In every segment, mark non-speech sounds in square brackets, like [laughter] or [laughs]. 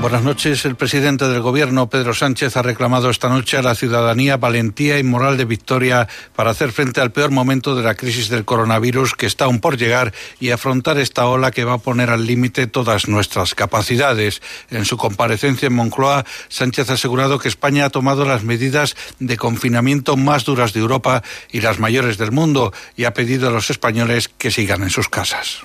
Buenas noches. El presidente del Gobierno, Pedro Sánchez, ha reclamado esta noche a la ciudadanía valentía y moral de victoria para hacer frente al peor momento de la crisis del coronavirus que está aún por llegar y afrontar esta ola que va a poner al límite todas nuestras capacidades. En su comparecencia en Moncloa, Sánchez ha asegurado que España ha tomado las medidas de confinamiento más duras de Europa y las mayores del mundo y ha pedido a los españoles que sigan en sus casas.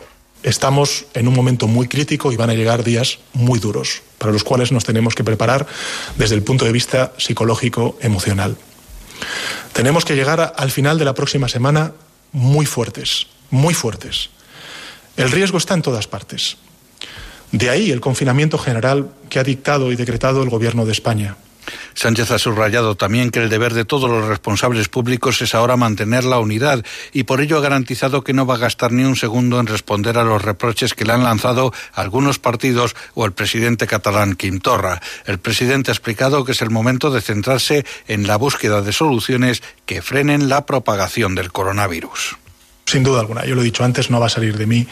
Estamos en un momento muy crítico y van a llegar días muy duros, para los cuales nos tenemos que preparar desde el punto de vista psicológico, emocional. Tenemos que llegar al final de la próxima semana muy fuertes, muy fuertes. El riesgo está en todas partes. De ahí el confinamiento general que ha dictado y decretado el Gobierno de España. Sánchez ha subrayado también que el deber de todos los responsables públicos es ahora mantener la unidad y por ello ha garantizado que no va a gastar ni un segundo en responder a los reproches que le han lanzado algunos partidos o el presidente catalán Quim Torra. El presidente ha explicado que es el momento de centrarse en la búsqueda de soluciones que frenen la propagación del coronavirus. Sin duda alguna, yo lo he dicho antes, no va a salir de mí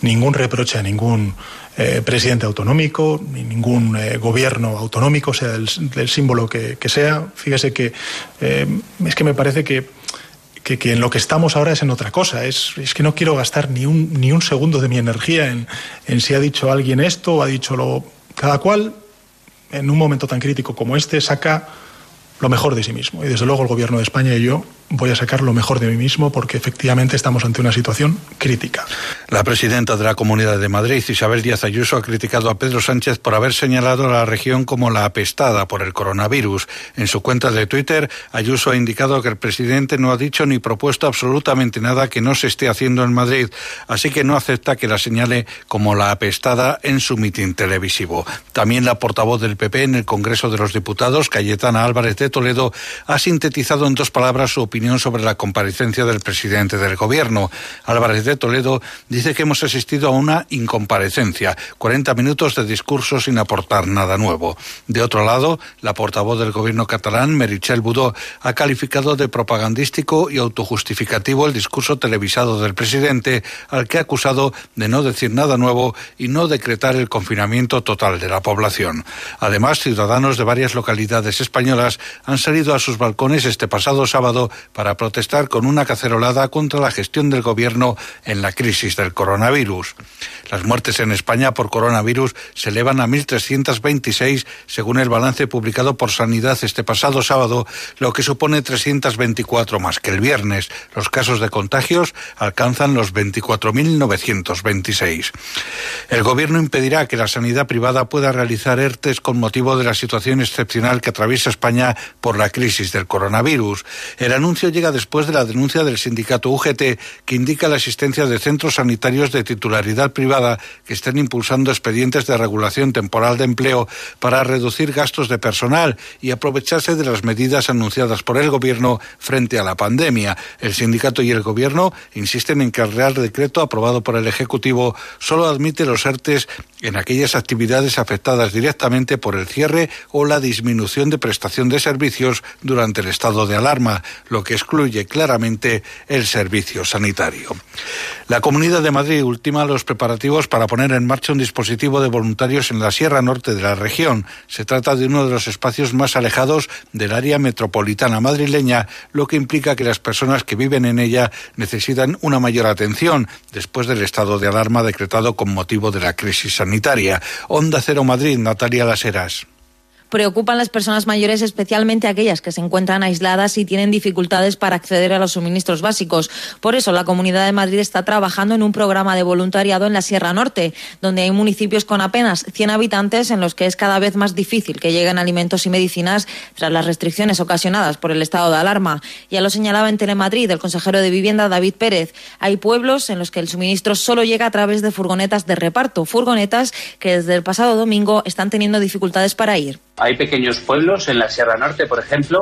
ningún reproche a ningún eh, presidente autonómico, ni ningún eh, gobierno autonómico, sea del, símbolo que, sea. Fíjese que eh, es que me parece que, que, en lo que estamos ahora es en otra cosa. Es, es, que no quiero gastar ni un, ni un segundo de mi energía en, en si ha dicho alguien esto o ha dicho lo. Cada cual, en un momento tan crítico como este, saca lo mejor de sí mismo. Y desde luego el Gobierno de España y yo voy a sacar lo mejor de mí mismo porque efectivamente estamos ante una situación crítica. La presidenta de la Comunidad de Madrid, Isabel Díaz Ayuso, ha criticado a Pedro Sánchez por haber señalado a la región como la apestada por el coronavirus. En su cuenta de Twitter, Ayuso ha indicado que el presidente no ha dicho ni propuesto absolutamente nada que no se esté haciendo en Madrid, así que no acepta que la señale como la apestada en su mitin televisivo. También la portavoz del PP en el Congreso de los Diputados, Cayetana Álvarez de Toledo, ha sintetizado en dos palabras su opinión sobre la comparecencia del presidente del Gobierno. Álvarez de Toledo dice que hemos asistido a una incomparecencia, 40 minutos de discurso sin aportar nada nuevo. De otro lado, la portavoz del Gobierno catalán, Merichel Budó, ha calificado de propagandístico y autojustificativo el discurso televisado del presidente, al que ha acusado de no decir nada nuevo y no decretar el confinamiento total de la población. Además, ciudadanos de varias localidades españolas han salido a sus balcones este pasado sábado para protestar con una cacerolada contra la gestión del gobierno en la crisis del coronavirus. Las muertes en España por coronavirus se elevan a 1.326 según el balance publicado por Sanidad este pasado sábado, lo que supone 324 más que el viernes. Los casos de contagios alcanzan los 24.926. El gobierno impedirá que la sanidad privada pueda realizar ERTES con motivo de la situación excepcional que atraviesa España por la crisis del coronavirus. El anuncio llega después de la denuncia del sindicato UGT que indica la existencia de centros sanitarios de titularidad privada que estén impulsando expedientes de regulación temporal de empleo para reducir gastos de personal y aprovecharse de las medidas anunciadas por el Gobierno frente a la pandemia. El sindicato y el Gobierno insisten en que el Real Decreto aprobado por el Ejecutivo solo admite los ERTES en aquellas actividades afectadas directamente por el cierre o la disminución de prestación de servicios durante el estado de alarma, lo excluye claramente el servicio sanitario. La Comunidad de Madrid ultima los preparativos para poner en marcha un dispositivo de voluntarios en la Sierra Norte de la región. Se trata de uno de los espacios más alejados del área metropolitana madrileña, lo que implica que las personas que viven en ella necesitan una mayor atención después del estado de alarma decretado con motivo de la crisis sanitaria. Onda Cero Madrid, Natalia Laseras preocupan las personas mayores, especialmente aquellas que se encuentran aisladas y tienen dificultades para acceder a los suministros básicos. Por eso, la Comunidad de Madrid está trabajando en un programa de voluntariado en la Sierra Norte, donde hay municipios con apenas 100 habitantes en los que es cada vez más difícil que lleguen alimentos y medicinas tras las restricciones ocasionadas por el estado de alarma. Ya lo señalaba en Telemadrid el consejero de Vivienda, David Pérez. Hay pueblos en los que el suministro solo llega a través de furgonetas de reparto, furgonetas que desde el pasado domingo están teniendo dificultades para ir. Hay pequeños pueblos en la Sierra Norte, por ejemplo,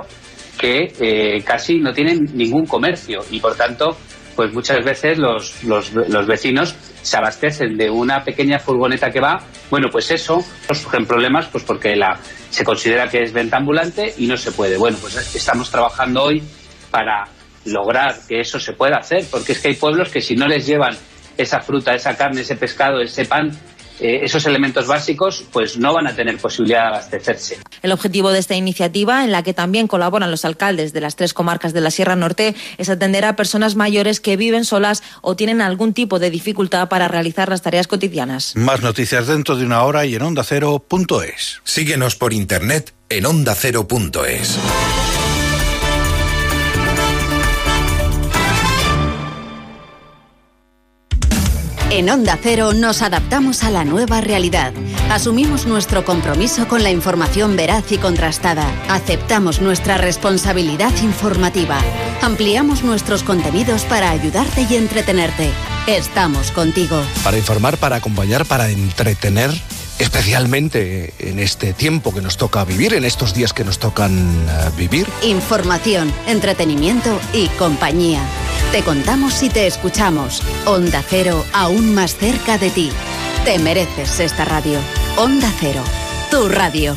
que eh, casi no tienen ningún comercio y por tanto, pues muchas veces los, los, los vecinos se abastecen de una pequeña furgoneta que va, bueno, pues eso surgen problemas pues porque la, se considera que es venta ambulante y no se puede. Bueno, pues estamos trabajando hoy para lograr que eso se pueda hacer, porque es que hay pueblos que si no les llevan esa fruta, esa carne, ese pescado, ese pan, eh, esos elementos básicos, pues no van a tener posibilidad de abastecerse. El objetivo de esta iniciativa, en la que también colaboran los alcaldes de las tres comarcas de la Sierra Norte, es atender a personas mayores que viven solas o tienen algún tipo de dificultad para realizar las tareas cotidianas. Más noticias dentro de una hora y en ondacero.es. Síguenos por internet en ondacero.es. En Onda Cero nos adaptamos a la nueva realidad. Asumimos nuestro compromiso con la información veraz y contrastada. Aceptamos nuestra responsabilidad informativa. Ampliamos nuestros contenidos para ayudarte y entretenerte. Estamos contigo. Para informar, para acompañar, para entretener especialmente en este tiempo que nos toca vivir, en estos días que nos tocan eh, vivir. Información, entretenimiento y compañía. Te contamos y te escuchamos. Onda Cero, aún más cerca de ti. Te mereces esta radio. Onda Cero, tu radio.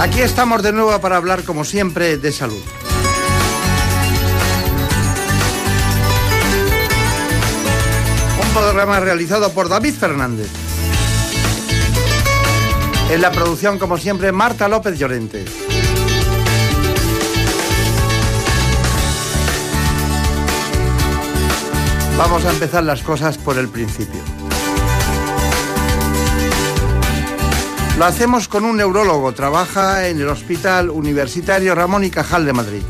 Aquí estamos de nuevo para hablar, como siempre, de salud. Un programa realizado por David Fernández. En la producción, como siempre, Marta López Llorente. Vamos a empezar las cosas por el principio. Lo hacemos con un neurólogo, trabaja en el Hospital Universitario Ramón y Cajal de Madrid.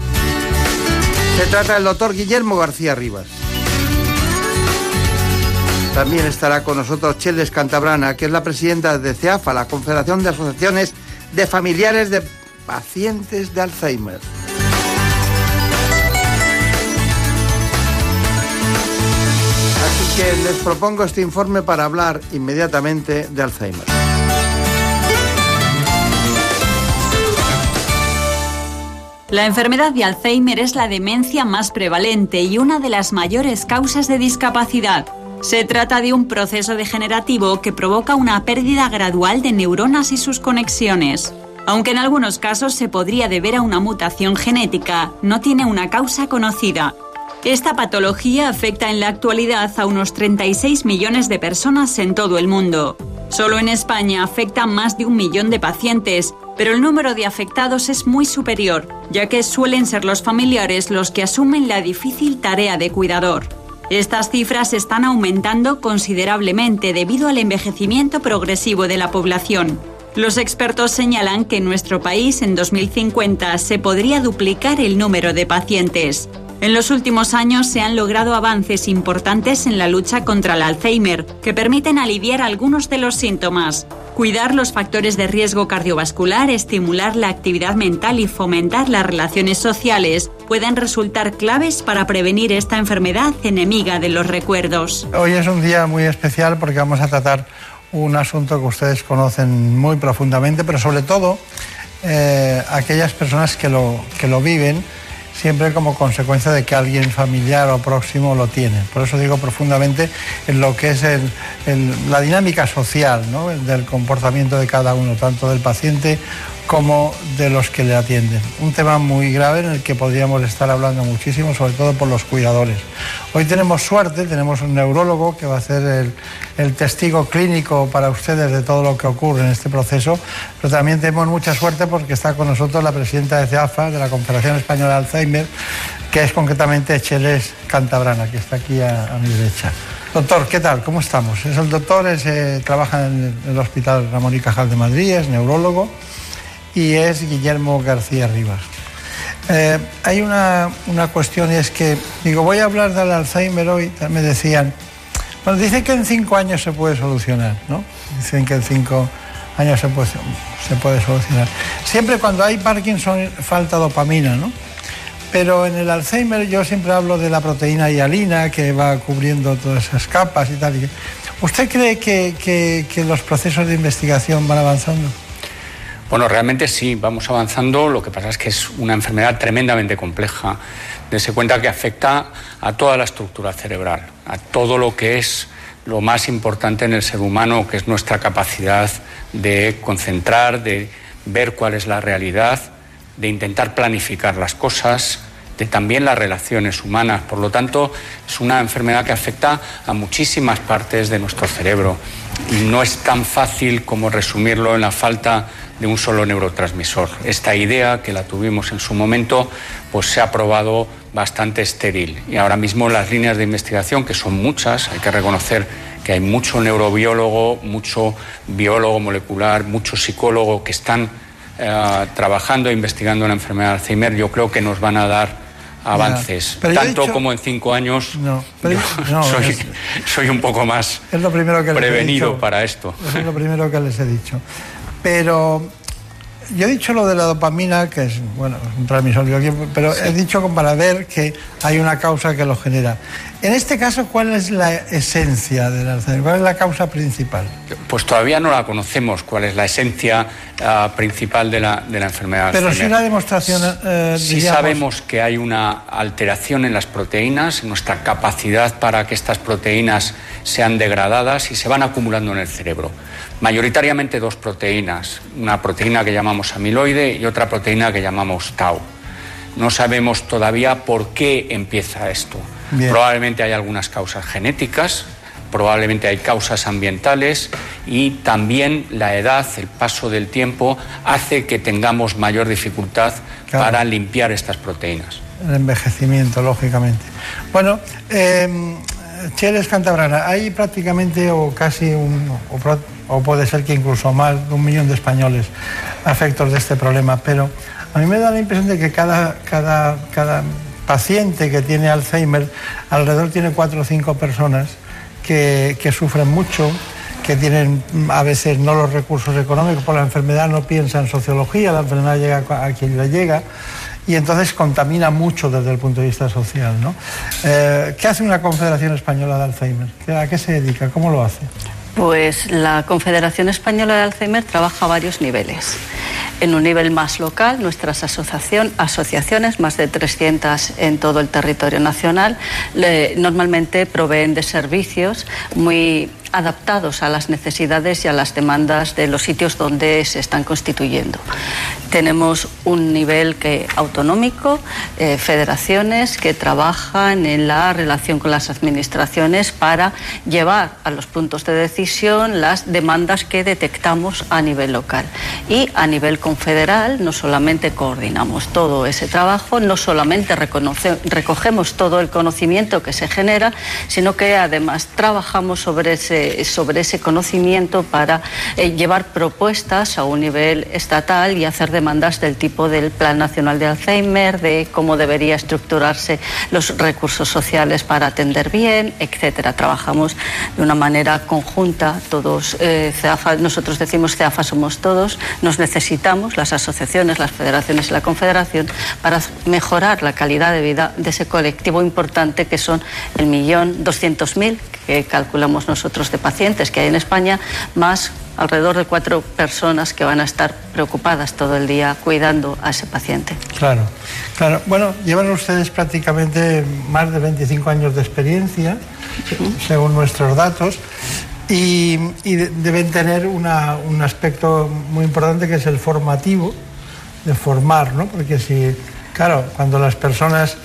Se trata del doctor Guillermo García Rivas. También estará con nosotros Cheles Cantabrana, que es la presidenta de CEAFA, la Confederación de Asociaciones de Familiares de Pacientes de Alzheimer. Así que les propongo este informe para hablar inmediatamente de Alzheimer. La enfermedad de Alzheimer es la demencia más prevalente y una de las mayores causas de discapacidad. Se trata de un proceso degenerativo que provoca una pérdida gradual de neuronas y sus conexiones. Aunque en algunos casos se podría deber a una mutación genética, no tiene una causa conocida. Esta patología afecta en la actualidad a unos 36 millones de personas en todo el mundo. Solo en España afecta a más de un millón de pacientes, pero el número de afectados es muy superior, ya que suelen ser los familiares los que asumen la difícil tarea de cuidador. Estas cifras están aumentando considerablemente debido al envejecimiento progresivo de la población. Los expertos señalan que en nuestro país en 2050 se podría duplicar el número de pacientes. En los últimos años se han logrado avances importantes en la lucha contra el Alzheimer, que permiten aliviar algunos de los síntomas. Cuidar los factores de riesgo cardiovascular, estimular la actividad mental y fomentar las relaciones sociales pueden resultar claves para prevenir esta enfermedad enemiga de los recuerdos. Hoy es un día muy especial porque vamos a tratar un asunto que ustedes conocen muy profundamente, pero sobre todo eh, aquellas personas que lo, que lo viven siempre como consecuencia de que alguien familiar o próximo lo tiene. Por eso digo profundamente en lo que es la dinámica social del comportamiento de cada uno, tanto del paciente como de los que le atienden. Un tema muy grave en el que podríamos estar hablando muchísimo, sobre todo por los cuidadores. Hoy tenemos suerte, tenemos un neurólogo que va a ser el, testigo clínico para ustedes de todo lo que ocurre en este proceso, pero también tenemos mucha suerte porque está con nosotros la presidenta de CEAFA, de la Confederación Española de Alzheimer, que es concretamente Cheles Cantabrana, que está aquí a, mi derecha. Doctor, ¿qué tal? ¿Cómo estamos? Es el doctor, eh, trabaja en el Hospital Ramón y Cajal de Madrid, es neurólogo y es Guillermo García Rivas. Eh, hay una, cuestión y es que, digo, voy a hablar del Alzheimer hoy, me decían, bueno, dicen que en cinco años se puede solucionar, ¿no? Dicen que en cinco años se puede, se puede solucionar. Siempre cuando hay Parkinson falta dopamina, ¿no? Pero en el Alzheimer yo siempre hablo de la proteína hialina que va cubriendo todas esas capas y tal. ¿Usted cree que los procesos de investigación van avanzando? Bueno, realmente sí, vamos avanzando. Lo que pasa es que es una enfermedad tremendamente compleja. Dese cuenta que afecta a toda la estructura cerebral, a todo lo que es lo más importante en el ser humano, que es nuestra capacidad de concentrar, de ver cuál es la realidad, de intentar planificar las cosas, de también las relaciones humanas. Por lo tanto, es una enfermedad que afecta a muchísimas partes de nuestro cerebro y no es tan fácil como resumirlo en la falta de un solo neurotransmisor. Esta idea que la tuvimos en su momento, pues se ha probado bastante estéril. Y ahora mismo las líneas de investigación, que son muchas, hay que reconocer que hay mucho neurobiólogo, mucho biólogo molecular, mucho psicólogo que están eh, trabajando e investigando la enfermedad de Alzheimer, yo creo que nos van a dar avances, tanto como en cinco años. No, [laughs] soy, un poco más es lo primero que prevenido para esto. Es lo primero que les he dicho. Pero yo he dicho lo de la dopamina, que es, bueno, un transmisor pero he dicho para ver que hay una causa que lo genera. En este caso, ¿cuál es la esencia del Alzheimer? ¿Cuál es la causa principal? Pues todavía no la conocemos, cuál es la esencia ah, principal de la, de la enfermedad. Pero si una demostración. Eh, sí sabemos que hay una alteración en las proteínas, en nuestra capacidad para que estas proteínas sean degradadas y se van acumulando en el cerebro. Mayoritariamente dos proteínas, una proteína que llamamos amiloide y otra proteína que llamamos tau. No sabemos todavía por qué empieza esto. Probablemente hay algunas causas genéticas, probablemente hay causas ambientales y también la edad, el paso del tiempo, hace que tengamos mayor dificultad para limpiar estas proteínas. El envejecimiento, lógicamente. Bueno, eh, Cheles Cantabrana, hay prácticamente o casi un, o, puede ser que incluso más de un millón de españoles afectos de este problema, pero a mí me da la impresión de que cada, cada, cada paciente que tiene Alzheimer, alrededor tiene cuatro o cinco personas que, sufren mucho, que tienen a veces no los recursos económicos por la enfermedad, no piensan en sociología, la enfermedad llega a quien le llega y entonces contamina mucho desde el punto de vista social. Eh, ¿Qué hace una Confederación Española de Alzheimer? ¿A qué se dedica? ¿Cómo lo hace? Pues la Confederación Española de Alzheimer trabaja a varios niveles. En un nivel más local, nuestras asociaciones, más de 300 en todo el territorio nacional, normalmente proveen de servicios muy adaptados a las necesidades y a las demandas de los sitios donde se están constituyendo. Tenemos un nivel que, autonómico, eh, federaciones que trabajan en la relación con las administraciones para llevar a los puntos de decisión las demandas que detectamos a nivel local. Y a nivel confederal no solamente coordinamos todo ese trabajo, no solamente recogemos todo el conocimiento que se genera, sino que además trabajamos sobre ese sobre ese conocimiento para eh, llevar propuestas a un nivel estatal y hacer demandas del tipo del Plan Nacional de Alzheimer, de cómo debería estructurarse los recursos sociales para atender bien, etcétera. Trabajamos de una manera conjunta, todos, eh, nosotros decimos CEAFA somos todos, nos necesitamos, las asociaciones, las federaciones y la confederación, para mejorar la calidad de vida de ese colectivo importante que son el millón doscientos mil que calculamos nosotros de pacientes que hay en España, más alrededor de cuatro personas que van a estar preocupadas todo el día cuidando a ese paciente. Claro, claro. Bueno, llevan ustedes prácticamente más de 25 años de experiencia, según nuestros datos. Y, deben tener un aspecto muy importante que es el formativo, de formar, ¿no? Porque si, claro, cuando las personas,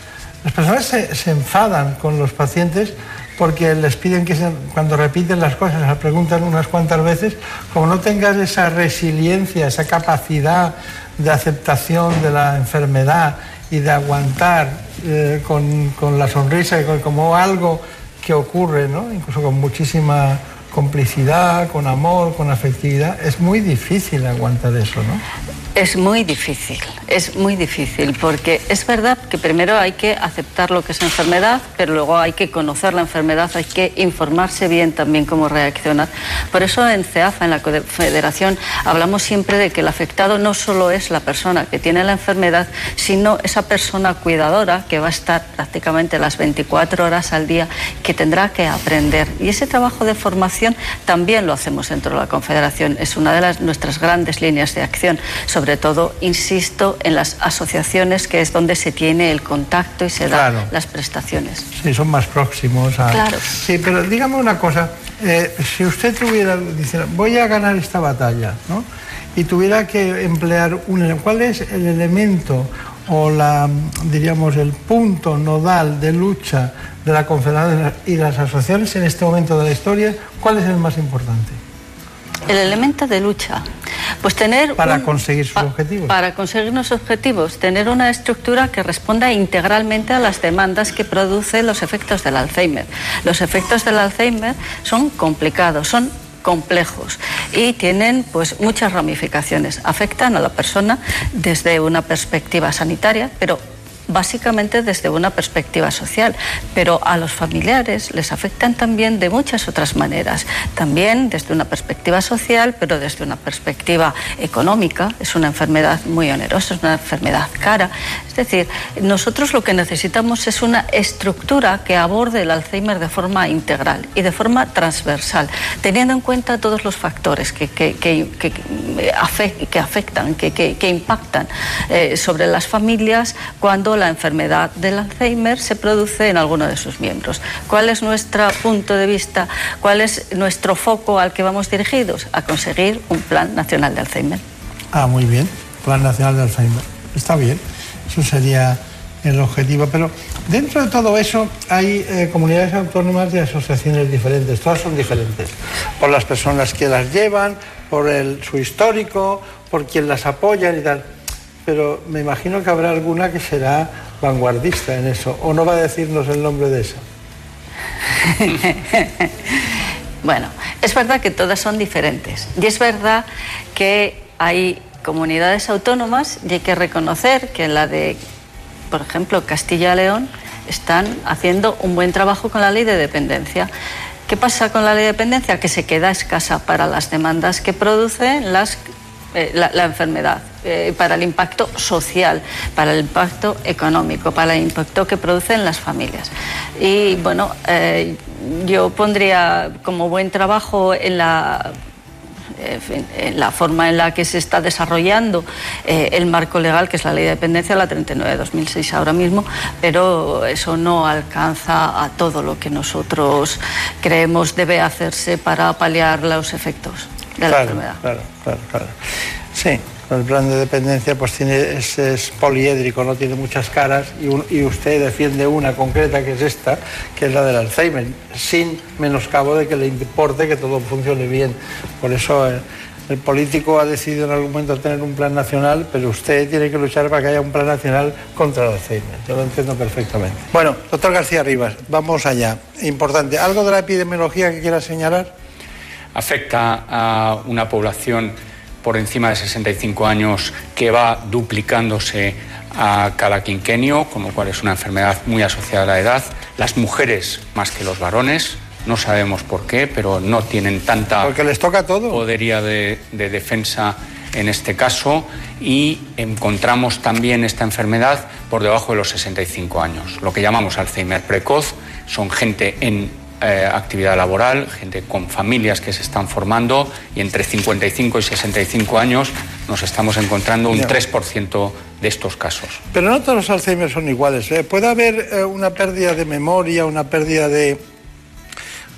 las personas se, enfadan con los pacientes porque les piden que cuando repiten las cosas, las preguntan unas cuantas veces, como no tengas esa resiliencia, esa capacidad de aceptación de la enfermedad y de aguantar eh, con, con, la sonrisa y como algo que ocurre, ¿no? incluso con muchísima complicidad, con amor, con afectividad, es muy difícil aguantar eso, ¿no? Es muy difícil, es muy difícil, porque es verdad que primero hay que aceptar lo que es enfermedad, pero luego hay que conocer la enfermedad, hay que informarse bien también cómo reaccionar. Por eso en CEAFA, en la Federación, hablamos siempre de que el afectado no solo es la persona que tiene la enfermedad, sino esa persona cuidadora que va a estar prácticamente las 24 horas al día, que tendrá que aprender. Y ese trabajo de formación también lo hacemos dentro de la Confederación, es una de las, nuestras grandes líneas de acción sobre todo, insisto, en las asociaciones, que es donde se tiene el contacto y se dan las prestaciones. Sí, son más próximos a... Claro. Sí, pero dígame una cosa, eh, si usted tuviera, dice, voy a ganar esta batalla, ¿no? Y tuviera que emplear un... ¿Cuál es el elemento o la, diríamos, el punto nodal de lucha de la Confederación y las asociaciones en este momento de la historia, ¿cuál es el más importante? El elemento de lucha. Pues tener para conseguir sus objetivos. Para conseguir nuestros objetivos, tener una estructura que responda integralmente a las demandas que producen los efectos del Alzheimer. Los efectos del Alzheimer son complicados, son complejos y tienen pues muchas ramificaciones. Afectan a la persona desde una perspectiva sanitaria, pero básicamente desde una perspectiva social, pero a los familiares les afectan también de muchas otras maneras, también desde una perspectiva social, pero desde una perspectiva económica. Es una enfermedad muy onerosa, es una enfermedad cara. Es decir, nosotros lo que necesitamos es una estructura que aborde el Alzheimer de forma integral y de forma transversal, teniendo en cuenta todos los factores que, que, que, que afectan, que, impactan eh, sobre las familias cuando la enfermedad del Alzheimer se produce en alguno de sus miembros. ¿Cuál es nuestro punto de vista? ¿Cuál es nuestro foco al que vamos dirigidos? A conseguir un plan nacional de Alzheimer. Ah, muy bien. Plan nacional de Alzheimer. Está bien. Eso sería el objetivo. Pero dentro de todo eso hay eh, comunidades autónomas y asociaciones diferentes. Todas son diferentes. Por las personas que las llevan, por el, su histórico, por quien las apoya y tal pero me imagino que habrá alguna que será vanguardista en eso, o no va a decirnos el nombre de esa. [laughs] bueno, es verdad que todas son diferentes y es verdad que hay comunidades autónomas y hay que reconocer que en la de, por ejemplo, Castilla-León, están haciendo un buen trabajo con la ley de dependencia. ¿Qué pasa con la ley de dependencia? Que se queda escasa para las demandas que produce las, eh, la enfermedad. Eh, para el impacto social, para el impacto económico, para el impacto que producen las familias. Y bueno, eh, yo pondría como buen trabajo en la en la forma en la que se está desarrollando eh, el marco legal, que es la ley de dependencia, la 39 de 2006 ahora mismo, pero eso no alcanza a todo lo que nosotros creemos debe hacerse para paliar los efectos de la enfermedad. Claro, claro, claro. Sí, el plan de dependencia pues tiene, es, poliédrico, no tiene muchas caras y, usted defiende una concreta que es esta, que es la del Alzheimer, sin menoscabo de que le importe que todo funcione bien. Por eso eh, el, político ha decidido en algún momento tener un plan nacional, pero usted tiene que luchar para que haya un plan nacional contra el Alzheimer. Yo lo entiendo perfectamente. Bueno, doctor García Rivas, vamos allá. Importante, ¿algo de la epidemiología que quiera señalar? Afecta a una población por encima de 65 años que va duplicándose a cada quinquenio, con lo cual es una enfermedad muy asociada a la edad. Las mujeres más que los varones, no sabemos por qué, pero no tienen tanta Porque les toca todo. podería de, de defensa en este caso y encontramos también esta enfermedad por debajo de los 65 años. Lo que llamamos Alzheimer precoz son gente en eh, actividad laboral, gente con familias que se están formando y entre 55 y 65 años nos estamos encontrando un 3% de estos casos. Pero no todos los Alzheimer son iguales. ¿eh? Puede haber eh, una pérdida de memoria, una pérdida de,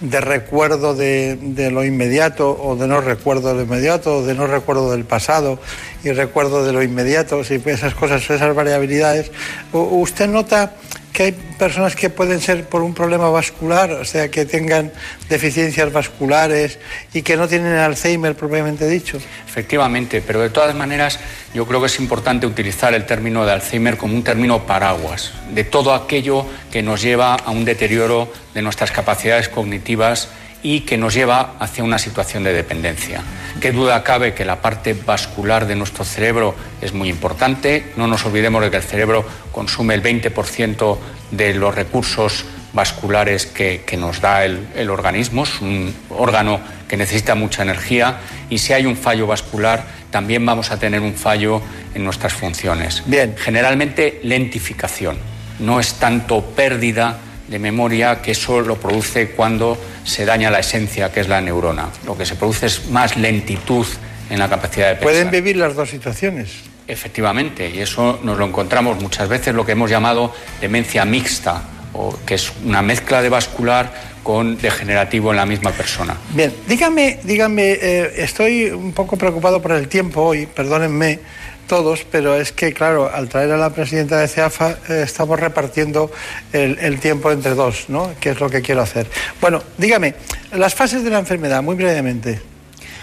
de recuerdo de, de, lo inmediato o de no recuerdo de lo inmediato o de no recuerdo del pasado y recuerdo de lo inmediato, si esas cosas, esas variabilidades. ¿Usted nota que hay personas que pueden ser por un problema vascular, o sea, que tengan deficiencias vasculares y que no tienen Alzheimer propiamente dicho. Efectivamente, pero de todas maneras yo creo que es importante utilizar el término de Alzheimer como un término paraguas, de todo aquello que nos lleva a un deterioro de nuestras capacidades cognitivas y que nos lleva hacia una situación de dependencia. Qué duda cabe que la parte vascular de nuestro cerebro es muy importante. No nos olvidemos de que el cerebro consume el 20% de los recursos vasculares que, nos da el, el, organismo. Es un órgano que necesita mucha energía y si hay un fallo vascular también vamos a tener un fallo en nuestras funciones. Bien. Generalmente lentificación. No es tanto pérdida de memoria que eso lo produce cuando se daña la esencia, que es la neurona. Lo que se produce es más lentitud en la capacidad de pensar. Pueden vivir las dos situaciones. Efectivamente, y eso nos lo encontramos muchas veces lo que hemos llamado demencia mixta, o que es una mezcla de vascular con degenerativo en la misma persona. Bien, dígame, dígame, eh, estoy un poco preocupado por el tiempo hoy, perdónenme todos, pero es que, claro, al traer a la presidenta de CEAFA eh, estamos repartiendo el, tiempo entre dos, ¿no? Que es lo que quiero hacer. Bueno, dígame, las fases de la enfermedad, muy brevemente.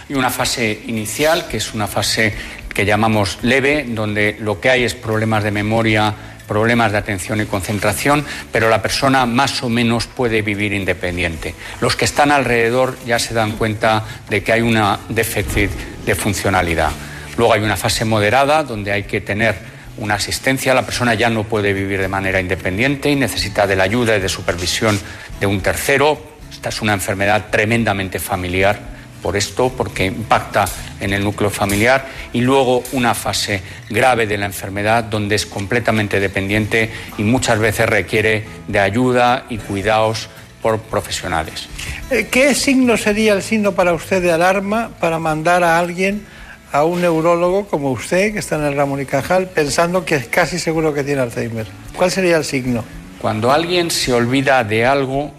Y una fase inicial, que es una fase que llamamos leve, donde lo que hay es problemas de memoria, problemas de atención y concentración, pero la persona más o menos puede vivir independiente. Los que están alrededor ya se dan cuenta de que hay un déficit de funcionalidad. Luego hay una fase moderada donde hay que tener una asistencia, la persona ya no puede vivir de manera independiente y necesita de la ayuda y de supervisión de un tercero. Esta es una enfermedad tremendamente familiar por esto, porque impacta en el núcleo familiar, y luego una fase grave de la enfermedad donde es completamente dependiente y muchas veces requiere de ayuda y cuidados por profesionales. Eh, ¿Qué signo sería el signo para usted de alarma para mandar a alguien a un neurólogo como usted, que está en el Ramón y Cajal, pensando que es casi seguro que tiene Alzheimer? ¿Cuál sería el signo? Cuando alguien se olvida de algo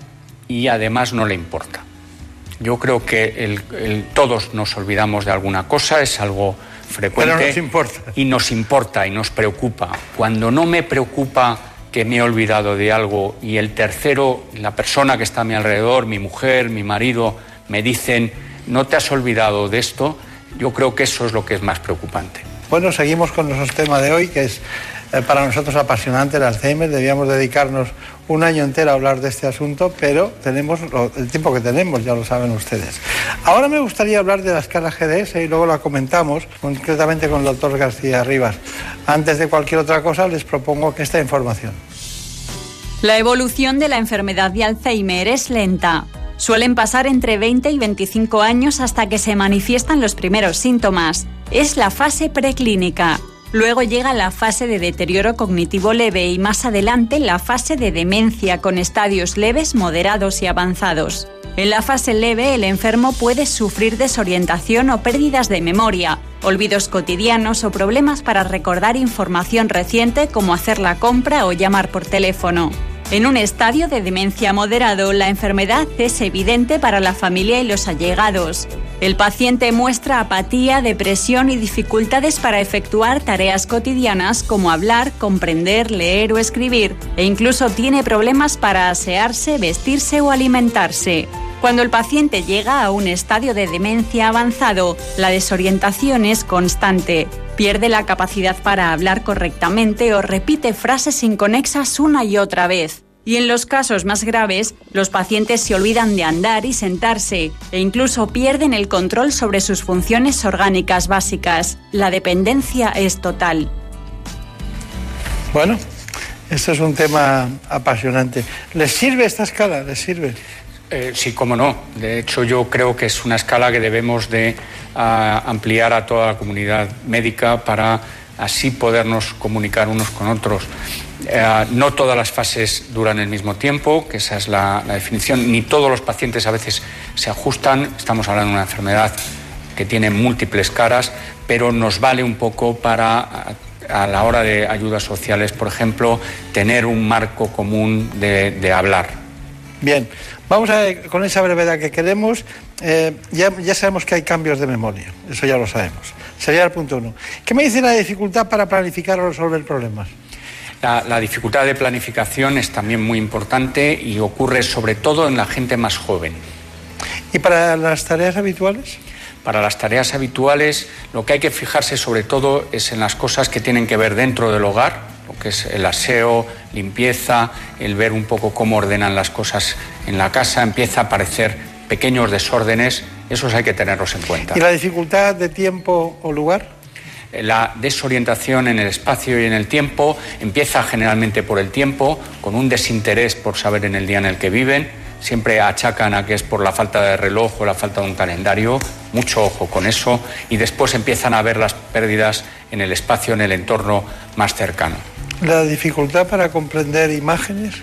y además no le importa. Yo creo que todos nos olvidamos de alguna cosa, es algo frecuente. Pero nos importa. Y nos importa y nos preocupa. Cuando no me preocupa que me he olvidado de algo y el tercero, la persona que está a mi alrededor, mi mujer, mi marido, me dicen, no te has olvidado de esto, yo creo que eso es lo que es más preocupante. Bueno, seguimos con nuestro tema de hoy, que es eh, para nosotros apasionante el Alzheimer. Debíamos dedicarnos un año entero a hablar de este asunto, pero tenemos el tiempo que tenemos, ya lo saben ustedes. Ahora me gustaría hablar de la escala GDS y luego la comentamos concretamente con el doctor García Rivas. Antes de cualquier otra cosa, les propongo que esta información. La evolución de la enfermedad de Alzheimer es lenta. Suelen pasar entre 20 y 25 años hasta que se manifiestan los primeros síntomas. Es la fase preclínica. Luego llega la fase de deterioro cognitivo leve y más adelante la fase de demencia con estadios leves, moderados y avanzados. En la fase leve el enfermo puede sufrir desorientación o pérdidas de memoria, olvidos cotidianos o problemas para recordar información reciente como hacer la compra o llamar por teléfono. En un estadio de demencia moderado, la enfermedad es evidente para la familia y los allegados. El paciente muestra apatía, depresión y dificultades para efectuar tareas cotidianas como hablar, comprender, leer o escribir, e incluso tiene problemas para asearse, vestirse o alimentarse. Cuando el paciente llega a un estadio de demencia avanzado, la desorientación es constante. Pierde la capacidad para hablar correctamente o repite frases inconexas una y otra vez. Y en los casos más graves, los pacientes se olvidan de andar y sentarse e incluso pierden el control sobre sus funciones orgánicas básicas. La dependencia es total. Bueno, este es un tema apasionante. ¿Les sirve esta escala? ¿Les sirve? Eh, sí, cómo no. De hecho, yo creo que es una escala que debemos de ah, ampliar a toda la comunidad médica para así podernos comunicar unos con otros. Eh, no todas las fases duran el mismo tiempo, que esa es la, definición, ni todos los pacientes a veces se ajustan. Estamos hablando de una enfermedad que tiene múltiples caras, pero nos vale un poco para a la hora de ayudas sociales, por ejemplo, tener un marco común de, hablar. Bien, vamos a ver, con esa brevedad que queremos, eh, ya, ya, sabemos que hay cambios de memoria, eso ya lo sabemos. Sería el punto uno. ¿Qué me dice la dificultad para planificar o resolver problemas? La, dificultad de planificación es también muy importante y ocurre sobre todo en la gente más joven. ¿Y para las tareas habituales? Para las tareas habituales lo que hay que fijarse sobre todo es en las cosas que tienen que ver dentro del hogar, lo que es el aseo, limpieza, el ver un poco cómo ordenan las cosas en la casa, empieza a aparecer pequeños desórdenes, esos hay que tenerlos en cuenta. ¿Y la dificultad de tiempo o lugar? la desorientación en el espacio y en el tiempo empieza generalmente por el tiempo, con un desinterés por saber en el día en el que viven. Siempre achacan a que es por la falta de reloj o la falta de un calendario. Mucho ojo con eso. Y después empiezan a ver las pérdidas en el espacio, en el entorno más cercano. ¿La dificultad para comprender imágenes?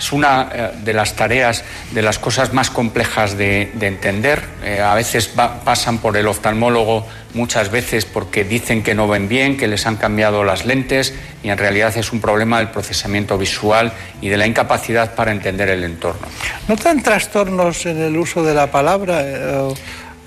Es una eh, de las tareas, de las cosas más complejas de, entender. Eh, a veces pasan por el oftalmólogo muchas veces porque dicen que no ven bien, que les han cambiado las lentes y en realidad es un problema del procesamiento visual y de la incapacidad para entender el entorno. ¿Notan trastornos en el uso de la palabra? Eh,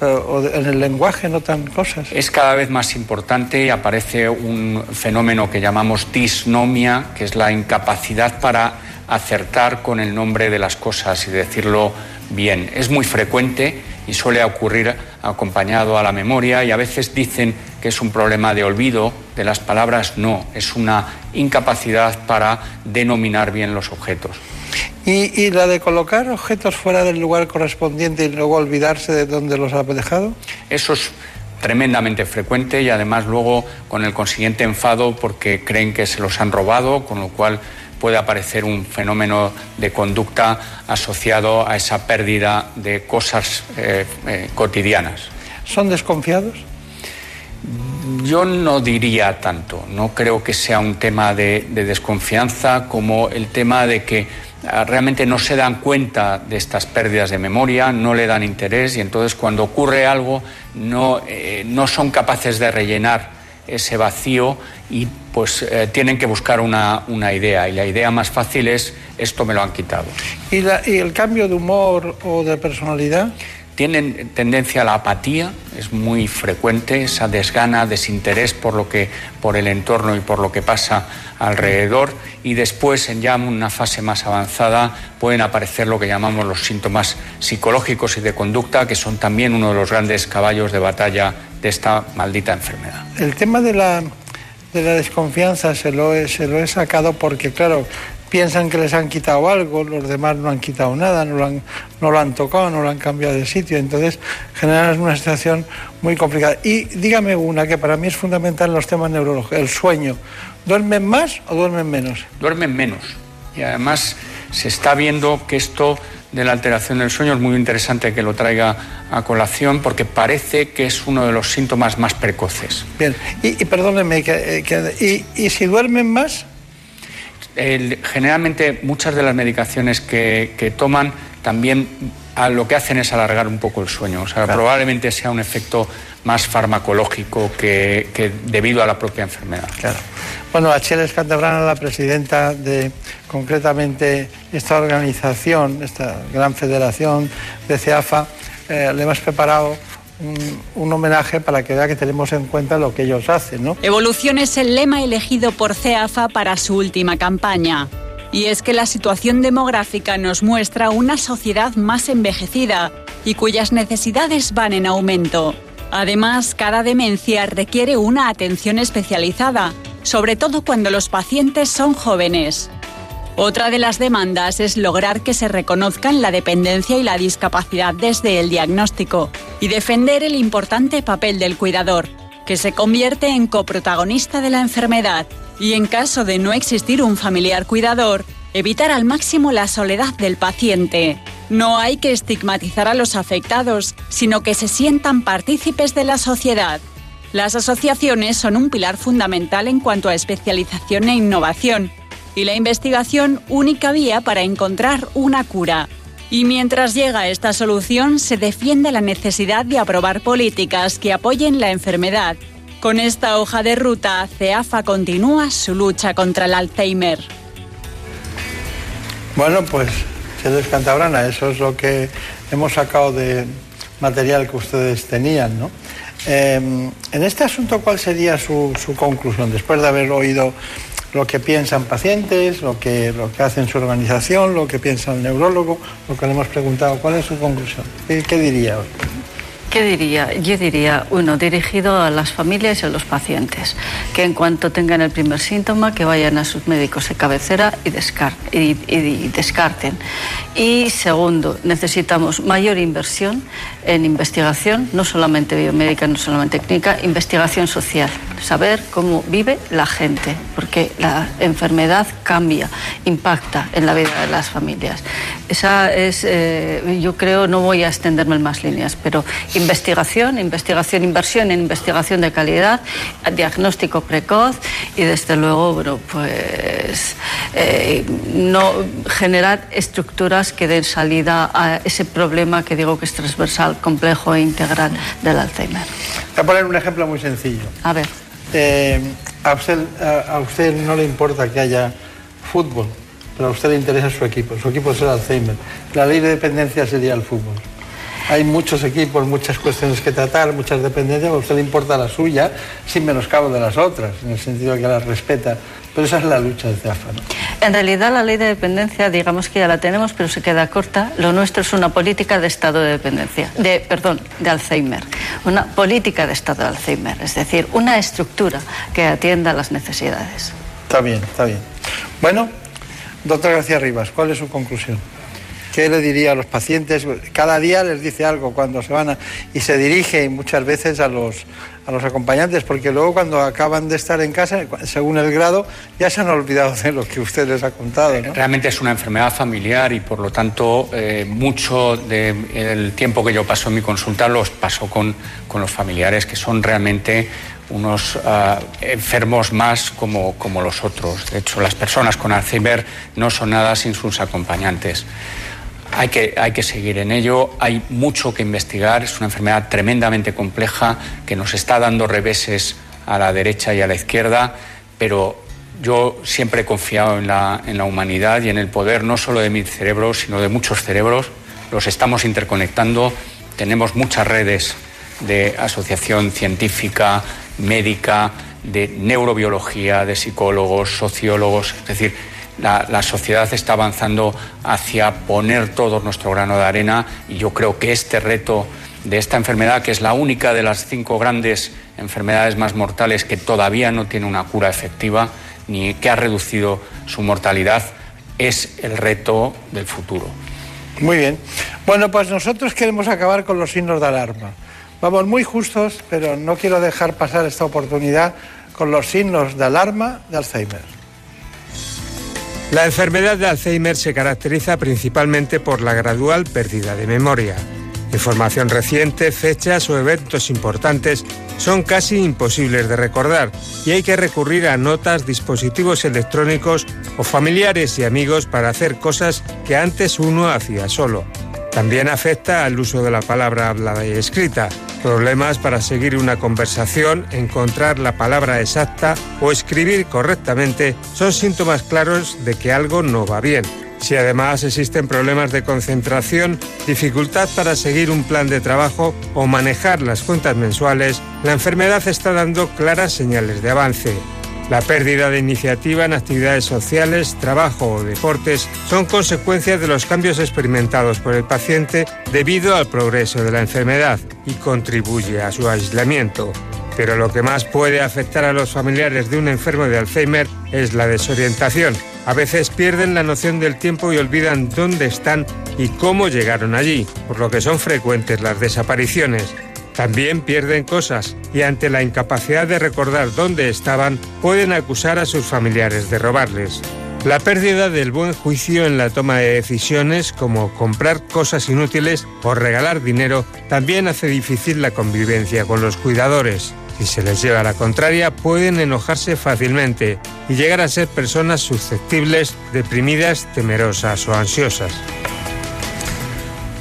o en el lenguaje notan cosas. Es cada vez más importante y aparece un fenómeno que llamamos disnomia, que es la incapacidad para acertar con el nombre de las cosas y decirlo bien. Es muy frecuente y suele ocurrir acompañado a la memoria y a veces dicen que es un problema de olvido de las palabras, no, es una incapacidad para denominar bien los objetos. ¿Y, la de colocar objetos fuera del lugar correspondiente y luego olvidarse de dónde los ha dejado? Eso es tremendamente frecuente y además luego con el consiguiente enfado porque creen que se los han robado, con lo cual puede aparecer un fenómeno de conducta asociado a esa pérdida de cosas eh, eh, cotidianas. ¿Son desconfiados? Yo no diría tanto, no creo que sea un tema de, desconfianza como el tema de que ah, realmente no se dan cuenta de estas pérdidas de memoria, no le dan interés y entonces cuando ocurre algo no, eh, no son capaces de rellenar ese vacío y pues eh, tienen que buscar una, idea y la idea más fácil es esto me lo han quitado. ¿Y, ¿Y, el cambio de humor o de personalidad? Tienen tendencia a la apatía, es muy frecuente esa desgana, desinterés por lo que por el entorno y por lo que pasa alrededor y después en ya una fase más avanzada pueden aparecer lo que llamamos los síntomas psicológicos y de conducta que son también uno de los grandes caballos de batalla de esta maldita enfermedad. El tema de la, de la desconfianza se lo, he, se lo he sacado porque, claro, piensan que les han quitado algo, los demás no han quitado nada, no lo han, no lo han tocado, no lo han cambiado de sitio. Entonces, generan una situación muy complicada. Y dígame una que para mí es fundamental en los temas neurológicos, el sueño. ¿Duermen más o duermen menos? Duermen menos. Y además se está viendo que esto de la alteración del sueño es muy interesante que lo traiga a colación porque parece que es uno de los síntomas más precoces. Bien, y, perdónenme, y, y, si duermen más? Generalmente muchas de las medicaciones que, toman también lo que hacen es alargar un poco el sueño. O sea, probablemente sea un efecto más farmacológico que, que, debido a la propia enfermedad. Claro. Bueno, Achilles Cantebrana, la presidenta de concretamente esta organización, esta gran federación de CEAFA, eh, le hemos preparado un, homenaje para que vea que tenemos en cuenta lo que ellos hacen. Evolución es el lema elegido por CEAFA para su última campaña. Y es que la situación demográfica nos muestra una sociedad más envejecida y cuyas necesidades van en aumento. Además, cada demencia requiere una atención especializada sobre todo cuando los pacientes son jóvenes. Otra de las demandas es lograr que se reconozcan la dependencia y la discapacidad desde el diagnóstico y defender el importante papel del cuidador, que se convierte en coprotagonista de la enfermedad y en caso de no existir un familiar cuidador, evitar al máximo la soledad del paciente. No hay que estigmatizar a los afectados, sino que se sientan partícipes de la sociedad. Las asociaciones son un pilar fundamental en cuanto a especialización e innovación y la investigación única vía para encontrar una cura. Y mientras llega esta solución, se defiende la necesidad de aprobar políticas que apoyen la enfermedad. Con esta hoja de ruta, CEAFA continúa su lucha contra el Alzheimer. Bueno, pues, señores Cantabrana, eso es lo que hemos sacado de material que ustedes tenían, ¿no? Eh, en este asunto, ¿cuál sería su conclusión después de haber oído lo que piensan pacientes, lo que, lo que hace en su organización, lo que piensa el neurólogo, lo que le hemos preguntado. ¿Cuál es su conclusión? ¿Qué, qué diría? ¿Qué diría? Yo diría, uno, dirigido a las familias y a los pacientes, que en cuanto tengan el primer síntoma, que vayan a sus médicos de cabecera y, descar y, y descarten. Y segundo, necesitamos mayor inversión en investigación, no solamente biomédica, no solamente clínica, investigación social, saber cómo vive la gente, porque la enfermedad cambia, impacta en la vida de las familias. Esa es, eh, yo creo, no voy a extenderme en más líneas, pero investigación, investigación, inversión en investigación de calidad, diagnóstico precoz y desde luego, bueno, pues eh, no generar estructuras que den salida a ese problema que digo que es transversal, complejo e integral del Alzheimer. Voy a poner un ejemplo muy sencillo. A ver. Eh, a, usted, a, a usted no le importa que haya fútbol, pero a usted le interesa su equipo. Su equipo es el Alzheimer. La ley de dependencia sería el fútbol. Hay muchos equipos, muchas cuestiones que tratar, muchas dependencias, a usted le importa la suya sin menoscabo de las otras, en el sentido de que las respeta. Pero esa es la lucha de CEAFA. ¿no? En realidad la ley de dependencia, digamos que ya la tenemos, pero se queda corta. Lo nuestro es una política de estado de dependencia, de, perdón, de Alzheimer. Una política de estado de Alzheimer, es decir, una estructura que atienda las necesidades. Está bien, está bien. Bueno, doctor García Rivas, ¿cuál es su conclusión? ¿Qué le diría a los pacientes? Cada día les dice algo cuando se van a, y se dirige muchas veces a los, a los acompañantes, porque luego cuando acaban de estar en casa, según el grado, ya se han olvidado de lo que usted les ha contado. Realmente es una enfermedad familiar y por lo tanto eh, mucho del tiempo que yo paso en mi consulta los paso con, con los familiares que son realmente unos uh, enfermos más como, como los otros. De hecho, las personas con Alzheimer no son nada sin sus acompañantes. Hay que, hay que, seguir en ello, hay mucho que investigar, es una enfermedad tremendamente compleja que nos está dando reveses a la derecha y a la izquierda, pero yo siempre he confiado en la, en la humanidad y en el poder no solo de mi cerebro, sino de muchos cerebros. Los estamos interconectando, tenemos muchas redes de asociación científica, médica, de neurobiología, de psicólogos, sociólogos, es decir, la, la, sociedad está avanzando hacia poner todo nuestro grano de arena y yo creo que este reto de esta enfermedad, que es la única de las cinco grandes enfermedades más mortales que todavía no tiene una cura efectiva ni que ha reducido su mortalidad, es el reto del futuro. Muy bien. Bueno, pues nosotros queremos acabar con los signos de alarma. Vamos muy justos, pero no quiero dejar pasar esta oportunidad con los signos de alarma de Alzheimer. La enfermedad de Alzheimer se caracteriza principalmente por la gradual pérdida de memoria. Información reciente, fechas o eventos importantes son casi imposibles de recordar y hay que recurrir a notas, dispositivos electrónicos o familiares y amigos para hacer cosas que antes uno hacía solo. También afecta al uso de la palabra hablada y escrita, problemas para seguir una conversación, encontrar la palabra exacta o escribir correctamente son síntomas claros de que algo no va bien. Si además existen problemas de concentración, dificultad para seguir un plan de trabajo o manejar las cuentas mensuales, la enfermedad está dando claras señales de avance. La pérdida de iniciativa en actividades sociales, trabajo o deportes son consecuencias de los cambios experimentados por el paciente debido al progreso de la enfermedad y contribuye a su aislamiento. Pero lo que más puede afectar a los familiares de un enfermo de Alzheimer es la desorientación. A veces pierden la noción del tiempo y olvidan dónde están y cómo llegaron allí, por lo que son frecuentes las desapariciones. También pierden cosas y ante la incapacidad de recordar dónde estaban pueden acusar a sus familiares de robarles. La pérdida del buen juicio en la toma de decisiones como comprar cosas inútiles o regalar dinero también hace difícil la convivencia con los cuidadores. Si se les lleva la contraria, pueden enojarse fácilmente y llegar a ser personas susceptibles, deprimidas, temerosas o ansiosas.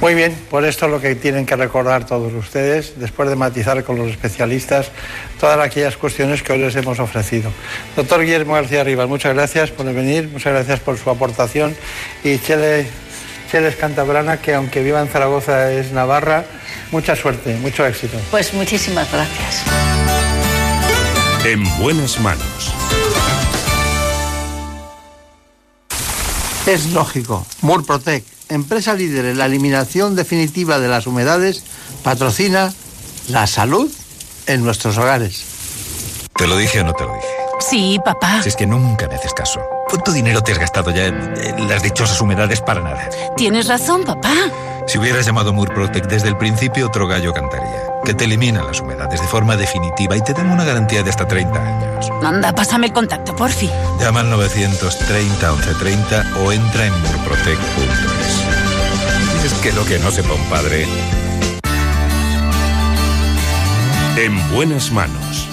Muy bien, por esto lo que tienen que recordar todos ustedes, después de matizar con los especialistas todas aquellas cuestiones que hoy les hemos ofrecido. Doctor Guillermo García Rivas, muchas gracias por venir, muchas gracias por su aportación. Y Chele, Cheles Cantabrana, que aunque viva en Zaragoza es Navarra, mucha suerte, mucho éxito. Pues muchísimas gracias. En buenas manos. Es lógico, Murprotec empresa líder en la eliminación definitiva de las humedades, patrocina la salud en nuestros hogares. ¿Te lo dije o no te lo dije? Sí, papá. Si es que nunca me haces caso. ¿Cuánto dinero te has gastado ya en, las dichosas humedades para nada? Tienes razón, papá. Si hubieras llamado Murprotec desde el principio, otro gallo cantaría. Que te eliminan las humedades de forma definitiva y te dan una garantía de hasta 30 años. Anda, pásame el contacto, porfi. Llama al 930 1130 o entra en murprotec.es. Es que lo que no sepa un padre. En buenas manos.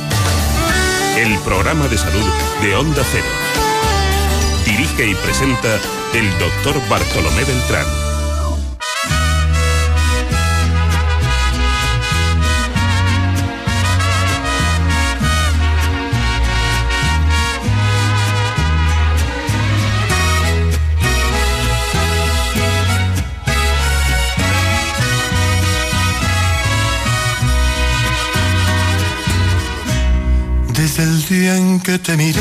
El programa de salud de Onda Cero. Dirige y presenta el doctor Bartolomé Beltrán. Desde el día en que te miré,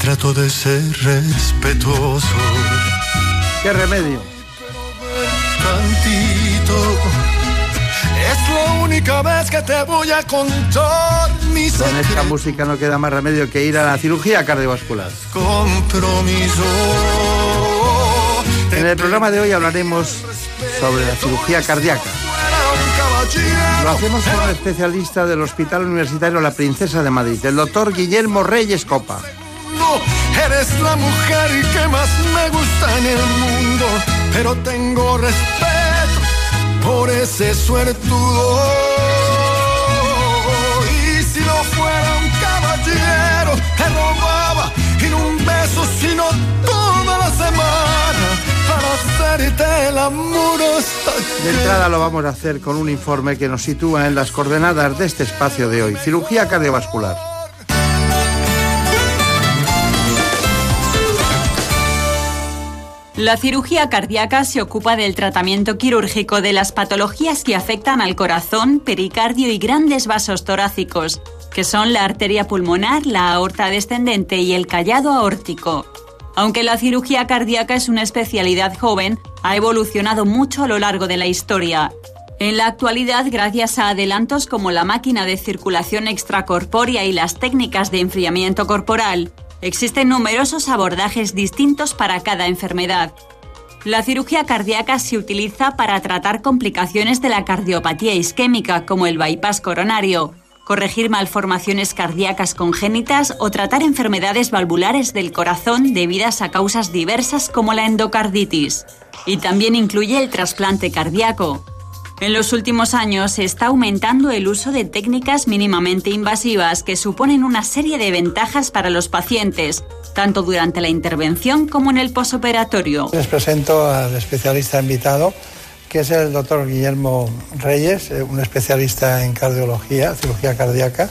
trato de ser respetuoso. ¿Qué remedio? Tantito. Es la única vez que te voy a contar mis Con esta música no queda más remedio que ir a la cirugía cardiovascular. compromiso. En el programa de hoy hablaremos sobre la cirugía cardíaca. Lo hacemos con un especialista del Hospital Universitario La Princesa de Madrid, el doctor Guillermo Reyes Copa. Eres la mujer que más me gusta en el mundo, pero tengo respeto por ese suertudo. Y si no fuera un caballero, te robaba en un beso, sino toda la semana para hacerte el amor hasta De entrada lo vamos a hacer con un informe que nos sitúa en las coordenadas de este espacio de hoy, cirugía cardiovascular. La cirugía cardíaca se ocupa del tratamiento quirúrgico de las patologías que afectan al corazón, pericardio y grandes vasos torácicos, que son la arteria pulmonar, la aorta descendente y el callado aórtico. Aunque la cirugía cardíaca es una especialidad joven, ha evolucionado mucho a lo largo de la historia. En la actualidad, gracias a adelantos como la máquina de circulación extracorpórea y las técnicas de enfriamiento corporal, existen numerosos abordajes distintos para cada enfermedad. La cirugía cardíaca se utiliza para tratar complicaciones de la cardiopatía isquémica como el bypass coronario, corregir malformaciones cardíacas congénitas o tratar enfermedades valvulares del corazón debidas a causas diversas como la endocarditis. Y también incluye el trasplante cardíaco. En los últimos años se está aumentando el uso de técnicas mínimamente invasivas que suponen una serie de ventajas para los pacientes, tanto durante la intervención como en el posoperatorio. Les presento al especialista invitado, que es el doctor Guillermo Reyes, eh, un especialista en cardiología, cirugía cardíaca,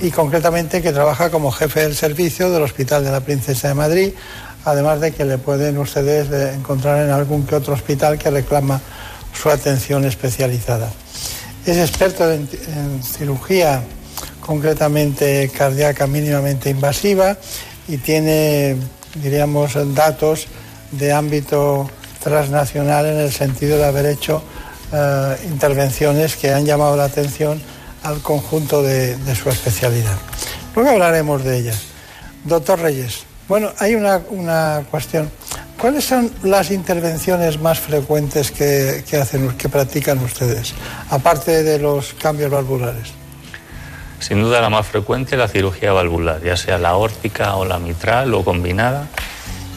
y concretamente que trabaja como jefe del servicio del Hospital de la Princesa de Madrid, además de que le pueden ustedes eh, encontrar en algún que otro hospital que reclama su atención especializada. Es experto en, cirugía concretamente cardíaca mínimamente invasiva y tiene, diríamos, datos de ámbito transnacional en el sentido de haber hecho eh, intervenciones que han llamado la atención al conjunto de, de su especialidad. Luego hablaremos de ellas. Doctor Reyes, bueno, hay una, una cuestión. ¿Cuáles son las intervenciones más frecuentes que, que practican ustedes, aparte de los cambios valvulares? Sin duda la más frecuente la cirugía valvular, ya sea la órtica o la mitral o combinada,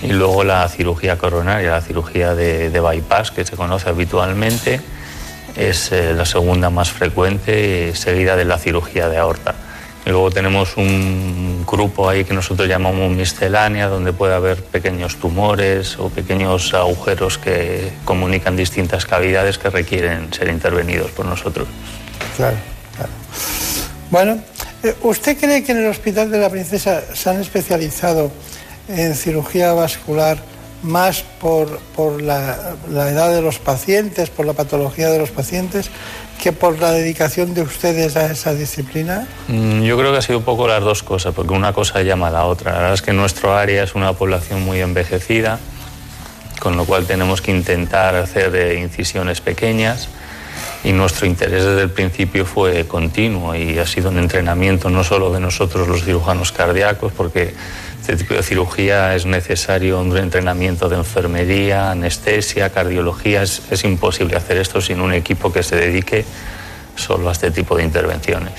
y luego la cirugía coronaria, la cirugía de, de bypass que se conoce habitualmente, es eh, la segunda más frecuente, eh, seguida de la cirugía de aorta. Y luego tenemos un grupo ahí que nosotros llamamos miscelánea, donde puede haber pequeños tumores o pequeños agujeros que comunican distintas cavidades que requieren ser intervenidos por nosotros. Claro, claro. Bueno, eh, ¿usted cree que en el Hospital de la Princesa se han especializado en cirugía vascular más por, por la, la edad de los pacientes, por la patología de los pacientes, que por la dedicación de ustedes a esa disciplina? Mm, Yo creo que ha sido un poco las dos cosas, porque una cosa llama a la otra. La verdad es que nuestro área es una población muy envejecida, con lo cual tenemos que intentar hacer eh, incisiones pequeñas y nuestro interés desde el principio fue continuo y ha sido un entrenamiento no solo de nosotros los cirujanos cardíacos, porque este tipo de cirugía es necesario un entrenamiento de enfermería, anestesia, cardiología. Es, es imposible hacer esto sin un equipo que se dedique solo a este tipo de intervenciones.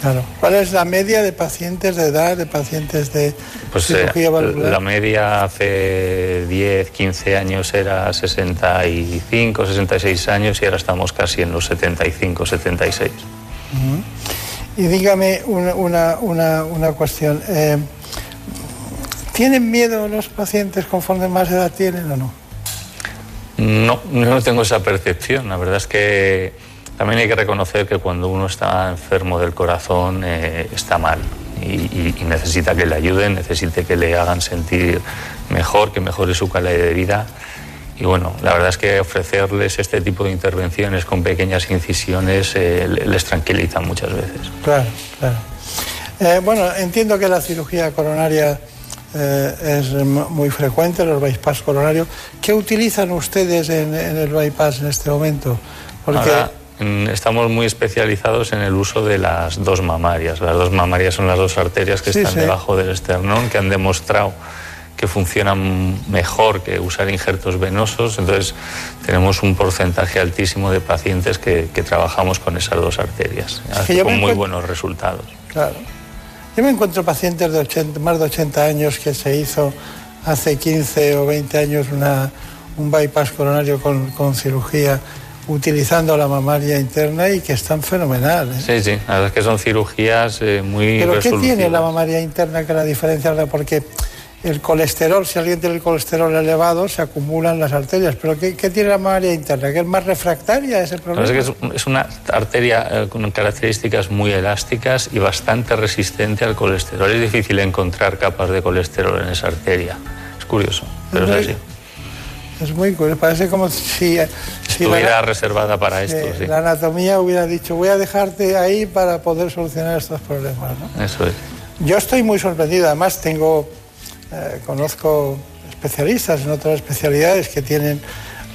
Claro. ¿Cuál es la media de pacientes de edad, de pacientes de Pues eh, cirugía valvular? la media hace 10, 15 años era 65, 66 años y ahora estamos casi en los 75, 76. Ujú. Y dígame una, una, una, una cuestión. eh, ¿Tienen miedo los pacientes conforme más edad tienen o no? No, yo no tengo esa percepción. La verdad es que también hay que reconocer que cuando uno está enfermo del corazón eh, está mal y, y- y necesita que le ayuden, necesita que le hagan sentir mejor, que mejore su calidad de vida. Y bueno, la verdad es que ofrecerles este tipo de intervenciones con pequeñas incisiones eh, le- les tranquiliza muchas veces. Claro, claro. Eh, bueno, entiendo que la cirugía coronaria eh, es muy frecuente, los bypass coronarios. ¿Qué utilizan ustedes en, en el bypass en este momento? Porque Ahora, estamos muy especializados en el uso de las dos mamarias. Las dos mamarias son las dos arterias que Sí, están sí. debajo del esternón, que han demostrado que funcionan mejor que usar injertos venosos. Entonces, tenemos un porcentaje altísimo de pacientes que, que trabajamos con esas dos arterias, que yo con muy buenos resultados. Claro. Yo me encuentro pacientes de 80, más de 80 años que se hizo hace 15 o 20 años una, un bypass coronario con, con cirugía utilizando la mamaria interna y que están fenomenal. ¿eh? Sí, sí, la verdad es que son cirugías eh, muy ¿Pero qué tiene la mamaria interna que la diferencia? Porque el colesterol, si alguien tiene el colesterol elevado, se acumulan las arterias. ¿Pero qué, qué tiene la mamaria interna? ¿Que es más refractaria? ¿Es el La problema? es que es, es una arteria eh, con características muy elásticas y bastante resistente al colesterol. Es difícil encontrar capas de colesterol en esa arteria. Es curioso, pero es muy- así. Es muy curioso. Parece como si, eh, si Estuviera la, reservada para esto, sí. la anatomía hubiera dicho, voy a dejarte ahí para poder solucionar estos problemas. ¿no? Eso es. Yo estoy muy sorprendido. Además, tengo, eh, conozco especialistas en otras especialidades que tienen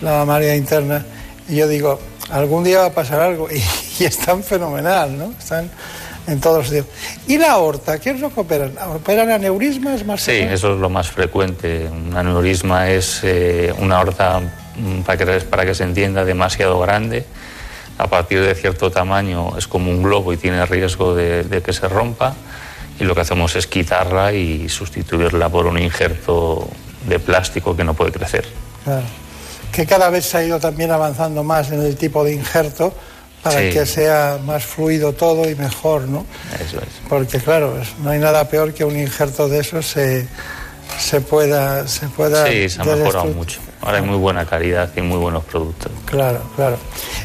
la mamaria interna y yo digo, algún día va a pasar algo [laughs] y, y están fenomenal, ¿no? Están en todos los sitios. ¿Y la aorta? ¿Qué es lo que operan? ¿Operan aneurismas más Sí, eso es lo más frecuente. Un aneurisma es eh, una aorta, mm, para que, para que se entienda, demasiado grande. A partir de cierto tamaño es como un globo y tiene riesgo de, de que se rompa. Y lo que hacemos es quitarla y sustituirla por un injerto de plástico que no puede crecer. Claro. Que cada vez se ha ido también avanzando más en el tipo de injerto para Sí. que sea más fluido todo y mejor, ¿no? Eso es. Porque claro, no hay nada peor que un injerto de esos se, se pueda se pueda Sí, se ha mejorado mucho. Ahora hay muy buena calidad y muy buenos productos. Claro, claro.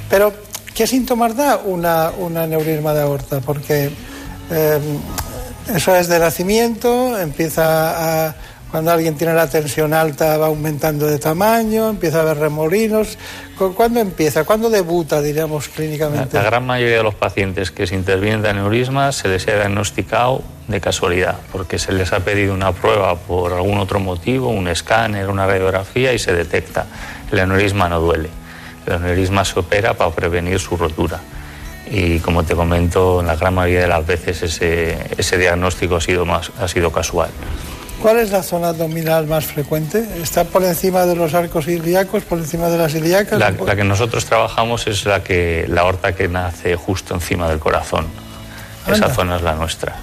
Pero, ¿qué síntomas da una, un aneurisma de aorta? Porque eh, eso es de nacimiento, empieza a... Cuando alguien tiene la tensión alta va aumentando de tamaño, empieza a haber remolinos. ¿Cu- ¿Cuándo empieza? ¿Cuándo debuta, diríamos, La, clínicamente? la gran mayoría de los pacientes que se intervienen de aneurismas se les ha diagnosticado de casualidad, porque se les ha pedido una prueba por algún otro motivo, un escáner, una radiografía y se detecta. El aneurisma no duele. El aneurisma se opera para prevenir su rotura. Y como te comento, en la gran mayoría de las veces ese, ese diagnóstico ha sido, más, ha sido casual. ¿Cuál es la zona abdominal más frecuente? ¿Está por encima de los arcos ilíacos, por encima de las ilíacas? La, la que nosotros trabajamos es la, que, la aorta que nace justo encima del corazón. Esa zona es la nuestra,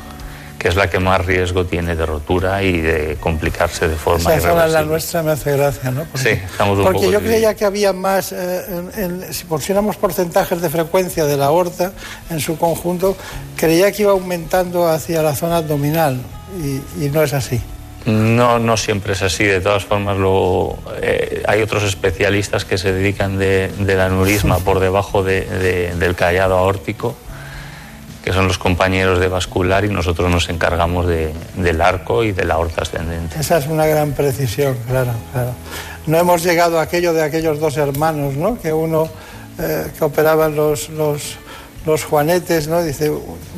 que es la que más riesgo tiene de rotura y de complicarse de forma Esa zona es la nuestra, me hace gracia, ¿no? Sí, estamos un Porque poco yo divididos. creía que había más, eh, en- en- si pusiéramos porcentajes de frecuencia de la aorta en su conjunto, creía que iba aumentando hacia la zona abdominal y, y no es así. No, no siempre es así. De todas formas, luego eh, hay otros especialistas que se dedican de- del aneurisma [laughs] por debajo de- de- del callado aórtico, que son los compañeros de vascular, y nosotros nos encargamos de- del arco y de la aorta ascendente. Esa es una gran precisión, claro, claro. No hemos llegado a aquello de aquellos dos hermanos, ¿no? Que uno eh, que operaban los, los, los juanetes, ¿no? Dice,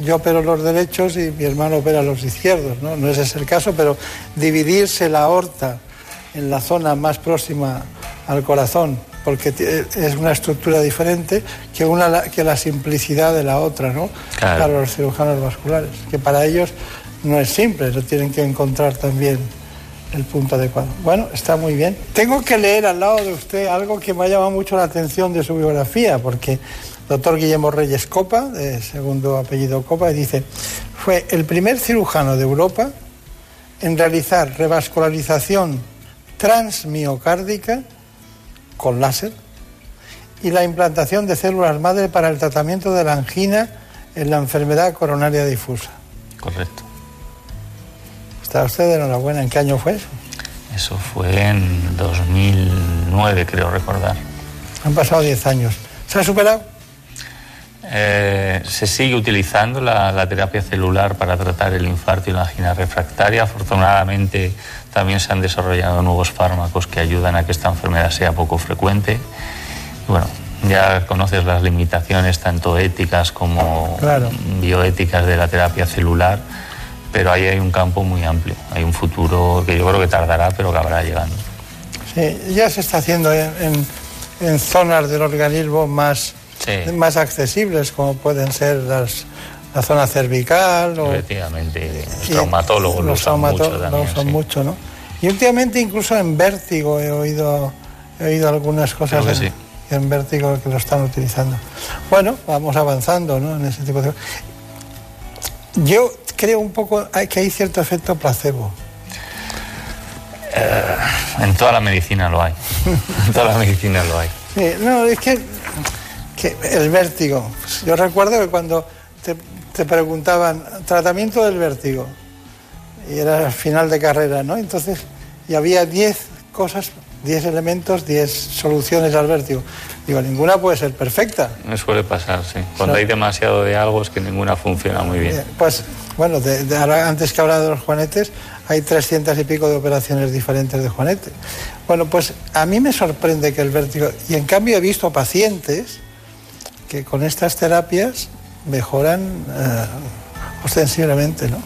yo opero los derechos y mi hermano opera los izquierdos, ¿no? No ese es el caso, pero dividirse la aorta en la zona más próxima al corazón, porque ti- es una estructura diferente que, una, la- que la simplicidad de la otra, ¿no? Claro. Para los cirujanos vasculares, que para ellos no es simple, lo tienen que encontrar también el punto adecuado. Bueno, está muy bien. Tengo que leer al lado de usted algo que me ha llamado mucho la atención de su biografía, porque doctor Guillermo Reyes Copa, de segundo apellido Copa, dice, fue el primer cirujano de Europa en realizar revascularización transmiocárdica con láser y la implantación de células madre para el tratamiento de la angina en la enfermedad coronaria difusa. Correcto. Está usted enhorabuena. ¿En qué año fue eso? Eso fue en 2009, creo recordar. Han pasado 10 años. ¿Se ha superado? Eh, se sigue utilizando la, la terapia celular para tratar el infarto y la angina refractaria. Afortunadamente también se han desarrollado nuevos fármacos que ayudan a que esta enfermedad sea poco frecuente. Y bueno, ya conoces las limitaciones tanto éticas como Claro. bioéticas de la terapia celular, pero ahí hay un campo muy amplio. Hay un futuro que yo creo que tardará, pero que habrá llegando. Sí, ya se está haciendo en, en- en zonas del organismo más, Sí. más accesibles, como pueden ser las, la zona cervical o Efectivamente, los y- traumatólogos lo los usan mucho traumato- lo también. usan sí. mucho, ¿no? Y últimamente incluso en vértigo he oído, he oído algunas cosas en, sí. en vértigo que lo están utilizando. Bueno, vamos avanzando ¿no? en ese tipo de cosas. Yo creo un poco hay- que hay cierto efecto placebo. Eh, en toda la medicina lo hay. [laughs] en toda la medicina lo hay. Sí, no, es que, que el vértigo. Yo recuerdo que cuando te, te preguntaban tratamiento del vértigo, y era final de carrera, ¿no? Entonces, y había 10 cosas, 10 elementos, 10 soluciones al vértigo. Digo, ninguna puede ser perfecta. Me suele pasar, sí. Cuando hay demasiado de algo es que ninguna funciona muy bien. Eh, Pues, bueno, de- de ahora, antes que hablaba de los juanetes, hay 300 y pico de operaciones diferentes de juanete. Bueno, pues a mí me sorprende que el vértigo, y en cambio he visto pacientes que con estas terapias mejoran eh, ostensiblemente, ¿no?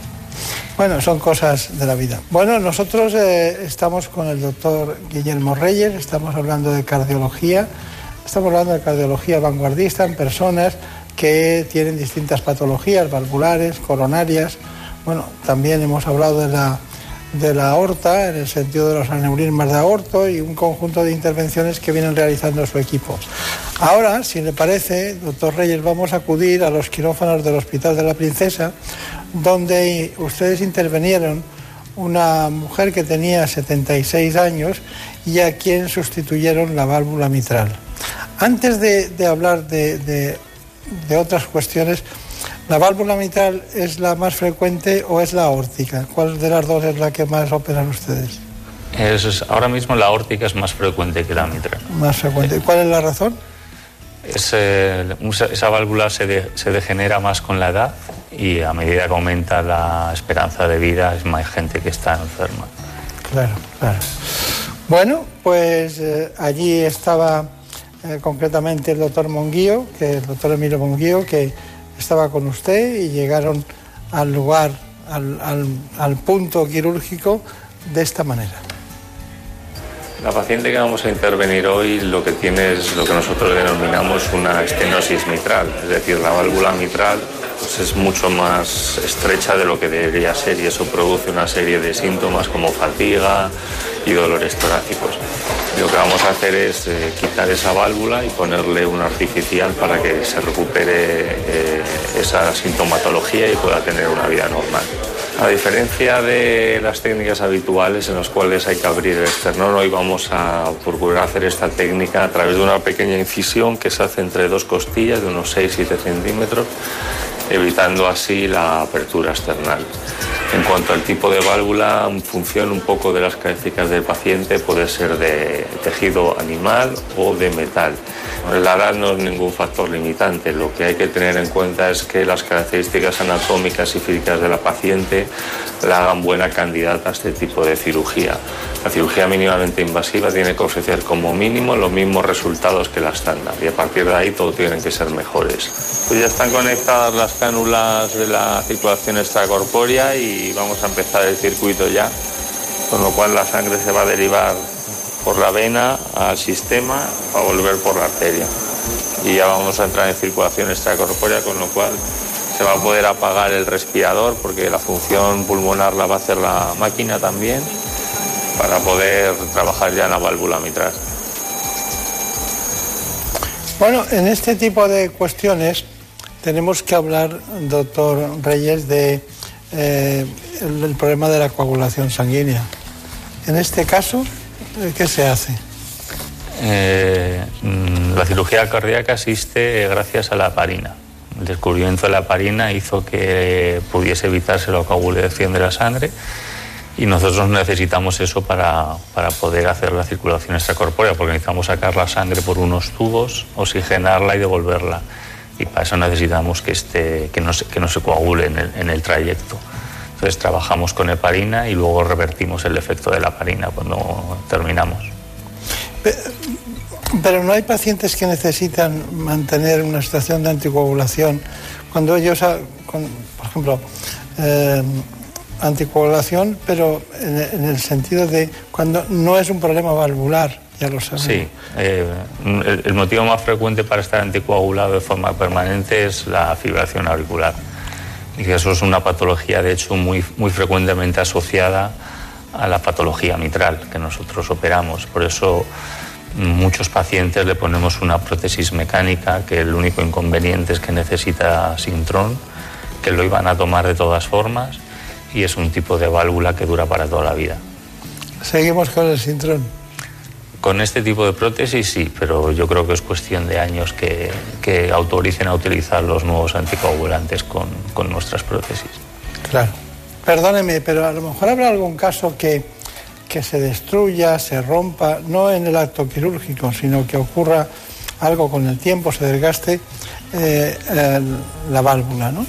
Bueno, son cosas de la vida. Bueno, nosotros eh, estamos con el doctor Guillermo Reyes, estamos hablando de cardiología, estamos hablando de cardiología vanguardista en personas que tienen distintas patologías valvulares, coronarias. Bueno, también hemos hablado de la, de la aorta, en el sentido de los aneurismas de aorto y un conjunto de intervenciones que vienen realizando su equipo. Ahora, si le parece, doctor Reyes, vamos a acudir a los quirófanos del Hospital de la Princesa, donde ustedes intervinieron una mujer que tenía 76 años y a quien sustituyeron la válvula mitral. Antes de, hablar de- de otras cuestiones, ¿la válvula mitral es la más frecuente o es la aórtica? ¿Cuál de las dos es la que más operan ustedes? Es- ahora mismo la aórtica es más frecuente que la mitral. Más frecuente. ¿Y ¿Cuál es la razón? Es, eh, esa, esa válvula se, de- se degenera más con la edad y a medida que aumenta la esperanza de vida es más gente que está enferma. Claro, claro. Bueno, pues eh, allí estaba eh, concretamente el doctor Monguío, que el doctor Emilio Monguío, que estaba con usted y llegaron al lugar, al, al- punto quirúrgico de esta manera. La paciente que vamos a intervenir hoy lo que tiene es lo que nosotros denominamos una estenosis mitral, es decir, la válvula mitral pues es mucho más estrecha de lo que debería ser y eso produce una serie de síntomas como fatiga y dolores torácicos. Lo que vamos a hacer es eh, quitar esa válvula y ponerle una artificial para que se recupere eh, esa sintomatología y pueda tener una vida normal. A diferencia de las técnicas habituales en las cuales hay que abrir el esternón, hoy vamos a procurar hacer esta técnica a través de una pequeña incisión que se hace entre dos costillas de unos 6-7 centímetros, evitando así la apertura external. En cuanto al tipo de válvula, en función un poco de las características del paciente, puede ser de tejido animal o de metal. La edad no es ningún factor limitante. Lo que hay que tener en cuenta es que las características anatómicas y físicas de la paciente la hagan buena candidata a este tipo de cirugía. La cirugía mínimamente invasiva tiene que ofrecer como mínimo los mismos resultados que la estándar y a partir de ahí todo tienen que ser mejores. Pues ya están conectadas las cánulas de la circulación extracorpórea y vamos a empezar el circuito ya, con lo cual la sangre se va a derivar por la vena al sistema a volver por la arteria. Y ya vamos a entrar en circulación extracorpórea, con lo cual se va a poder apagar el respirador porque la función pulmonar la va a hacer la máquina también para poder trabajar ya en la válvula mitral. Bueno, en este tipo de cuestiones tenemos que hablar, doctor Reyes, de eh, el, problema de la coagulación sanguínea. En este caso, eh, ¿qué se hace? Eh, mm, la cirugía cardíaca existe gracias a la heparina. El descubrimiento de la heparina hizo que pudiese evitarse la coagulación de la sangre y nosotros necesitamos eso para, para poder hacer la circulación extracorpórea, porque necesitamos sacar la sangre por unos tubos, oxigenarla y devolverla. Y para eso necesitamos que, esté, que, no, se, que no se coagule en el, en el trayecto. Entonces trabajamos con heparina y luego revertimos el efecto de la heparina cuando terminamos. Pero no hay pacientes que necesitan mantener una situación de anticoagulación cuando ellos, ah, con, por ejemplo, eh, anticoagulación, pero en, en, el sentido de cuando no es un problema valvular, ya lo. Sí, eh, el, el, motivo más frecuente para estar anticoagulado de forma permanente es la fibración auricular. Y eso es una patología, de hecho, muy, muy frecuentemente asociada a la patología mitral que nosotros operamos. Por eso muchos pacientes le ponemos una prótesis mecánica que el único inconveniente es que necesita sintrón, que lo iban a tomar de todas formas y es un tipo de válvula que dura para toda la vida. Seguimos con el sintrón. Con este tipo de prótesis sí, pero yo creo que es cuestión de años que, que autoricen a utilizar los nuevos anticoagulantes con, con nuestras prótesis. Claro. Perdóneme, pero a lo mejor habrá algún caso que, que se destruya, se rompa, no en el acto quirúrgico, sino que ocurra algo con el tiempo, se desgaste eh, el, la válvula, ¿no?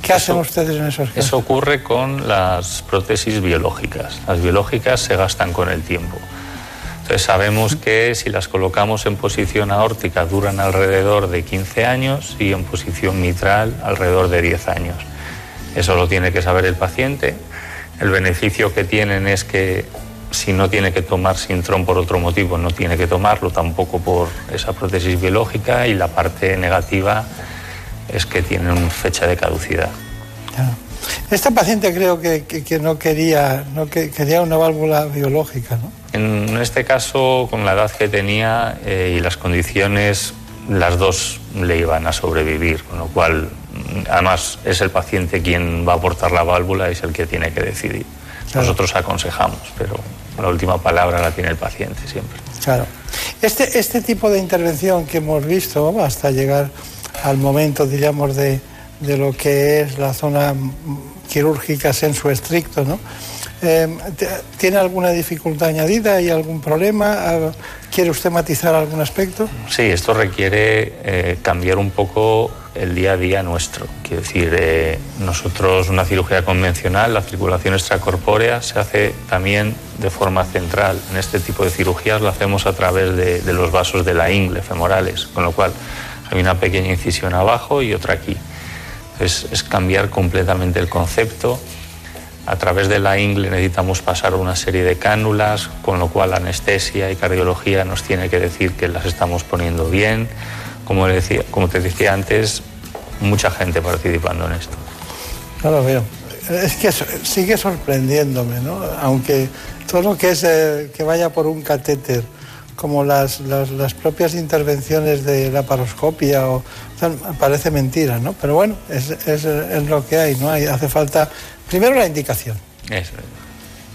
¿Qué eso, hacen ustedes en esos casos? Eso ocurre con las prótesis biológicas. Las biológicas se gastan con el tiempo. Entonces sabemos que si las colocamos en posición aórtica duran alrededor de 15 años y en posición mitral alrededor de 10 años. Eso lo tiene que saber el paciente. El beneficio que tienen es que si no tiene que tomar Sintrón por otro motivo, no tiene que tomarlo tampoco por esa prótesis biológica y la parte negativa es que tienen fecha de caducidad. Claro. Esta paciente creo que, que, que no quería, no que, quería una válvula biológica, ¿no? En este caso, con la edad que tenía eh, y las condiciones, las dos le iban a sobrevivir, con lo cual, además, es el paciente quien va a aportar la válvula y es el que tiene que decidir. Claro. Nosotros aconsejamos, pero la última palabra la tiene el paciente siempre. Claro. Este, este tipo de intervención que hemos visto hasta llegar al momento, diríamos, de, de lo que es la zona quirúrgica en su estricto, ¿no? Eh, ¿Tiene alguna dificultad añadida y algún problema? ¿Quiere usted matizar algún aspecto? Sí, esto requiere eh, cambiar un poco el día a día nuestro. Quiero decir, eh, nosotros una cirugía convencional, la circulación extracorpórea, se hace también de forma central. En este tipo de cirugías lo hacemos a través de, de los vasos de la ingle femorales, con lo cual hay una pequeña incisión abajo y otra aquí. Es cambiar completamente el concepto A través de la ingle necesitamos pasar una serie de cánulas, con lo cual anestesia y cardiología nos tiene que decir que las estamos poniendo bien. Como, decía, como te decía antes, mucha gente participando en esto. Claro, veo. Es que sigue sorprendiéndome, ¿no? Aunque todo lo que es eh, que vaya por un catéter, como las, las, las, propias intervenciones de la paroscopia, o, parece mentira, ¿no? Pero bueno, es, es, es, lo que hay, ¿no? Hay, hace falta primero la indicación. Eso.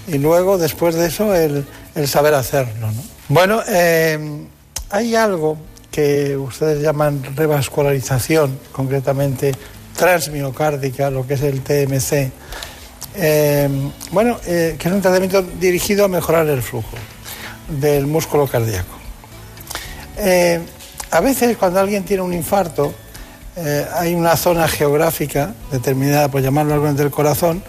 Y luego, después de eso, el, el saber hacerlo, ¿no? Bueno, eh, hay algo que ustedes llaman revascularización, concretamente transmiocárdica, lo que es el TMC. Eh, bueno, eh, que es un tratamiento dirigido a mejorar el flujo del músculo cardíaco. A veces cuando alguien tiene un infarto, eh, hay una zona geográfica determinada, por llamarlo algo del corazón,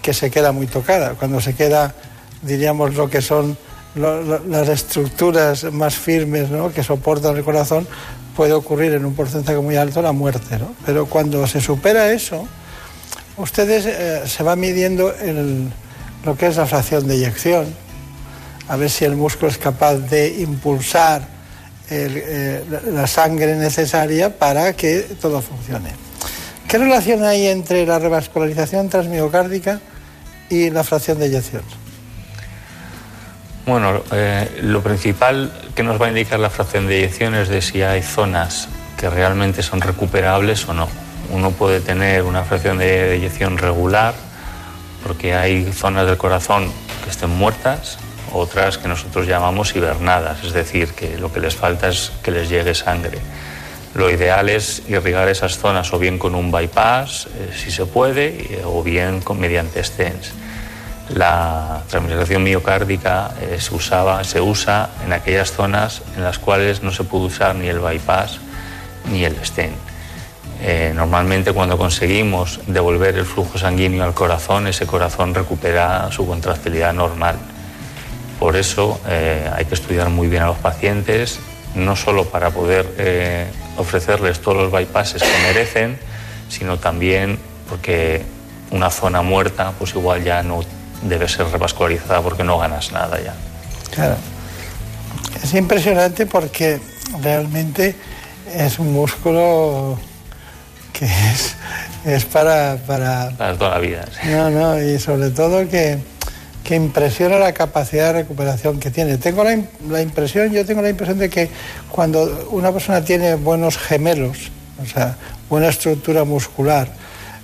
que se queda muy tocada. Cuando se queda, diríamos, lo que son las estructuras más firmes ¿no? que soportan el corazón, puede ocurrir en un porcentaje muy alto la muerte. ¿no? Pero cuando se supera eso, ustedes eh, se va midiendo el, lo que es la fracción de eyección, a ver si el músculo es capaz de impulsar eh, la sangre necesaria para que todo funcione. ¿Qué relación hay entre la revascularización transmiocárdica y la fracción de eyección? Bueno, eh, lo principal que nos va a indicar la fracción de eyección es de si hay zonas que realmente son recuperables o no. Uno puede tener una fracción de eyección regular porque hay zonas del corazón que estén muertas, otras que nosotros llamamos hibernadas, es decir, que lo que les falta es que les llegue sangre. Lo ideal es irrigar esas zonas o bien con un bypass, eh, si se puede, o bien con, mediante stents. La transmisión miocárdica eh, se, usaba, se usa en aquellas zonas en las cuales no se puede usar ni el bypass ni el stent. Eh, normalmente cuando conseguimos devolver el flujo sanguíneo al corazón, ese corazón recupera su contractilidad normal. Por eso eh, hay que estudiar muy bien a los pacientes, no solo para poder eh, ofrecerles todos los bypasses que merecen, sino también porque una zona muerta pues igual ya no debe ser revascularizada porque no ganas nada ya. Claro. Es impresionante porque realmente es un músculo que es, es para, para... Para toda la vida. Sí. No, no, y sobre todo que, que impresiona la capacidad de recuperación que tiene. Tengo la, la, impresión, yo tengo la impresión de que cuando una persona tiene buenos gemelos, o sea, buena estructura muscular,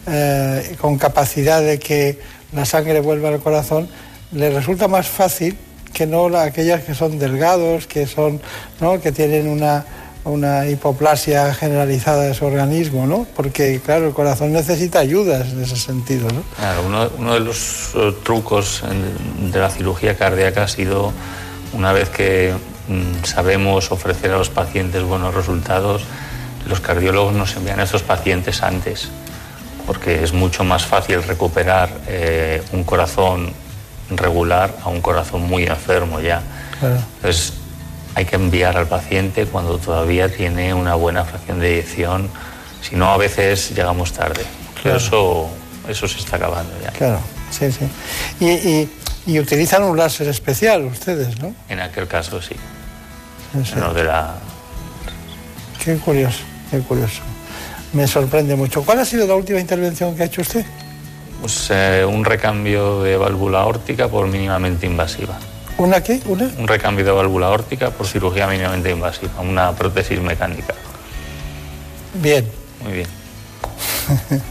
eh, con capacidad de que la sangre vuelva al corazón, le resulta más fácil que no la, aquellas que son delgados, que son, ¿no? que tienen una, una hipoplasia generalizada de su organismo, ¿no? Porque, claro, el corazón necesita ayudas en ese sentido, ¿no? Claro, uno, uno de los uh, trucos de la cirugía cardíaca ha sido, una vez que mm, sabemos ofrecer a los pacientes buenos resultados, los cardiólogos nos envían a estos pacientes antes, porque es mucho más fácil recuperar eh, un corazón regular a un corazón muy enfermo ya. Claro. Entonces, hay que enviar al paciente cuando todavía tiene una buena fracción de eyección, si no a veces llegamos tarde. Pero eso, eso se está acabando ya. Claro, sí, sí. Y, y, y, utilizan un láser especial ustedes, ¿no? En aquel caso sí. sí, sí. No de la... Qué curioso, qué curioso. Me sorprende mucho. ¿Cuál ha sido la última intervención que ha hecho usted? Pues eh, un recambio de válvula aórtica por mínimamente invasiva. ¿Una qué? ¿Una? Un recambio de válvula aórtica por cirugía mínimamente invasiva, una prótesis mecánica. Bien. Muy bien. [laughs]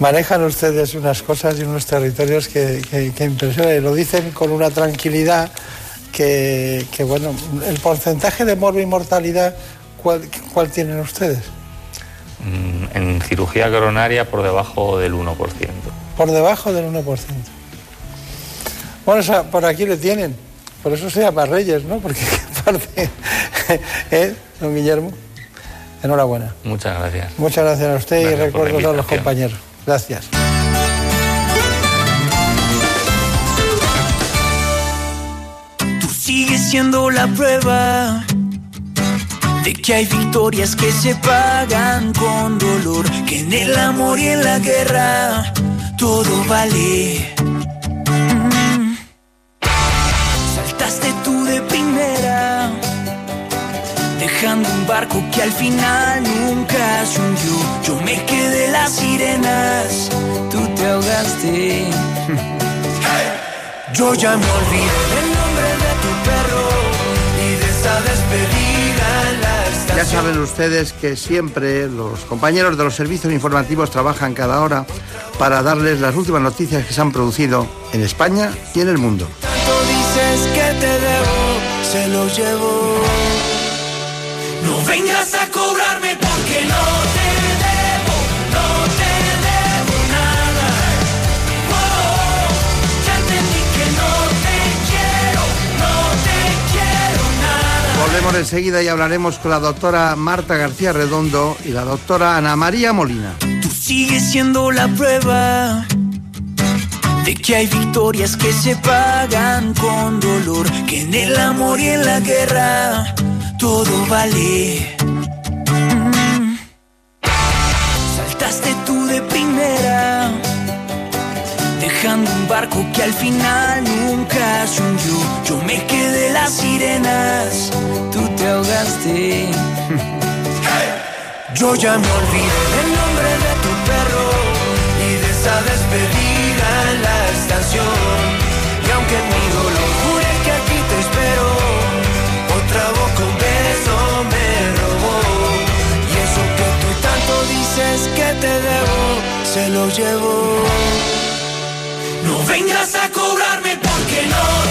Manejan ustedes unas cosas y unos territorios que, que, que impresionan y lo dicen con una tranquilidad que, que, bueno, el porcentaje de morbo y mortalidad, ¿cuál, ¿cuál tienen ustedes? Mm, En cirugía coronaria por debajo del 1%. Por debajo del 1%. Bueno, o sea, por aquí le tienen. Por eso se llama Reyes, ¿no? Porque [laughs] parte, [laughs] ¿eh, don Guillermo? Enhorabuena. Muchas gracias. Muchas gracias a usted Gracias y recuerdos a los compañeros. Gracias. Tú sigues siendo la prueba de que hay victorias que se pagan con dolor, que en el amor y en la guerra todo vale. Dejando un barco que al final nunca se hundió. Yo me quedé las sirenas, tú te ahogaste. [laughs] Yo ya me olvidé del nombre de tu perro y de esa despedida en la estación. Ya saben ustedes que siempre los compañeros de los servicios informativos trabajan cada hora para darles las últimas noticias que se han producido en España y en el mundo. Tanto dices que te debo, se lo llevo. Vengas a cobrarme porque no te debo, no te debo nada. Oh, ya entendí que no te quiero, no te quiero nada. Volvemos enseguida y hablaremos con la doctora Marta García Redondo y la doctora Ana María Molina. Tú sigues siendo la prueba de que hay victorias que se pagan con dolor, que en el amor y en la guerra todo vale. Saltaste tú de primera, dejando un barco que al final nunca se hundió. Yo me quedé las sirenas, tú te ahogaste. Yo ya me olvidé del nombre de tu perro y de esa despedida en la estación. Y aunque mi dolor te debo, se lo llevo. No vengas a cobrarme porque no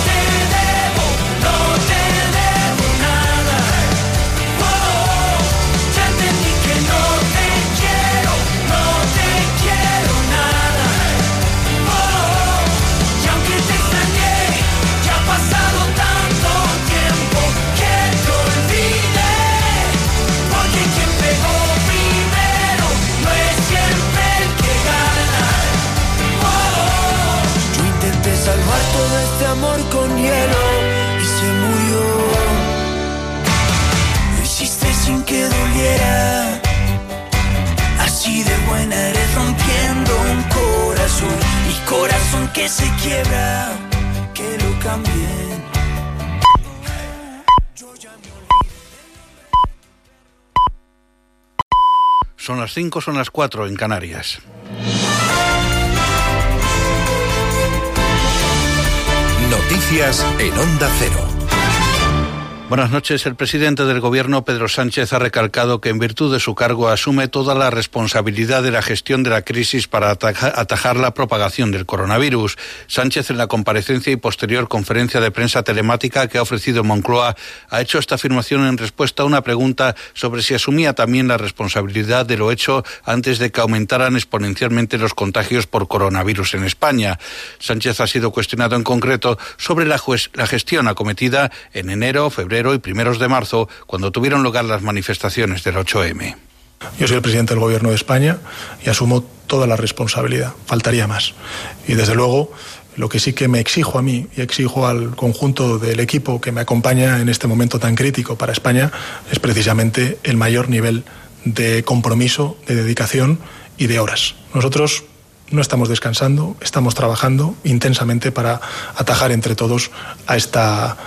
corazón y corazón que se quiebra, que lo cambien. Son las 5, son las 4 en Canarias. Noticias en Onda Cero. Buenas noches. El presidente del Gobierno, Pedro Sánchez, ha recalcado que en virtud de su cargo asume toda la responsabilidad de la gestión de la crisis para ataja- atajar la propagación del coronavirus. Sánchez, en la comparecencia y posterior conferencia de prensa telemática que ha ofrecido Moncloa, ha hecho esta afirmación en respuesta a una pregunta sobre si asumía también la responsabilidad de lo hecho antes de que aumentaran exponencialmente los contagios por coronavirus en España. Sánchez ha sido cuestionado en concreto sobre la, la gestión acometida en enero, febrero y primeros de marzo, cuando tuvieron lugar las manifestaciones del 8M. Yo soy el presidente del Gobierno de España y asumo toda la responsabilidad. Faltaría más. Y desde luego, lo que sí que me exijo a mí y exijo al conjunto del equipo que me acompaña en este momento tan crítico para España es precisamente el mayor nivel de compromiso, de dedicación y de horas. Nosotros no estamos descansando, estamos trabajando intensamente para atajar entre todos a esta,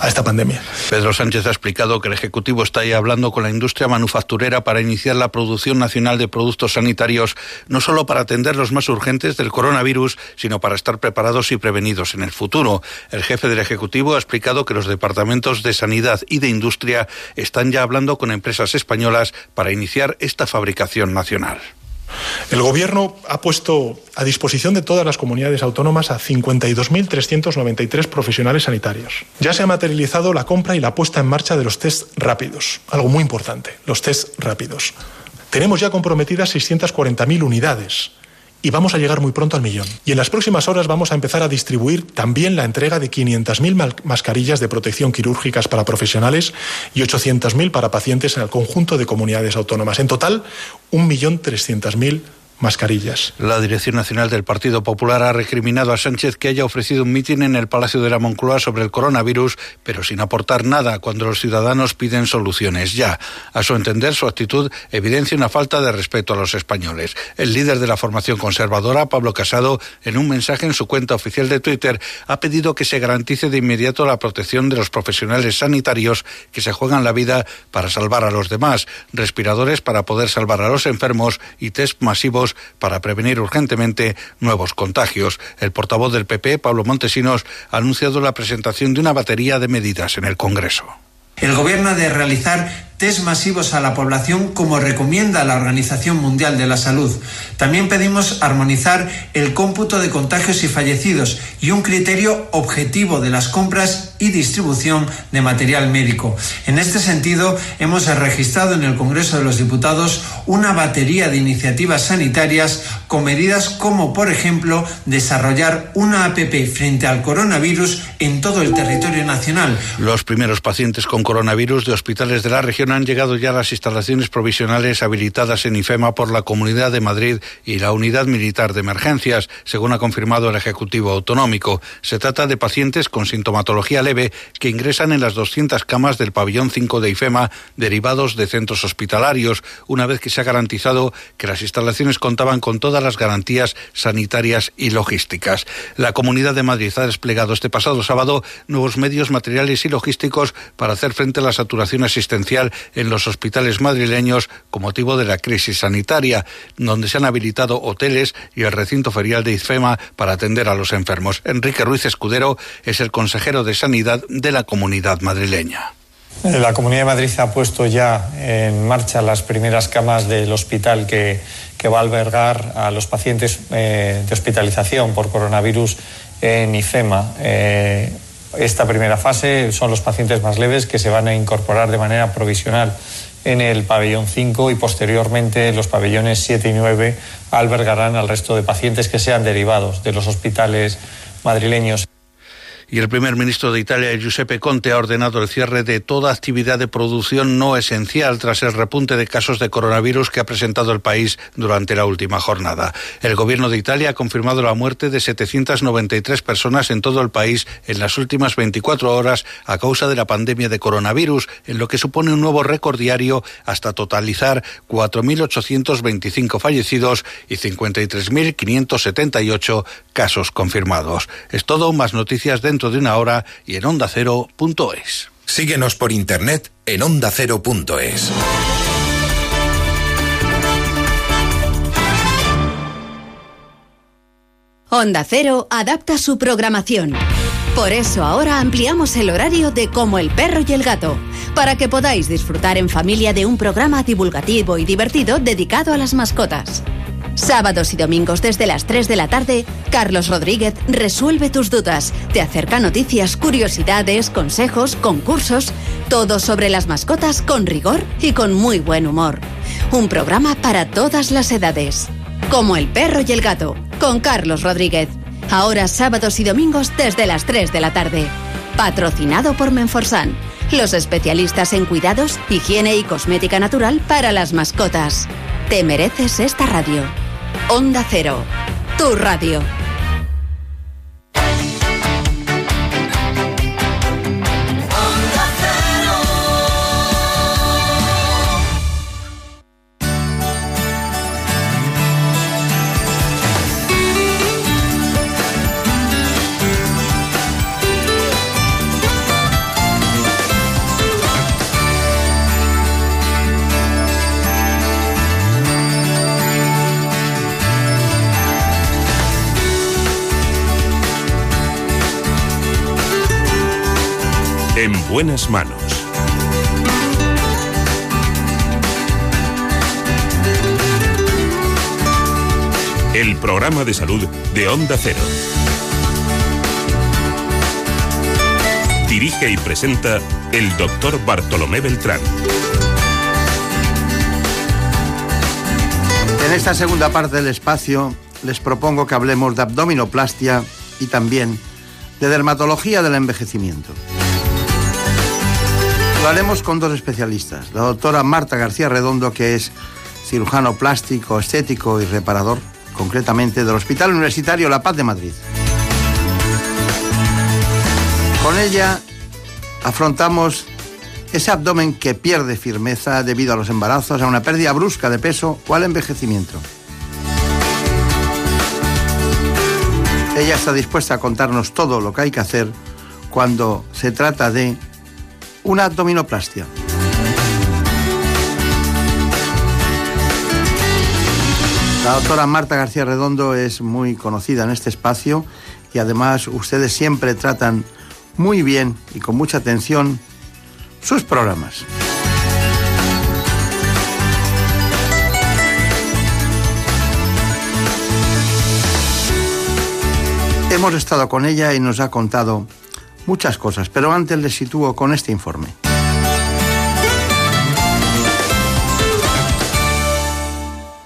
a esta pandemia. Pedro Sánchez ha explicado que el Ejecutivo está ya hablando con la industria manufacturera para iniciar la producción nacional de productos sanitarios, no solo para atender los más urgentes del coronavirus, sino para estar preparados y prevenidos en el futuro. El jefe del Ejecutivo ha explicado que los departamentos de Sanidad y de Industria están ya hablando con empresas españolas para iniciar esta fabricación nacional. El Gobierno ha puesto a disposición de todas las comunidades autónomas a 52.393 profesionales sanitarios. Ya se ha materializado la compra y la puesta en marcha de los test rápidos, algo muy importante, los test rápidos. Tenemos ya comprometidas 640.000 unidades y vamos a llegar muy pronto al millón. Y en las próximas horas vamos a empezar a distribuir también la entrega de 500.000 mal- mascarillas de protección quirúrgicas para profesionales y 800.000 para pacientes en el conjunto de comunidades autónomas. En total, 1.300.000 mascarillas. La Dirección Nacional del Partido Popular ha recriminado a Sánchez que haya ofrecido un mitin en el Palacio de la Moncloa sobre el coronavirus, pero sin aportar nada cuando los ciudadanos piden soluciones ya. A su entender, su actitud evidencia una falta de respeto a los españoles. El líder de la formación conservadora, Pablo Casado, en un mensaje en su cuenta oficial de Twitter, ha pedido que se garantice de inmediato la protección de los profesionales sanitarios que se juegan la vida para salvar a los demás, respiradores para poder salvar a los enfermos y test masivos para prevenir urgentemente nuevos contagios. El portavoz del PP, Pablo Montesinos, ha anunciado la presentación de una batería de medidas en el Congreso. El Gobierno ha de realizar test masivos a la población como recomienda la Organización Mundial de la Salud. También pedimos armonizar el cómputo de contagios y fallecidos y un criterio objetivo de las compras y distribución de material médico. En este sentido, hemos registrado en el Congreso de los Diputados una batería de iniciativas sanitarias con medidas como, por ejemplo, desarrollar una APP frente al coronavirus en todo el territorio nacional. Los primeros pacientes con coronavirus de hospitales de la región han llegado ya las instalaciones provisionales habilitadas en IFEMA por la Comunidad de Madrid y la Unidad Militar de Emergencias, según ha confirmado el Ejecutivo Autonómico. Se trata de pacientes con sintomatología leve que ingresan en las 200 camas del pabellón 5 de IFEMA derivados de centros hospitalarios, una vez que se ha garantizado que las instalaciones contaban con todas las garantías sanitarias y logísticas. La Comunidad de Madrid ha desplegado este pasado sábado nuevos medios materiales y logísticos para hacer frente a la saturación asistencial en los hospitales madrileños con motivo de la crisis sanitaria, donde se han habilitado hoteles y el recinto ferial de IFEMA para atender a los enfermos. Enrique Ruiz Escudero es el consejero de Sanidad de la comunidad madrileña. La Comunidad de Madrid ha puesto ya en marcha las primeras camas del hospital que, que va a albergar a los pacientes eh, de hospitalización por coronavirus en IFEMA. Eh, esta primera fase son los pacientes más leves que se van a incorporar de manera provisional en el pabellón 5 y posteriormente los pabellones 7 y 9 albergarán al resto de pacientes que sean derivados de los hospitales madrileños y el primer ministro de Italia, Giuseppe Conte, ha ordenado el cierre de toda actividad de producción no esencial tras el repunte de casos de coronavirus que ha presentado el país durante la última jornada. El gobierno de Italia ha confirmado la muerte de 793 personas en todo el país en las últimas 24 horas a causa de la pandemia de coronavirus, en lo que supone un nuevo récord diario hasta totalizar 4.825 fallecidos y 53.578 casos confirmados. Es todo, más noticias dentro de una hora y en ondacero.es. Síguenos por internet en ondacero.es. Onda Cero adapta su programación. Por eso ahora ampliamos el horario de Como el perro y el gato, para que podáis disfrutar en familia de un programa divulgativo y divertido dedicado a las mascotas. Sábados y domingos desde las 3 de la tarde, Carlos Rodríguez resuelve tus dudas, te acerca noticias, curiosidades, consejos, concursos, todo sobre las mascotas con rigor y con muy buen humor. Un programa para todas las edades. Como el perro y el gato, con Carlos Rodríguez. Ahora sábados y domingos desde las 3 de la tarde. Patrocinado por Menforsan, los especialistas en cuidados, higiene y cosmética natural para las mascotas. Te mereces esta radio. Onda Cero, tu radio. En buenas manos. El programa de salud de Onda Cero. Dirige y presenta el doctor Bartolomé Beltrán. En esta segunda parte del espacio les propongo que hablemos de abdominoplastia y también de dermatología del envejecimiento. Lo con dos especialistas, la doctora Marta García Redondo, que es cirujano plástico, estético y reparador, concretamente del Hospital Universitario La Paz de Madrid. Con ella afrontamos ese abdomen que pierde firmeza debido a los embarazos, a una pérdida brusca de peso o al envejecimiento. Ella está dispuesta a contarnos todo lo que hay que hacer cuando se trata de una abdominoplastia. La doctora Marta García Redondo es muy conocida en este espacio y además ustedes siempre tratan muy bien y con mucha atención sus programas. Hemos estado con ella y nos ha contado muchas cosas, pero antes les sitúo con este informe.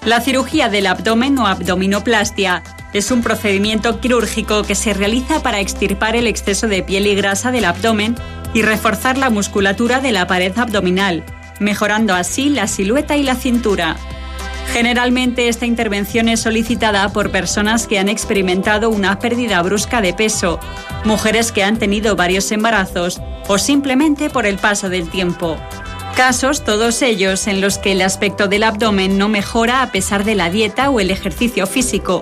La cirugía del abdomen o abdominoplastia es un procedimiento quirúrgico que se realiza para extirpar el exceso de piel y grasa del abdomen y reforzar la musculatura de la pared abdominal, mejorando así la silueta y la cintura. Generalmente esta intervención es solicitada por personas que han experimentado una pérdida brusca de peso, mujeres que han tenido varios embarazos o simplemente por el paso del tiempo. Casos todos ellos en los que el aspecto del abdomen no mejora a pesar de la dieta o el ejercicio físico.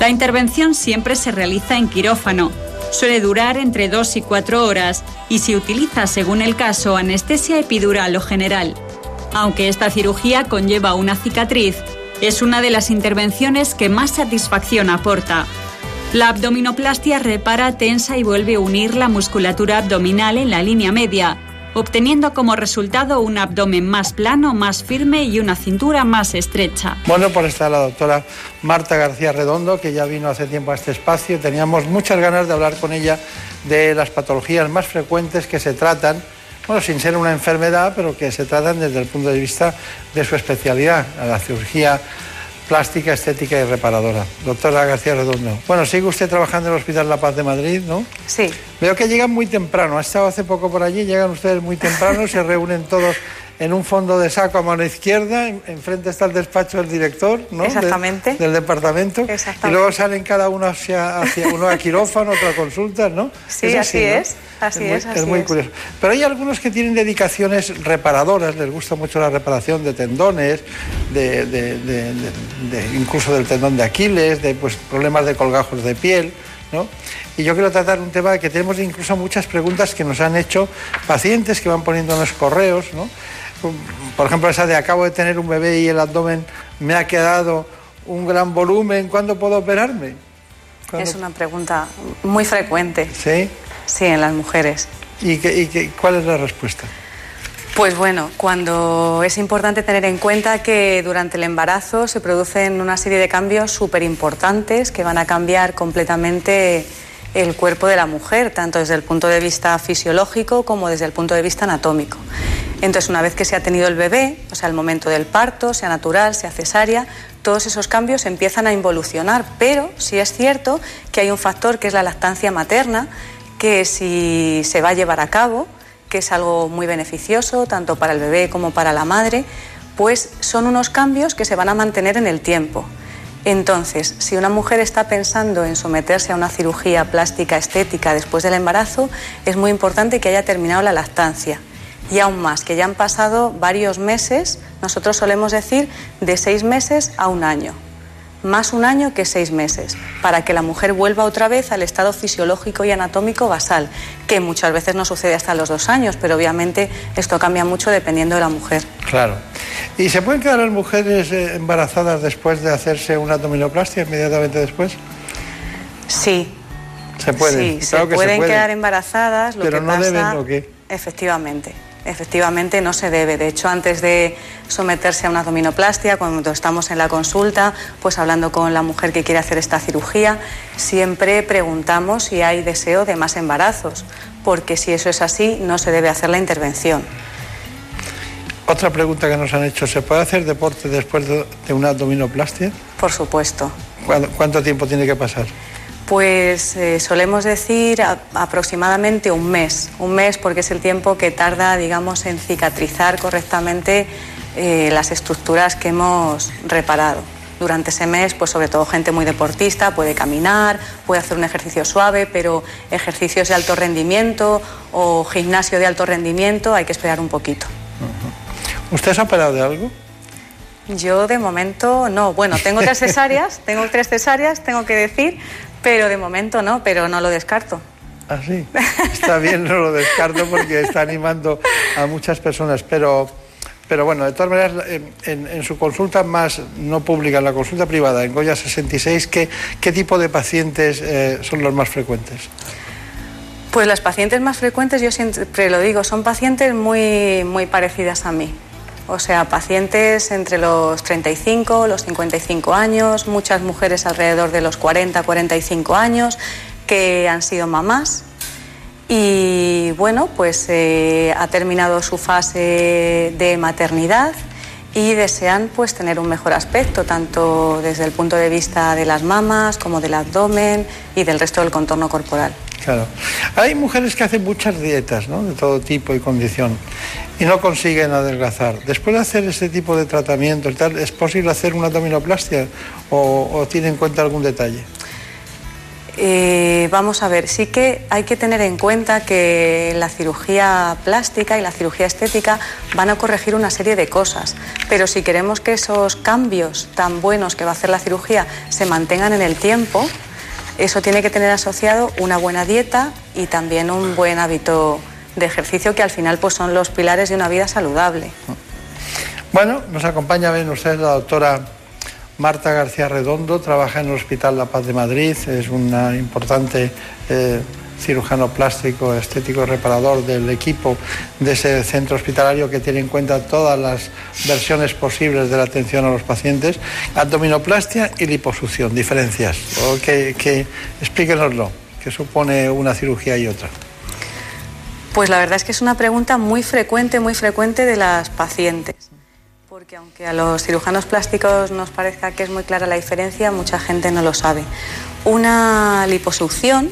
La intervención siempre se realiza en quirófano. Suele durar entre 2 y 4 horas y se utiliza según el caso anestesia epidural o general. Aunque esta cirugía conlleva una cicatriz, es una de las intervenciones que más satisfacción aporta. La abdominoplastia repara, tensa y vuelve a unir la musculatura abdominal en la línea media, obteniendo como resultado un abdomen más plano, más firme y una cintura más estrecha. Bueno, por está la doctora Marta García Redondo, que ya vino hace tiempo a este espacio. Teníamos muchas ganas de hablar con ella de las patologías más frecuentes que se tratan bueno, sin ser una enfermedad, pero que se tratan desde el punto de vista de su especialidad, la cirugía plástica, estética y reparadora. Doctora García Redondo. Bueno, sigue usted trabajando en el Hospital La Paz de Madrid, ¿no? Sí. Veo que llegan muy temprano. Ha estado hace poco por allí, llegan ustedes muy temprano, se reúnen todos en un fondo de saco a mano izquierda, enfrente está el despacho del director, ¿no? Exactamente. del departamento. Exactamente. Y luego salen cada uno hacia, hacia uno a quirófano, otro a consultas, ¿no? Sí, así, es. Así es, es, es muy curioso. Pero hay algunos que tienen dedicaciones reparadoras, les gusta mucho la reparación de tendones, de- incluso del tendón de Aquiles, de pues, problemas de colgajos de piel. ¿no? Y yo quiero tratar un tema que tenemos incluso muchas preguntas que nos han hecho pacientes que van poniendo en los correos. ¿no? Por ejemplo, esa de acabo de tener un bebé y el abdomen me ha quedado un gran volumen, ¿cuándo puedo operarme? ¿Cuándo- Es una pregunta muy frecuente. ¿Sí? Sí, en las mujeres. ¿Y, qué- y qué- cuál es la respuesta? Pues bueno, cuando es importante tener en cuenta que durante el embarazo se producen una serie de cambios súper importantes que van a cambiar completamente el cuerpo de la mujer, tanto desde el punto de vista fisiológico como desde el punto de vista anatómico. Entonces, una vez que se ha tenido el bebé, o sea, el momento del parto, sea natural, sea cesárea, todos esos cambios empiezan a involucionar, pero sí es cierto que hay un factor que es la lactancia materna, que si se va a llevar a cabo, que es algo muy beneficioso tanto para el bebé como para la madre, pues son unos cambios que se van a mantener en el tiempo. Entonces, si una mujer está pensando en someterse a una cirugía plástica estética después del embarazo, es muy importante que haya terminado la lactancia. Y aún más, que ya han pasado varios meses, nosotros solemos decir de seis meses a un año más un año que seis meses, para que la mujer vuelva otra vez al estado fisiológico y anatómico basal, que muchas veces no sucede hasta los dos años, pero obviamente esto cambia mucho dependiendo de la mujer. Claro. ¿Y se pueden quedar las mujeres eh, embarazadas después de hacerse una abdominoplastia inmediatamente después? Sí, Se puede. sí, claro se que pueden se puede. quedar embarazadas, lo Pero que no pasa... deben, ¿o qué? Efectivamente, efectivamente no se debe. De hecho, antes de someterse a una abdominoplastia, cuando estamos en la consulta, pues hablando con la mujer que quiere hacer esta cirugía, siempre preguntamos si hay deseo de más embarazos, porque si eso es así, no se debe hacer la intervención. Otra pregunta que nos han hecho, ¿se puede hacer deporte después de, una abdominoplastia? Por supuesto. ¿Cuánto, cuánto tiempo tiene que pasar? Pues eh, solemos decir a- aproximadamente un mes, un mes porque es el tiempo que tarda, digamos, en cicatrizar correctamente eh, las estructuras que hemos reparado. Durante ese mes, pues sobre todo gente muy deportista puede caminar, puede hacer un ejercicio suave, pero ejercicios de alto rendimiento o gimnasio de alto rendimiento hay que esperar un poquito. ¿Usted se ha operado de algo? Yo de momento no. Bueno, tengo tres cesáreas, tengo tres cesáreas, tengo que decir, pero de momento no, pero no lo descarto. Ah, sí. Está bien, no lo descarto porque está animando a muchas personas, pero pero bueno, de todas maneras, en, en, su consulta más no pública, en la consulta privada, en Goya 66, ¿qué, qué tipo de pacientes eh, son los más frecuentes? Pues las pacientes más frecuentes, yo siempre lo digo, son pacientes muy, muy parecidas a mí. O sea, pacientes entre los 35, los 55 años, muchas mujeres alrededor de los 40, 45 años que han sido mamás y bueno, pues eh, ha terminado su fase de maternidad y desean pues tener un mejor aspecto, tanto desde el punto de vista de las mamas como del abdomen y del resto del contorno corporal. Claro. Hay mujeres que hacen muchas dietas, ¿no? De todo tipo y condición y no consiguen adelgazar. Después de hacer este tipo de tratamientos, ¿es posible hacer una abdominoplastia o, o tiene en cuenta algún detalle? Eh, vamos a ver, sí que hay que tener en cuenta que la cirugía plástica y la cirugía estética van a corregir una serie de cosas, pero si queremos que esos cambios tan buenos que va a hacer la cirugía se mantengan en el tiempo, eso tiene que tener asociado una buena dieta y también un buen hábito de ejercicio que al final pues son los pilares de una vida saludable. Bueno, nos acompaña bien usted la doctora Marta García Redondo trabaja en el Hospital La Paz de Madrid, es una importante eh, cirujano plástico, estético reparador del equipo de ese centro hospitalario que tiene en cuenta todas las versiones posibles de la atención a los pacientes. Abdominoplastia y liposucción, diferencias. Que, que explíquenoslo, qué supone una cirugía y otra. Pues la verdad es que es una pregunta muy frecuente, muy frecuente de las pacientes. Porque aunque a los cirujanos plásticos nos parezca que es muy clara la diferencia, mucha gente no lo sabe. Una liposucción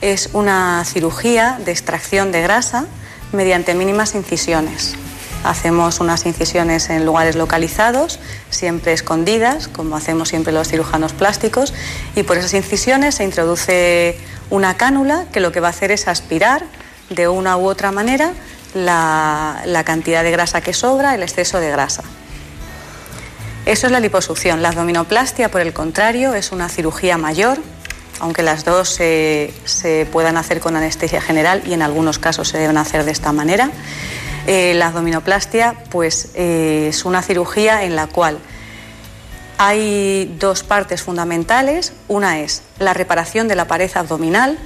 es una cirugía de extracción de grasa mediante mínimas incisiones. Hacemos unas incisiones en lugares localizados, siempre escondidas, como hacemos siempre los cirujanos plásticos, y por esas incisiones se introduce una cánula que lo que va a hacer es aspirar de una u otra manera la, la, cantidad de grasa que sobra, el exceso de grasa. Eso es la liposucción. La abdominoplastia, por el contrario, es una cirugía mayor, aunque las dos se, se puedan hacer con anestesia general y en algunos casos se deben hacer de esta manera. Eh, la abdominoplastia pues, eh, es una cirugía en la cual hay dos partes fundamentales. Una es la reparación de la pared abdominal,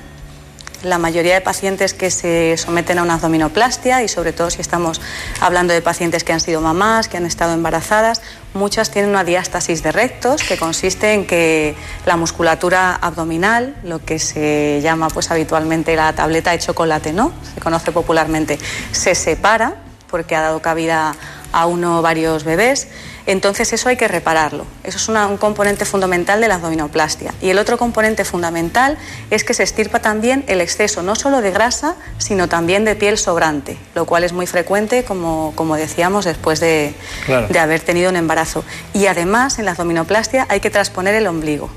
la mayoría de pacientes que se someten a una abdominoplastia y sobre todo si estamos hablando de pacientes que han sido mamás, que han estado embarazadas, muchas tienen una diástasis de rectos que consiste en que la musculatura abdominal, lo que se llama pues habitualmente la tableta de chocolate, ¿no? Se conoce popularmente, se separa porque ha dado cabida a uno o varios bebés entonces eso hay que repararlo. Eso es un componente fundamental de la abdominoplastia. Y el otro componente fundamental es que se estirpa también el exceso no solo de grasa, sino también de piel sobrante, lo cual es muy frecuente, como, como decíamos, después de, claro. de haber tenido un embarazo. Y además en la abdominoplastia hay que transponer el ombligo.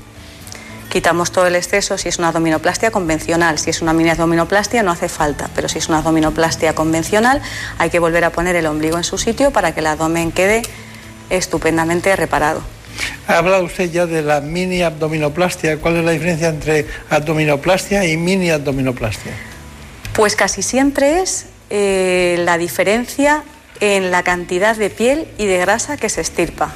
Quitamos todo el exceso si es una abdominoplastia convencional. Si es una mini abdominoplastia no hace falta, pero si es una abdominoplastia convencional hay que volver a poner el ombligo en su sitio para que el abdomen quede estupendamente reparado. Ha hablado usted ya de la mini abdominoplastia. ¿Cuál es la diferencia entre abdominoplastia y mini abdominoplastia? Pues casi siempre es eh, la diferencia en la cantidad de piel y de grasa que se estirpa.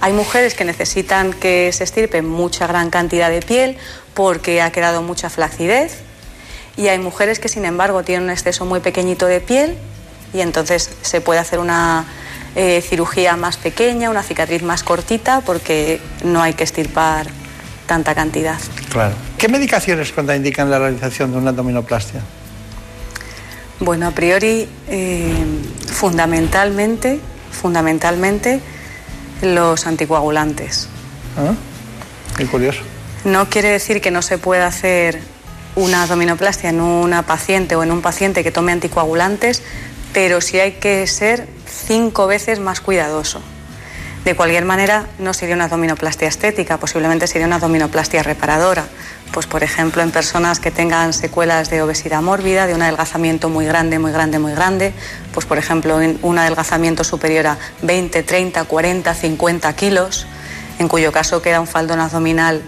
Hay mujeres que necesitan que se estirpe mucha gran cantidad de piel porque ha quedado mucha flacidez y hay mujeres que sin embargo tienen un exceso muy pequeñito de piel y entonces se puede hacer una eh, cirugía más pequeña, una cicatriz más cortita, porque no hay que estirpar tanta cantidad. Claro. ¿Qué medicaciones contraindican la realización de una abdominoplastia? Bueno, a priori, eh, fundamentalmente, fundamentalmente los anticoagulantes. ¿Ah? Qué curioso. No quiere decir que no se pueda hacer una abdominoplastia en una paciente o en un paciente que tome anticoagulantes, pero sí hay que ser cinco veces más cuidadoso. De cualquier manera, no sería una abdominoplastia estética, posiblemente sería una abdominoplastia reparadora. Pues, por ejemplo, en personas que tengan secuelas de obesidad mórbida, de un adelgazamiento muy grande, muy grande, muy grande, pues, por ejemplo, en un adelgazamiento superior a 20, 30, 40, 50 kilos, en cuyo caso queda un faldón abdominal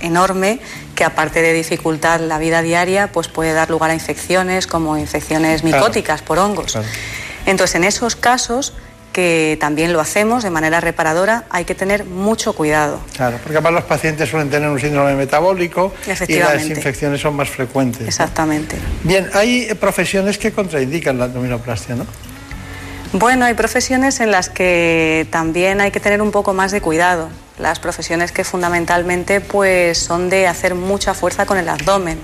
enorme que aparte de dificultar la vida diaria, pues puede dar lugar a infecciones como infecciones micóticas por hongos. Entonces, en esos casos que también lo hacemos de manera reparadora, hay que tener mucho cuidado. Claro, porque además los pacientes suelen tener un síndrome metabólico y las infecciones son más frecuentes. Exactamente. Bien, hay profesiones que contraindican la abdominoplastia, ¿no? Bueno, hay profesiones en las que también hay que tener un poco más de cuidado. Las profesiones que fundamentalmente pues son de hacer mucha fuerza con el abdomen.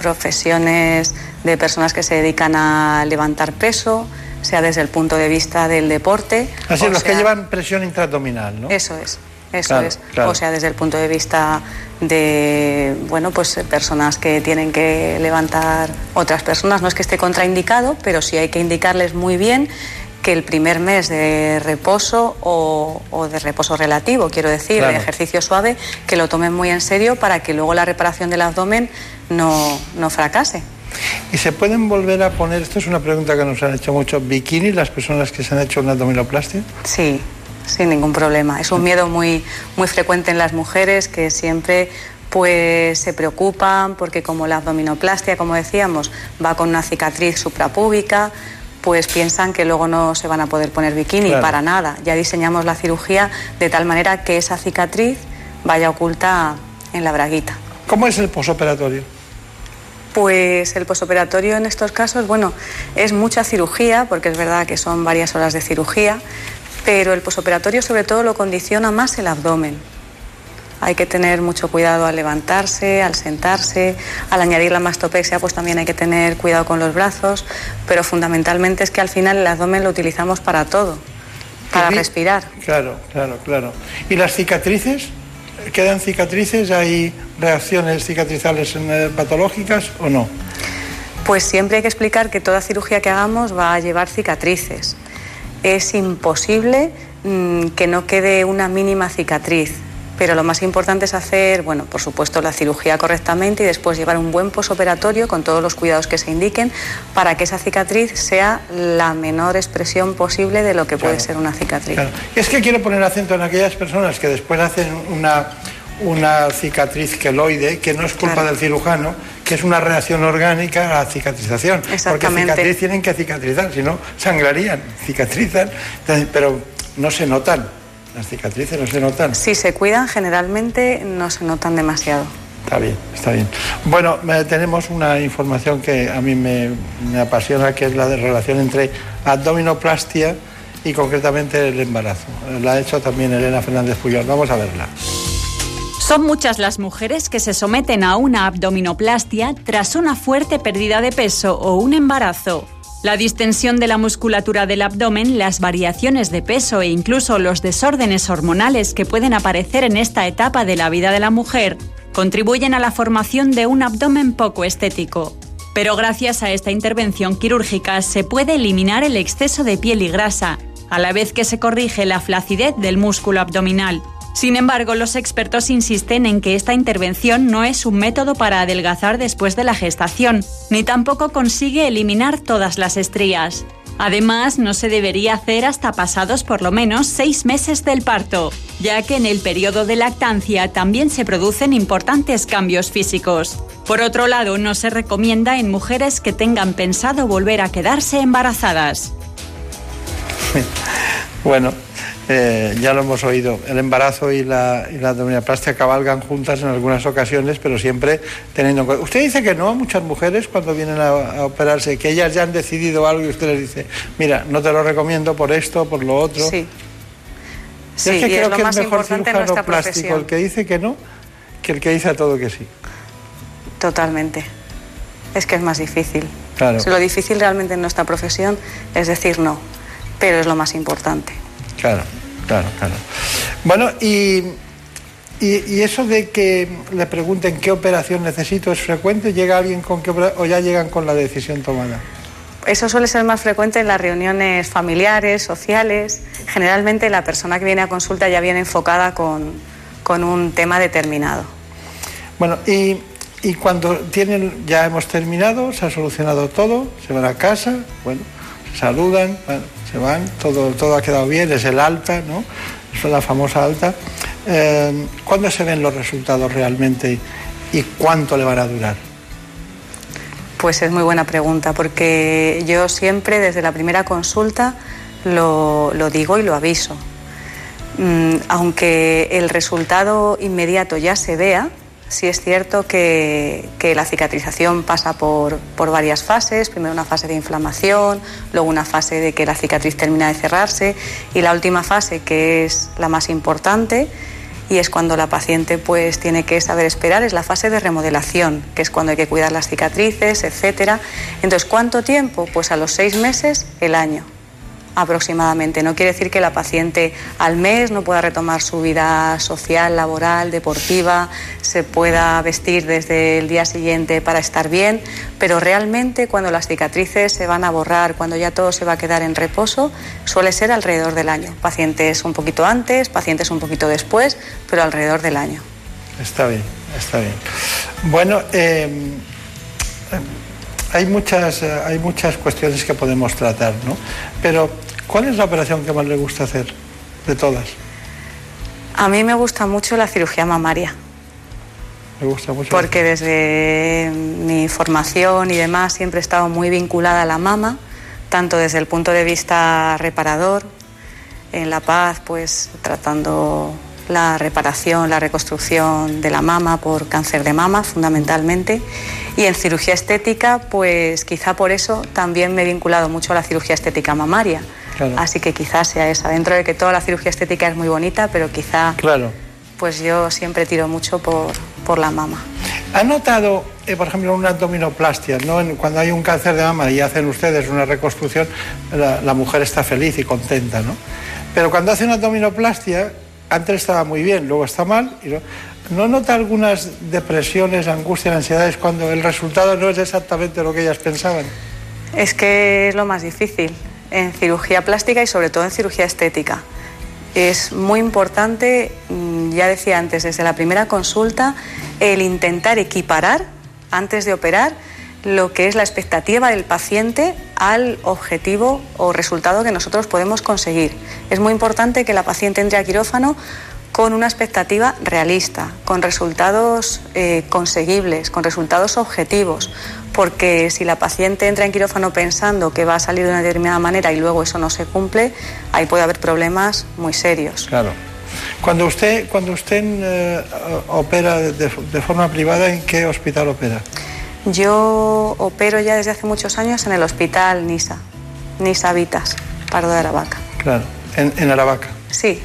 Profesiones de personas que se dedican a levantar peso, sea desde el punto de vista del deporte. Así, los que llevan presión intraabdominal, ¿no? Eso es. Eso es, o sea, desde el punto de vista de, bueno, pues personas que tienen que levantar otras personas. No es que esté contraindicado, pero sí hay que indicarles muy bien que el primer mes de reposo o, de reposo relativo, quiero decir, de ejercicio suave, que lo tomen muy en serio para que luego la reparación del abdomen no, no fracase. ¿Y se pueden volver a poner, esto es una pregunta que nos han hecho mucho, bikini las personas que se han hecho una abdominoplastia? Sí, sin ningún problema. Es un miedo muy, muy frecuente en las mujeres que siempre pues se preocupan porque como la abdominoplastia, como decíamos, va con una cicatriz suprapúbica, pues piensan que luego no se van a poder poner bikini para nada. Ya diseñamos la cirugía de tal manera que esa cicatriz vaya oculta en la braguita. ¿Cómo es el posoperatorio? Pues el posoperatorio en estos casos, bueno, es mucha cirugía, porque es verdad que son varias horas de cirugía, pero el posoperatorio sobre todo lo condiciona más el abdomen. Hay que tener mucho cuidado al levantarse, al sentarse, al añadir la mastopexia, pues también hay que tener cuidado con los brazos, pero fundamentalmente es que al final el abdomen lo utilizamos para todo, para respirar. Claro, claro, claro. ¿Y las cicatrices? ¿Quedan cicatrices? ¿Hay reacciones cicatrizales eh, patológicas o no? Pues siempre hay que explicar que toda cirugía que hagamos va a llevar cicatrices. Es imposible mm, que no quede una mínima cicatriz, pero lo más importante es hacer, bueno, por supuesto, la cirugía correctamente y después llevar un buen posoperatorio con todos los cuidados que se indiquen para que esa cicatriz sea la menor expresión posible de lo que puede ser una cicatriz. Es que quiero poner acento en aquellas personas que después hacen una una cicatriz queloide que no es culpa del cirujano, que es una reacción orgánica a la cicatrización. Porque cicatriz tienen que cicatrizar, si no sangrarían, cicatrizan, pero no se notan. Las cicatrices no se notan. Si se cuidan, generalmente no se notan demasiado. Está bien, está bien. Bueno, tenemos una información que a mí me, me apasiona, que es la de relación entre abdominoplastia y concretamente el embarazo. La ha hecho también Elena Fernández Puyol. Vamos a verla. Son muchas las mujeres que se someten a una abdominoplastia tras una fuerte pérdida de peso o un embarazo. La distensión de la musculatura del abdomen, las variaciones de peso e incluso los desórdenes hormonales que pueden aparecer en esta etapa de la vida de la mujer contribuyen a la formación de un abdomen poco estético. Pero gracias a esta intervención quirúrgica se puede eliminar el exceso de piel y grasa, a la vez que se corrige la flacidez del músculo abdominal. Sin embargo, los expertos insisten en que esta intervención no es un método para adelgazar después de la gestación, ni tampoco consigue eliminar todas las estrías. Además, no se debería hacer hasta pasados por lo menos seis meses del parto, ya que en el periodo de lactancia también se producen importantes cambios físicos. Por otro lado, no se recomienda en mujeres que tengan pensado volver a quedarse embarazadas. [laughs] Bueno, eh, ya lo hemos oído, el embarazo y la, y abdominoplastia cabalgan juntas en algunas ocasiones, pero siempre teniendo en cuenta. Usted dice que no a muchas mujeres cuando vienen a, operarse, que ellas ya han decidido algo y usted les dice, mira, no te lo recomiendo por esto, por lo otro. Sí. sí es que creo que es mejor cirujano plástico el que dice que no que el que dice a todo que sí. Totalmente. Es que es más difícil. Claro. Lo difícil realmente en nuestra profesión es decir no, pero es lo más importante. Claro, claro, claro. Bueno, y, y, eso de que le pregunten qué operación necesito es frecuente, ¿llega alguien con qué o ya llegan con la decisión tomada? Eso suele ser más frecuente en las reuniones familiares, sociales. Generalmente la persona que viene a consulta ya viene enfocada con, con un tema determinado. Bueno, y, y cuando tienen, ya hemos terminado, se ha solucionado todo, se van a casa, bueno, saludan, bueno, se van, todo, todo ha quedado bien, es el alta, ¿no? Es la famosa alta. Eh, ¿Cuándo se ven los resultados realmente y cuánto le van a durar? Pues es muy buena pregunta, porque yo siempre desde la primera consulta lo, lo digo y lo aviso. Mm, aunque el resultado inmediato ya se vea, sí es cierto que, la cicatrización pasa por, por, varias fases, primero una fase de inflamación, luego una fase de que la cicatriz termina de cerrarse y la última fase, que es la más importante, y es cuando la paciente pues tiene que saber esperar, es la fase de remodelación, que es cuando hay que cuidar las cicatrices, etcétera. Entonces, ¿cuánto tiempo? Pues a los seis meses, el año aproximadamente. No quiere decir que la paciente al mes no pueda retomar su vida social, laboral, deportiva, se pueda vestir desde el día siguiente para estar bien, pero realmente cuando las cicatrices se van a borrar, cuando ya todo se va a quedar en reposo, suele ser alrededor del año. Pacientes un poquito antes, pacientes un poquito después, pero alrededor del año. Está bien, está bien. Bueno, eh, hay muchas, hay muchas cuestiones que podemos tratar, ¿no? Pero, ¿cuál es la operación que más le gusta hacer de todas? A mí me gusta mucho la cirugía mamaria. Me gusta mucho. Porque desde mi formación y demás siempre he estado muy vinculada a la mama, tanto desde el punto de vista reparador, en La Paz, pues tratando la reparación, la reconstrucción de la mama por cáncer de mama fundamentalmente. Y en cirugía estética, pues quizá por eso también me he vinculado mucho a la cirugía estética mamaria. Claro. Así que quizás sea esa, dentro de que toda la cirugía estética es muy bonita, pero quizá claro. pues yo siempre tiro mucho por, por la mama. ¿Ha notado, eh, por ejemplo, una abdominoplastia? ¿no? Cuando hay un cáncer de mama y hacen ustedes una reconstrucción, la, la mujer está feliz y contenta, ¿no? Pero cuando hace una abdominoplastia, antes estaba muy bien, luego está mal. Y no, ¿No nota algunas depresiones, angustias, ansiedades cuando el resultado no es exactamente lo que ellas pensaban? Es que es lo más difícil en cirugía plástica y sobre todo en cirugía estética. Es muy importante, mm, ya decía antes, desde la primera consulta, el intentar equiparar antes de operar lo que es la expectativa del paciente al objetivo o resultado que nosotros podemos conseguir. Es muy importante que la paciente entre a quirófano con una expectativa realista, con resultados eh, conseguibles, con resultados objetivos, porque si la paciente entra en quirófano pensando que va a salir de una determinada manera y luego eso no se cumple, ahí puede haber problemas muy serios. Claro. Cuando usted, cuando usted eh, opera de, de forma privada, ¿en qué hospital opera? Yo opero ya desde hace muchos años en el hospital Nisa, Nisa Vitas, Pardo de Aravaca. Claro, en, en Aravaca. Sí.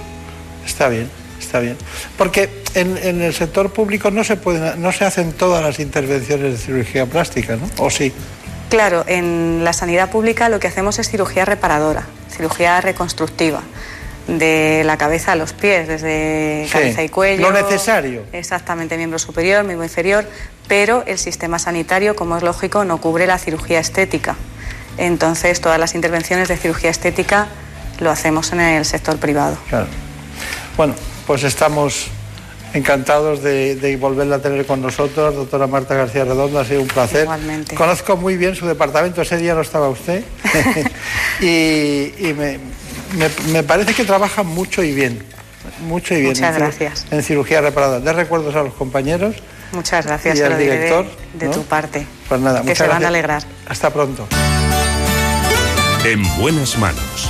Está bien, está bien. Porque en, en, el sector público no se, pueden, no se hacen todas las intervenciones de cirugía plástica, ¿no? ¿O sí? Claro, en la sanidad pública lo que hacemos es cirugía reparadora, cirugía reconstructiva de la cabeza a los pies, desde Sí, cabeza y cuello. lo necesario. Exactamente, miembro superior, miembro inferior, pero el sistema sanitario, como es lógico, no cubre la cirugía estética. Entonces, todas las intervenciones de cirugía estética lo hacemos en el sector privado. Claro. Bueno, pues estamos encantados de, de volverla a tener con nosotros, doctora Marta García Redondo, ha sido un placer. Igualmente. Conozco muy bien su departamento, ese día no estaba usted, [laughs] [laughs] y, y me, me, me parece que trabaja mucho y bien, mucho y bien. Muchas en gracias. En cirugía reparada. De recuerdos a los compañeros. Muchas gracias, Y al de- director, de, ¿no? tu parte. Pues nada, que muchas se van a alegrar. Hasta pronto. En buenas manos.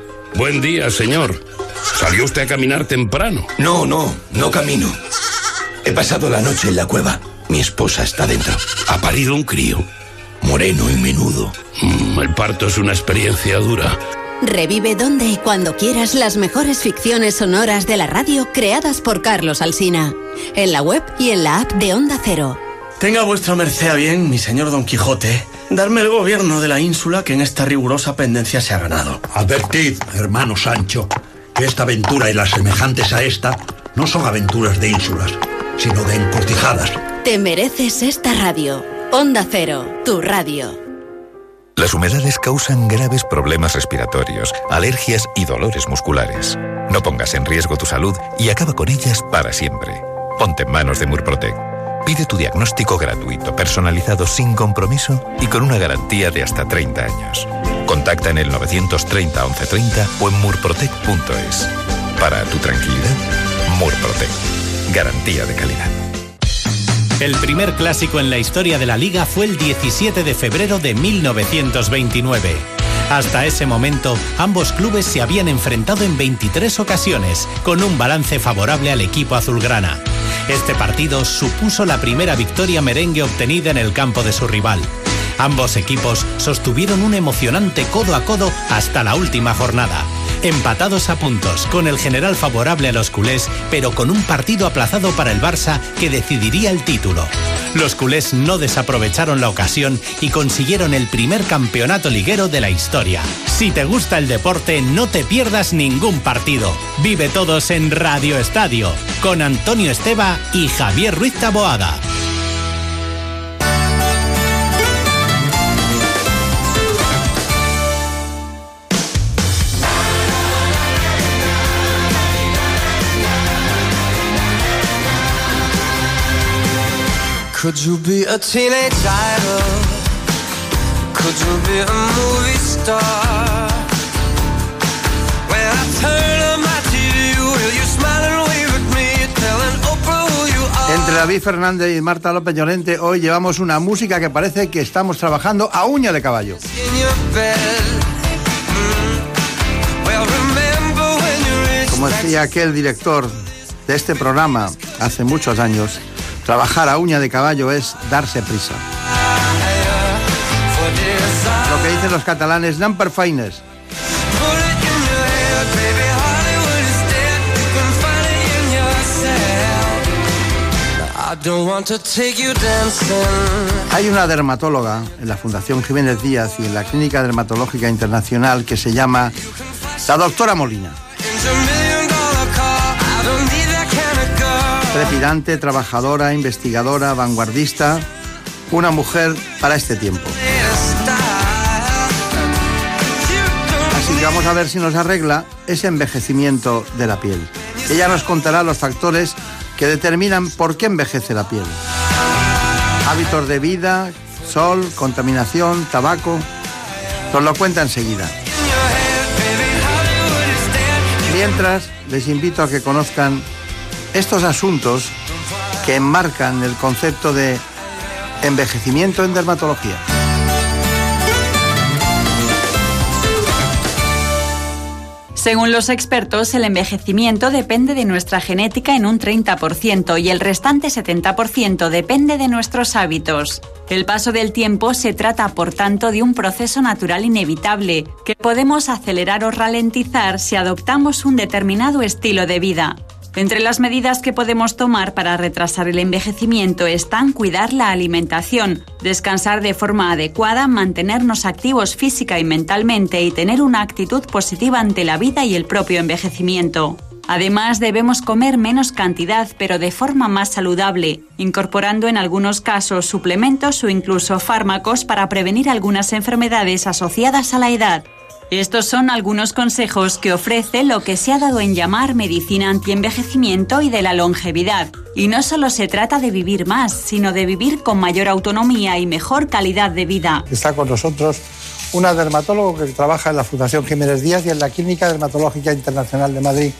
Buen día, señor. ¿Salió usted a caminar temprano? No, no, no camino. He pasado la noche en la cueva. Mi esposa está dentro. Ha parido un crío. Moreno y menudo. Mm, el parto es una experiencia dura. Revive donde y cuando quieras las mejores ficciones sonoras de la radio creadas por Carlos Alsina. En la web y en la app de Onda Cero. Tenga vuestra merced a bien, mi señor Don Quijote, darme el gobierno de la ínsula que en esta rigurosa pendencia se ha ganado. Advertid, hermano Sancho, que esta aventura y las semejantes a esta no son aventuras de ínsulas, sino de encortijadas. Te mereces esta radio. Onda Cero, tu radio. Las humedades causan graves problemas respiratorios, alergias y dolores musculares. No pongas en riesgo tu salud y acaba con ellas para siempre. Ponte en manos de Murprotec. Pide tu diagnóstico gratuito, personalizado sin compromiso y con una garantía de hasta 30 años. Contacta en el 930 1130 o en murprotec.es. Para tu tranquilidad, Murprotec. Garantía de calidad. El primer clásico en la historia de la liga fue el 17 de febrero de 1929. Hasta ese momento, ambos clubes se habían enfrentado en 23 ocasiones, con un balance favorable al equipo azulgrana. Este partido supuso la primera victoria merengue obtenida en el campo de su rival. Ambos equipos sostuvieron un emocionante codo a codo hasta la última jornada. Empatados a puntos, con el general favorable a los culés, pero con un partido aplazado para el Barça que decidiría el título. Los culés no desaprovecharon la ocasión y consiguieron el primer campeonato liguero de la historia. Si te gusta el deporte, no te pierdas ningún partido. Vive todos en Radio Estadio, con Antonio Esteba y Javier Ruiz Taboada. Could you be a teenage idol? Could you be a movie star? When I turn on my TV, will you smile and wave at me, telling Oprah who you are? Entre David Fernández y Marta López Llorente, hoy llevamos una música que parece que estamos trabajando a uña de caballo. Mm. Como decía aquel director de este programa hace muchos años, trabajar a uña de caballo es darse prisa. Lo que dicen los catalanes, number dancing. Hay una dermatóloga en la Fundación Jiménez Díaz y en la Clínica Dermatológica Internacional que se llama la doctora Molina. Trepidante, trabajadora, investigadora, vanguardista, una mujer para este tiempo. Así que vamos a ver si nos arregla ese envejecimiento de la piel. Ella nos contará los factores que determinan por qué envejece la piel. Hábitos de vida, sol, contaminación, tabaco. Nos lo cuenta enseguida. Mientras, les invito a que conozcan estos asuntos que enmarcan el concepto de envejecimiento en dermatología. Según los expertos, el envejecimiento depende de nuestra genética en un 30% y el restante 70% depende de nuestros hábitos. El paso del tiempo se trata, por tanto, de un proceso natural inevitable que podemos acelerar o ralentizar si adoptamos un determinado estilo de vida. Entre las medidas que podemos tomar para retrasar el envejecimiento están cuidar la alimentación, descansar de forma adecuada, mantenernos activos física y mentalmente y tener una actitud positiva ante la vida y el propio envejecimiento. Además, debemos comer menos cantidad, pero de forma más saludable, incorporando en algunos casos suplementos o incluso fármacos para prevenir algunas enfermedades asociadas a la edad. Estos son algunos consejos que ofrece lo que se ha dado en llamar medicina antienvejecimiento y de la longevidad. Y no solo se trata de vivir más, sino de vivir con mayor autonomía y mejor calidad de vida. Está con nosotros una dermatólogo que trabaja en la Fundación Jiménez Díaz y en la Clínica Dermatológica Internacional de Madrid.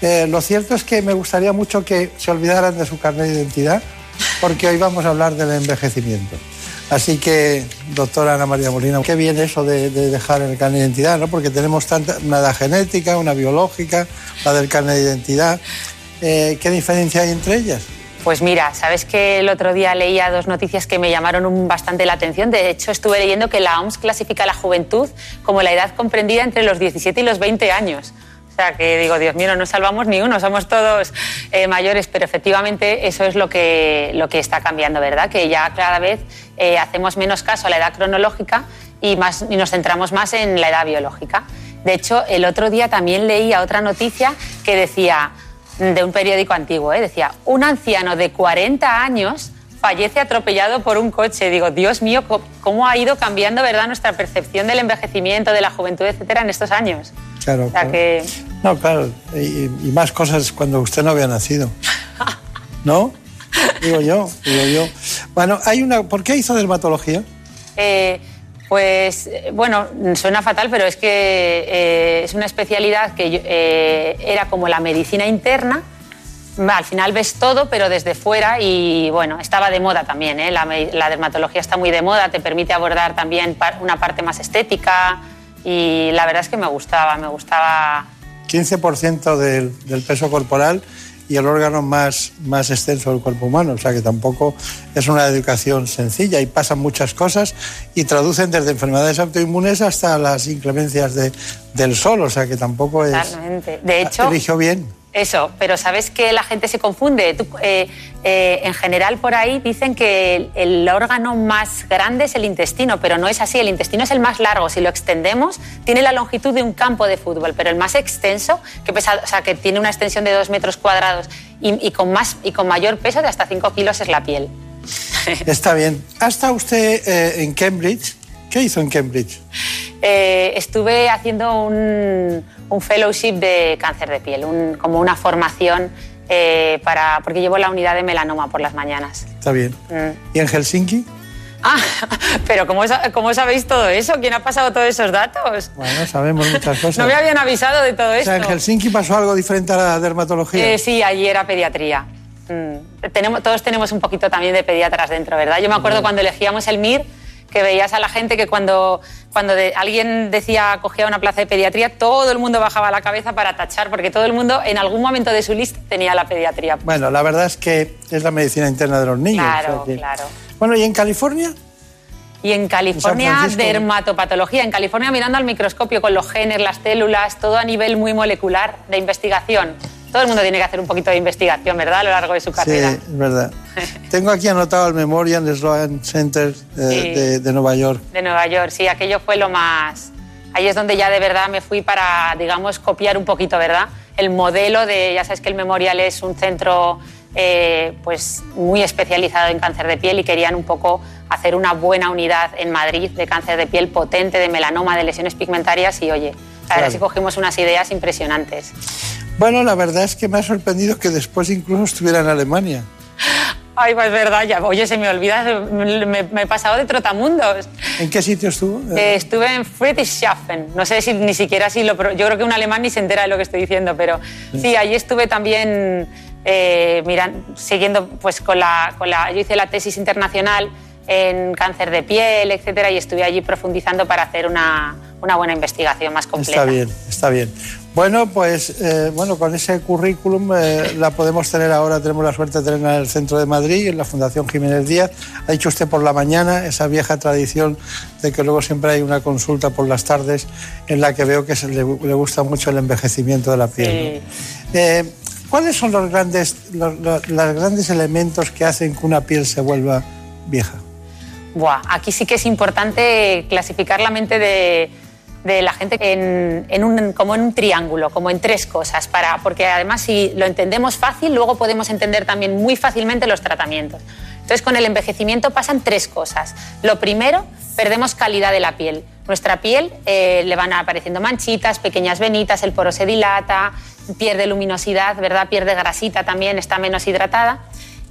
Eh, lo cierto es que me gustaría mucho que se olvidaran de su carnet de identidad, porque hoy vamos a hablar del envejecimiento. Así que, doctora Ana María Molina, qué bien eso de, de dejar el carnet de identidad, ¿no? Porque tenemos tanta, una edad genética, una biológica, la del carnet de identidad. Eh, ¿Qué diferencia hay entre ellas? Pues mira, sabes que el otro día leía dos noticias que me llamaron bastante la atención. De hecho, estuve leyendo que la OMS clasifica a la juventud como la edad comprendida entre los 17 y los 20 años. O sea que digo, Dios mío, no nos salvamos ni uno, somos todos eh, mayores, pero efectivamente eso es lo que, lo que está cambiando, ¿verdad? Que ya cada vez eh, hacemos menos caso a la edad cronológica y, más, y nos centramos más en la edad biológica. De hecho, el otro día también leía otra noticia que decía, de un periódico antiguo, ¿eh? decía, un anciano de 40 años fallece atropellado por un coche. Digo, Dios mío, ¿cómo ha ido cambiando ¿verdad? nuestra percepción del envejecimiento, de la juventud, etcétera, en estos años? Claro, O sea claro. que, No, claro, y, y más cosas cuando usted no había nacido. [laughs] ¿No? Digo yo, digo yo. Bueno, hay una. ¿Por qué hizo dermatología? eh, pues, bueno, suena fatal, pero es que eh, es una especialidad que yo- eh, era como la medicina interna. Al final ves todo, pero desde fuera y bueno, estaba de moda también. ¿eh? La, la dermatología está muy de moda, te permite abordar también par- una parte más estética y la verdad es que me gustaba, me gustaba 15% del, del peso corporal y el órgano más, más extenso del cuerpo humano. O sea que tampoco es una educación sencilla y pasan muchas cosas y traducen desde enfermedades autoinmunes hasta las inclemencias de- del sol. O sea que tampoco es. totalmente. De hecho, Eligió bien. Eso, pero sabes que la gente se confunde. Eh, eh, en general, por ahí dicen que el, órgano más grande es el intestino, pero no es así. El intestino es el más largo. Si lo extendemos, tiene la longitud de un campo de fútbol, pero el más extenso, que, pesa, o sea, que tiene una extensión de dos metros cuadrados y, con, más, y con mayor peso de hasta 5 kilos, es la piel. Está bien. ¿Ha estado usted eh, en Cambridge? ¿Qué hizo en Cambridge? Eh, estuve haciendo un, un fellowship de cáncer de piel, un- como una formación eh, para, porque llevo la unidad de melanoma por las mañanas. Está bien. Mm. ¿Y en Helsinki? Ah, [laughs] pero ¿cómo, cómo sabéis todo eso? ¿Quién ha pasado todos esos datos? Bueno, sabemos muchas [laughs] cosas. No me habían avisado de todo O esto. sea, en Helsinki pasó algo diferente a la dermatología. Eh, sí, allí era pediatría. Mm. Tenemos, todos tenemos un poquito también de pediatras dentro, ¿verdad? Yo me acuerdo cuando elegíamos el MIR que veías a la gente que cuando, cuando de- alguien decía cogía una plaza de pediatría, todo el mundo bajaba la cabeza para tachar, porque todo el mundo en algún momento de su lista tenía la pediatría. Bueno, la verdad es que es la medicina interna de los niños. Claro, o sea que- claro. Bueno, ¿y en California? Y en California, Francisco? dermatopatología. En California, mirando al microscopio con los genes, las células, todo a nivel muy molecular de investigación. Todo el mundo tiene que hacer un poquito de investigación, ¿verdad? A lo largo de su Sí, carrera. es verdad. [laughs] Tengo aquí anotado el Memorial Sloan Center eh, Sí. de, de Nueva York. De Nueva York, sí, aquello fue lo más... Ahí es donde ya de verdad me fui para, digamos, copiar un poquito, ¿verdad? El modelo de, ya sabes que el Memorial es un centro eh, pues muy especializado en cáncer de piel y querían un poco hacer una buena unidad en Madrid de cáncer de piel potente, de melanoma, de lesiones pigmentarias y oye, Claro. es que cogimos unas ideas impresionantes. Bueno, la verdad es que me ha sorprendido que después incluso estuviera en Alemania. Ay, pues es verdad, ya, oye, se me olvida, me, me he pasado de trotamundos. ¿En qué sitio estuvo? Eh, estuve en Friedrichshafen. No sé si ni siquiera si lo. Yo creo que un alemán ni se entera de lo que estoy diciendo, pero sí, allí estuve también eh, miran- siguiendo, pues con la, con la. Yo hice la tesis internacional en cáncer de piel, etcétera, y estuve allí profundizando para hacer una, una buena investigación más completa. Está bien, está bien. Bueno, pues eh, bueno, con ese currículum eh, la podemos tener ahora, tenemos la suerte de tenerla en el centro de Madrid, en la Fundación Jiménez Díaz. Ha dicho usted por la mañana esa vieja tradición de que luego siempre hay una consulta por las tardes en la que veo que se le, le gusta mucho el envejecimiento de la piel. ¿no? Eh, ¿Cuáles son los grandes, los, los- los grandes elementos que hacen que una piel se vuelva vieja? Buah, aquí sí que es importante clasificar la mente de, de la gente en, en un, como en un triángulo, como en tres cosas, para, porque además si lo entendemos fácil, luego podemos entender también muy fácilmente los tratamientos. Entonces con el envejecimiento pasan tres cosas. Lo primero, perdemos calidad de la piel. Nuestra piel eh, le van apareciendo manchitas, pequeñas venitas, el poro se dilata, pierde luminosidad, ¿verdad? Pierde grasita también, está menos hidratada.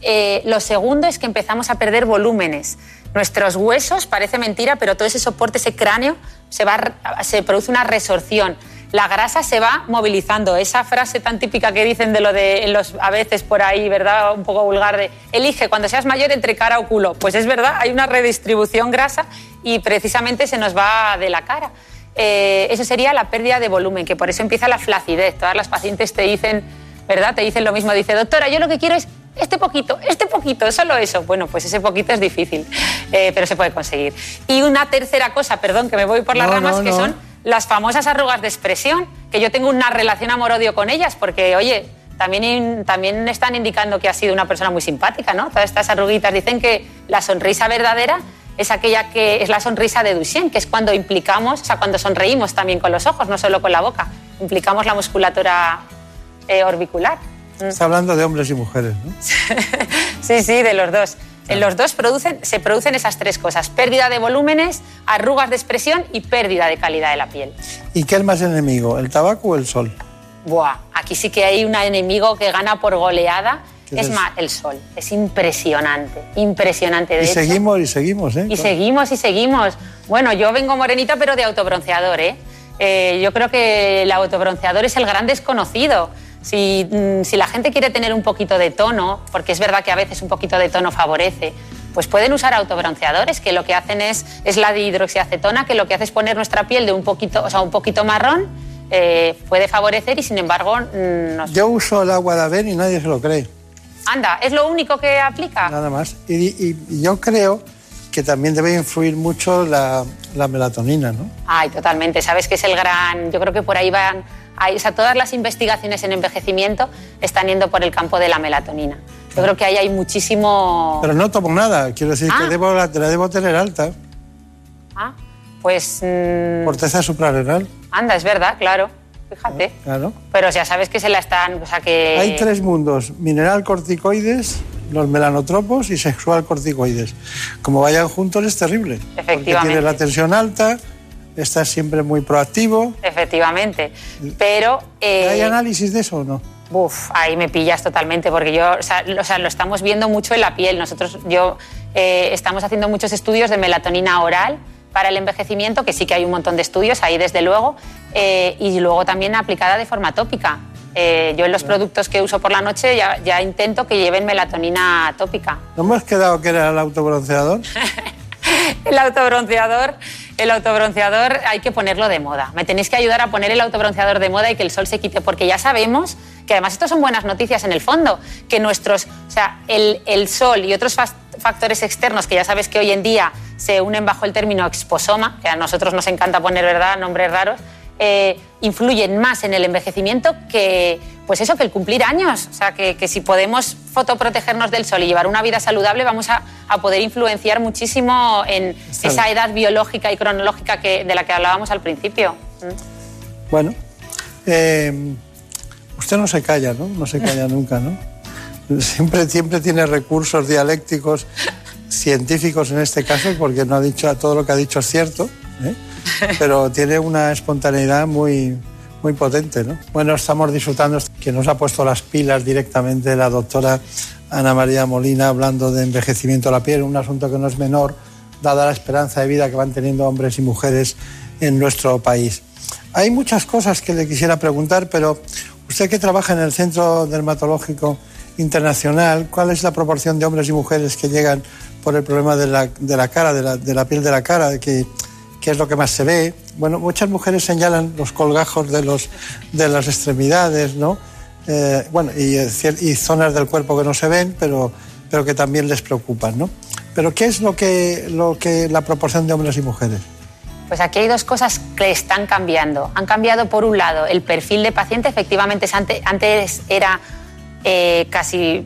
Eh, lo segundo es que empezamos a perder volúmenes. Nuestros huesos, parece mentira, pero todo ese soporte, ese cráneo, se, va, se produce una resorción. La grasa se va movilizando. Esa frase tan típica que dicen de lo de los, a veces por ahí, ¿verdad? Un poco vulgar de elige cuando seas mayor entre cara o culo. Pues es verdad, hay una redistribución grasa y precisamente se nos va de la cara. Eh, eso sería la pérdida de volumen, que por eso empieza la flacidez. Todas las pacientes te dicen, ¿verdad? Te dicen lo mismo. Dice, doctora, yo lo que quiero es este poquito, este poquito, solo eso. Bueno, pues ese poquito es difícil, eh, pero se puede conseguir. Y una tercera cosa, perdón, que me voy por las No, ramas, no, que no. son las famosas arrugas de expresión, que yo tengo una relación amor-odio con ellas, porque, oye, también, también están indicando que ha sido una persona muy simpática, ¿no? Todas estas arruguitas dicen que la sonrisa verdadera es aquella que es la sonrisa de Duchenne, que es cuando implicamos, o sea, cuando sonreímos también con los ojos, no solo con la boca, implicamos la musculatura eh, orbicular. Está hablando de hombres y mujeres, ¿no? [laughs] Sí, sí, de los dos. En los dos producen, se producen esas tres cosas, pérdida de volúmenes, arrugas de expresión y pérdida de calidad de la piel. ¿Y qué es más enemigo, el tabaco o el sol? Buah, aquí sí que hay un enemigo que gana por goleada, ¿Qué es es? más, el sol. Es impresionante, impresionante. De Y hecho, seguimos y seguimos, ¿eh? y seguimos y seguimos. Bueno, yo vengo morenita, pero de autobronceador, ¿eh? Eh, yo creo que el autobronceador es el gran desconocido. Si, mm, si la gente quiere tener un poquito de tono, porque es verdad que a veces un poquito de tono favorece, pues pueden usar autobronceadores, que lo que hacen es, es la dihidroxiacetona, que lo que hace es poner nuestra piel de un poquito, o sea, un poquito marrón, eh, puede favorecer y sin embargo mm, nos... Yo uso el agua de Aven y nadie se lo cree, Anda, ¿es lo único que aplica? nada más. Y, y- y yo creo que también debe influir mucho la, la melatonina, ¿no? Ay, totalmente. Sabes que es el gran. Yo creo que por ahí van. Ahí- o sea, todas las investigaciones en envejecimiento están yendo por el campo de la melatonina. Yo creo que ahí hay muchísimo. Pero no tomo nada, quiero decir Ah. que debo, la, la debo tener alta, Ah, pues. mm, corteza suprarrenal, anda, es verdad, claro. Fíjate. claro. Pero ya sabes que se la están. O sea, que. Hay tres mundos, mineral corticoides, los melanotropos y sexual corticoides. Como vayan juntos es terrible. Porque Efectivamente. tienes la tensión alta, estás siempre muy proactivo. Efectivamente. Pero. eh, ¿Hay análisis de eso o no? Uf, ahí me pillas totalmente, porque yo, o sea, lo, o sea, lo estamos viendo mucho en la piel. Nosotros, yo, eh, estamos haciendo muchos estudios de melatonina oral para el envejecimiento, que sí que hay un montón de estudios ahí, desde luego, eh, y luego también aplicada de forma tópica. Eh, yo en los productos que uso por la noche ya, ya intento que lleven melatonina tópica. ¿No hemos quedado que era el autobronceador? [laughs] El autobronceador, el autobronceador hay que ponerlo de moda. Me tenéis que ayudar a poner el autobronceador de moda y que el sol se quite, porque ya sabemos que además esto son buenas noticias en el fondo, que nuestros, o sea, el, el sol y otros factores externos que ya sabes que hoy en día se unen bajo el término exposoma, que a nosotros nos encanta poner, ¿verdad?, nombres raros, eh, influyen más en el envejecimiento que, pues eso, que el cumplir años. O sea, que, que si podemos fotoprotegernos del sol y llevar una vida saludable, vamos a, a poder influenciar muchísimo en esa edad biológica y cronológica que, de la que hablábamos al principio. Mm. Bueno, eh, usted no se calla, ¿no? No se calla [laughs] nunca, ¿no? Siempre, siempre tiene recursos dialécticos científicos en este caso, porque no ha dicho todo lo que ha dicho es cierto, ¿eh? pero tiene una espontaneidad muy, muy potente, ¿no? Bueno, estamos disfrutando que nos ha puesto las pilas directamente la doctora Ana María Molina hablando de envejecimiento de la piel, un asunto que no es menor, dada la esperanza de vida que van teniendo hombres y mujeres en nuestro país. Hay muchas cosas que le quisiera preguntar, pero usted que trabaja en el Centro Dermatológico Internacional, ¿cuál es la proporción de hombres y mujeres que llegan por el problema de la, de la cara, de la, piel de la cara, que, que es lo que más se ve? Bueno, muchas mujeres señalan los colgajos de, los, de las extremidades, ¿no? Eh, bueno, y, eh, y zonas del cuerpo que no se ven, pero, pero que también les preocupan, ¿no? Pero ¿qué es lo que, lo que la proporción de hombres y mujeres? Pues aquí hay dos cosas que están cambiando. Han cambiado, por un lado, el perfil de paciente. Efectivamente, es ante- antes era eh, casi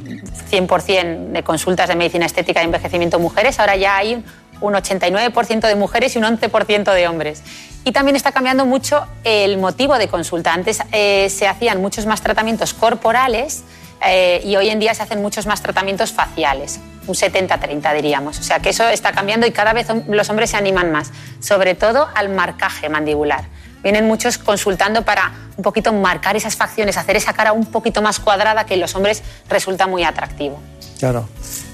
100% de consultas de medicina estética de envejecimiento mujeres. Ahora ya hay un 89% de mujeres y un 11% de hombres. Y también está cambiando mucho el motivo de consulta. Antes eh, se hacían muchos más tratamientos corporales eh, y hoy en día se hacen muchos más tratamientos faciales, un 70-30 diríamos. O sea que eso está cambiando y cada vez los hombres se animan más, sobre todo al marcaje mandibular. Vienen muchos consultando para un poquito marcar esas facciones, hacer esa cara un poquito más cuadrada que en los hombres resulta muy atractivo. Claro.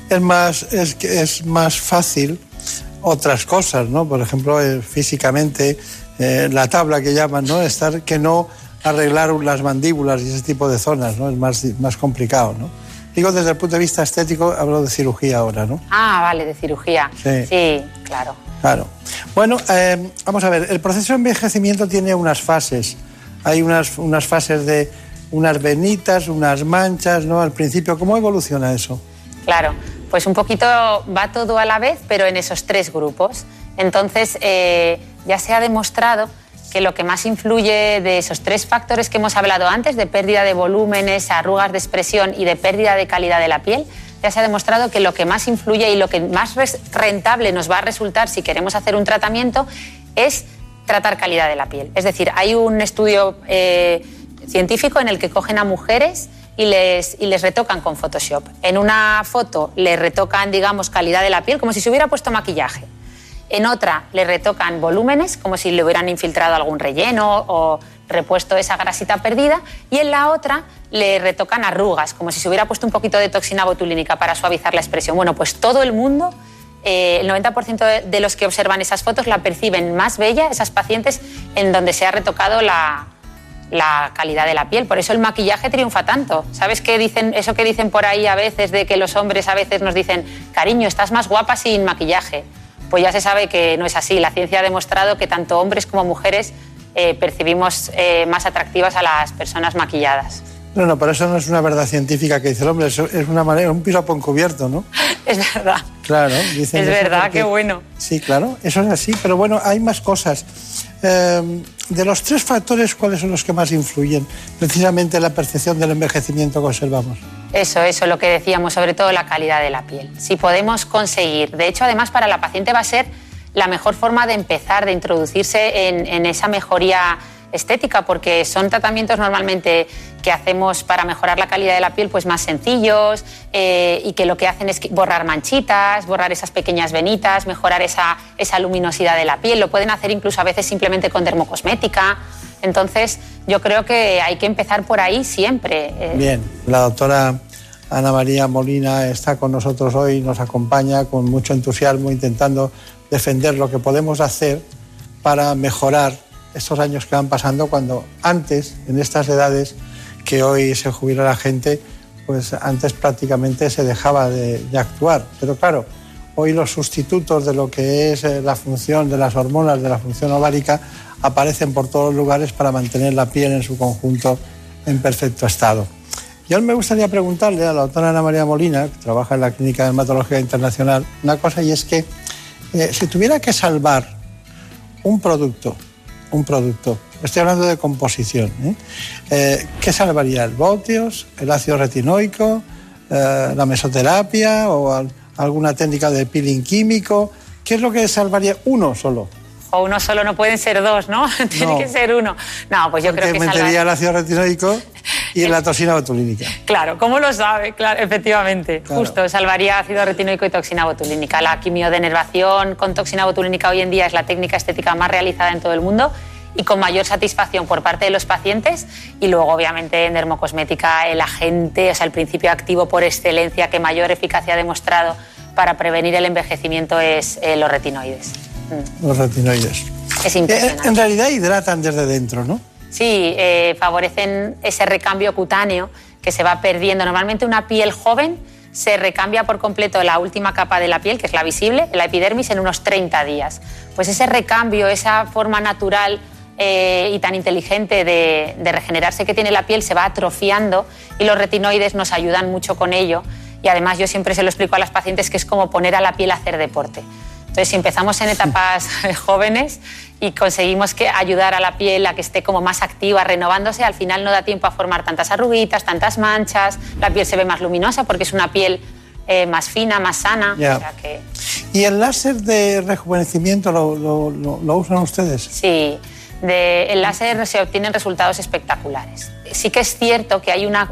Es más, es más fácil otras cosas, ¿no? Por ejemplo, eh, físicamente, eh, la tabla que llaman, ¿no? Estar que no arreglar las mandíbulas y ese tipo de zonas, ¿no? Es más, más complicado, ¿no? Digo, desde el punto de vista estético, hablo de cirugía ahora, ¿no? Ah, vale, de cirugía. Sí. sí claro. Claro. Bueno, eh, vamos a ver, el proceso de envejecimiento tiene unas fases. Hay unas, unas fases de unas venitas, unas manchas, ¿no? Al principio, ¿cómo evoluciona eso? Claro, pues un poquito va todo a la vez, pero en esos tres grupos. Entonces, eh, ya se ha demostrado que lo que más influye de esos tres factores que hemos hablado antes, de pérdida de volúmenes, arrugas de expresión y de pérdida de calidad de la piel, ya se ha demostrado que lo que más influye y lo que más rentable nos va a resultar si queremos hacer un tratamiento es tratar calidad de la piel. Es decir, hay un estudio eh, científico en el que cogen a mujeres y les, y les retocan con Photoshop. En una foto le retocan, digamos, calidad de la piel, como si se hubiera puesto maquillaje. En otra le retocan volúmenes, como si le hubieran infiltrado algún relleno o repuesto esa grasita perdida. Y en la otra le retocan arrugas, como si se hubiera puesto un poquito de toxina botulínica para suavizar la expresión. Bueno, pues todo el mundo eh, el 90% de los que observan esas fotos la perciben más bella, esas pacientes en donde se ha retocado la, la calidad de la piel. Por eso el maquillaje triunfa tanto. ¿Sabes qué dicen, eso que dicen por ahí a veces de que los hombres a veces nos dicen, cariño, estás más guapa sin maquillaje? Pues ya se sabe que no es así. La ciencia ha demostrado que tanto hombres como mujeres eh, percibimos eh, más atractivas a las personas maquilladas. No, no, pero eso no es una verdad científica que dice el hombre, es una manera, un piropo encubierto, ¿no? [laughs] Es verdad. Claro, dicen Es verdad, qué bueno. Sí, claro, eso es así, pero bueno, hay más cosas. Em, de los tres factores, ¿cuáles son los que más influyen precisamente en la percepción del envejecimiento que observamos? Eso, eso, lo que decíamos, sobre todo la calidad de la piel. Si podemos conseguir, de hecho, además para la paciente va a ser la mejor forma de empezar, de introducirse en, en esa mejoría estética, porque son tratamientos normalmente que hacemos para mejorar la calidad de la piel pues más sencillos eh, y que lo que hacen es borrar manchitas, borrar esas pequeñas venitas, mejorar esa, esa luminosidad de la piel. Lo pueden hacer incluso a veces simplemente con dermocosmética. Entonces, yo creo que hay que empezar por ahí siempre. Eh. Bien, la doctora Ana María Molina está con nosotros hoy, nos acompaña con mucho entusiasmo intentando defender lo que podemos hacer para mejorar estos años que van pasando cuando antes, en estas edades que hoy se jubila la gente, pues antes prácticamente se dejaba de, actuar. Pero claro, hoy los sustitutos de lo que es eh, la función de las hormonas, de la función ovárica, aparecen por todos los lugares para mantener la piel en su conjunto en perfecto estado. Yo me gustaría preguntarle a la doctora Ana María Molina, que trabaja en la Clínica de Dermatología Internacional, una cosa y es que eh, si tuviera que salvar un producto un producto. Estoy hablando de composición. ¿eh? Eh, qué salvaría? ¿El voltios, el ácido retinoico, eh, la mesoterapia o alguna técnica de peeling químico? ¿Qué es lo que salvaría uno solo? O uno solo, no pueden ser dos, ¿no? [laughs] Tiene que ser uno. No, pues yo creo que metería el ácido retinoico y la toxina botulínica. [laughs] Claro, ¿cómo lo sabe? Claro, efectivamente. Justo, salvaría ácido retinoico y toxina botulínica. La quimiodenervación con toxina botulínica hoy en día es la técnica estética más realizada en todo el mundo y con mayor satisfacción por parte de los pacientes y luego obviamente en dermocosmética el agente, o sea, el principio activo por excelencia que mayor eficacia ha demostrado para prevenir el envejecimiento es eh, los retinoides. Mm. Los retinoides. Es impresionante. Eh, en realidad hidratan desde dentro, ¿no? Sí, eh, favorecen ese recambio cutáneo que se va perdiendo. Normalmente una piel joven se recambia por completo la última capa de la piel, que es la visible, la epidermis, en unos 30 días. Pues ese recambio, esa forma natural eh, y tan inteligente de, de, regenerarse que tiene la piel se va atrofiando y los retinoides nos ayudan mucho con ello. Y además yo siempre se lo explico a las pacientes que es como poner a la piel a hacer deporte. Entonces, si empezamos en etapas [laughs] jóvenes y conseguimos que ayudar a la piel a que esté como más activa, renovándose, al final no da tiempo a formar tantas arruguitas, tantas manchas, la piel se ve más luminosa porque es una piel eh, más fina, más sana. ¿Y el láser de rejuvenecimiento lo, lo, usan ustedes? Sí, de, el láser se obtienen resultados espectaculares. Sí que es cierto que hay una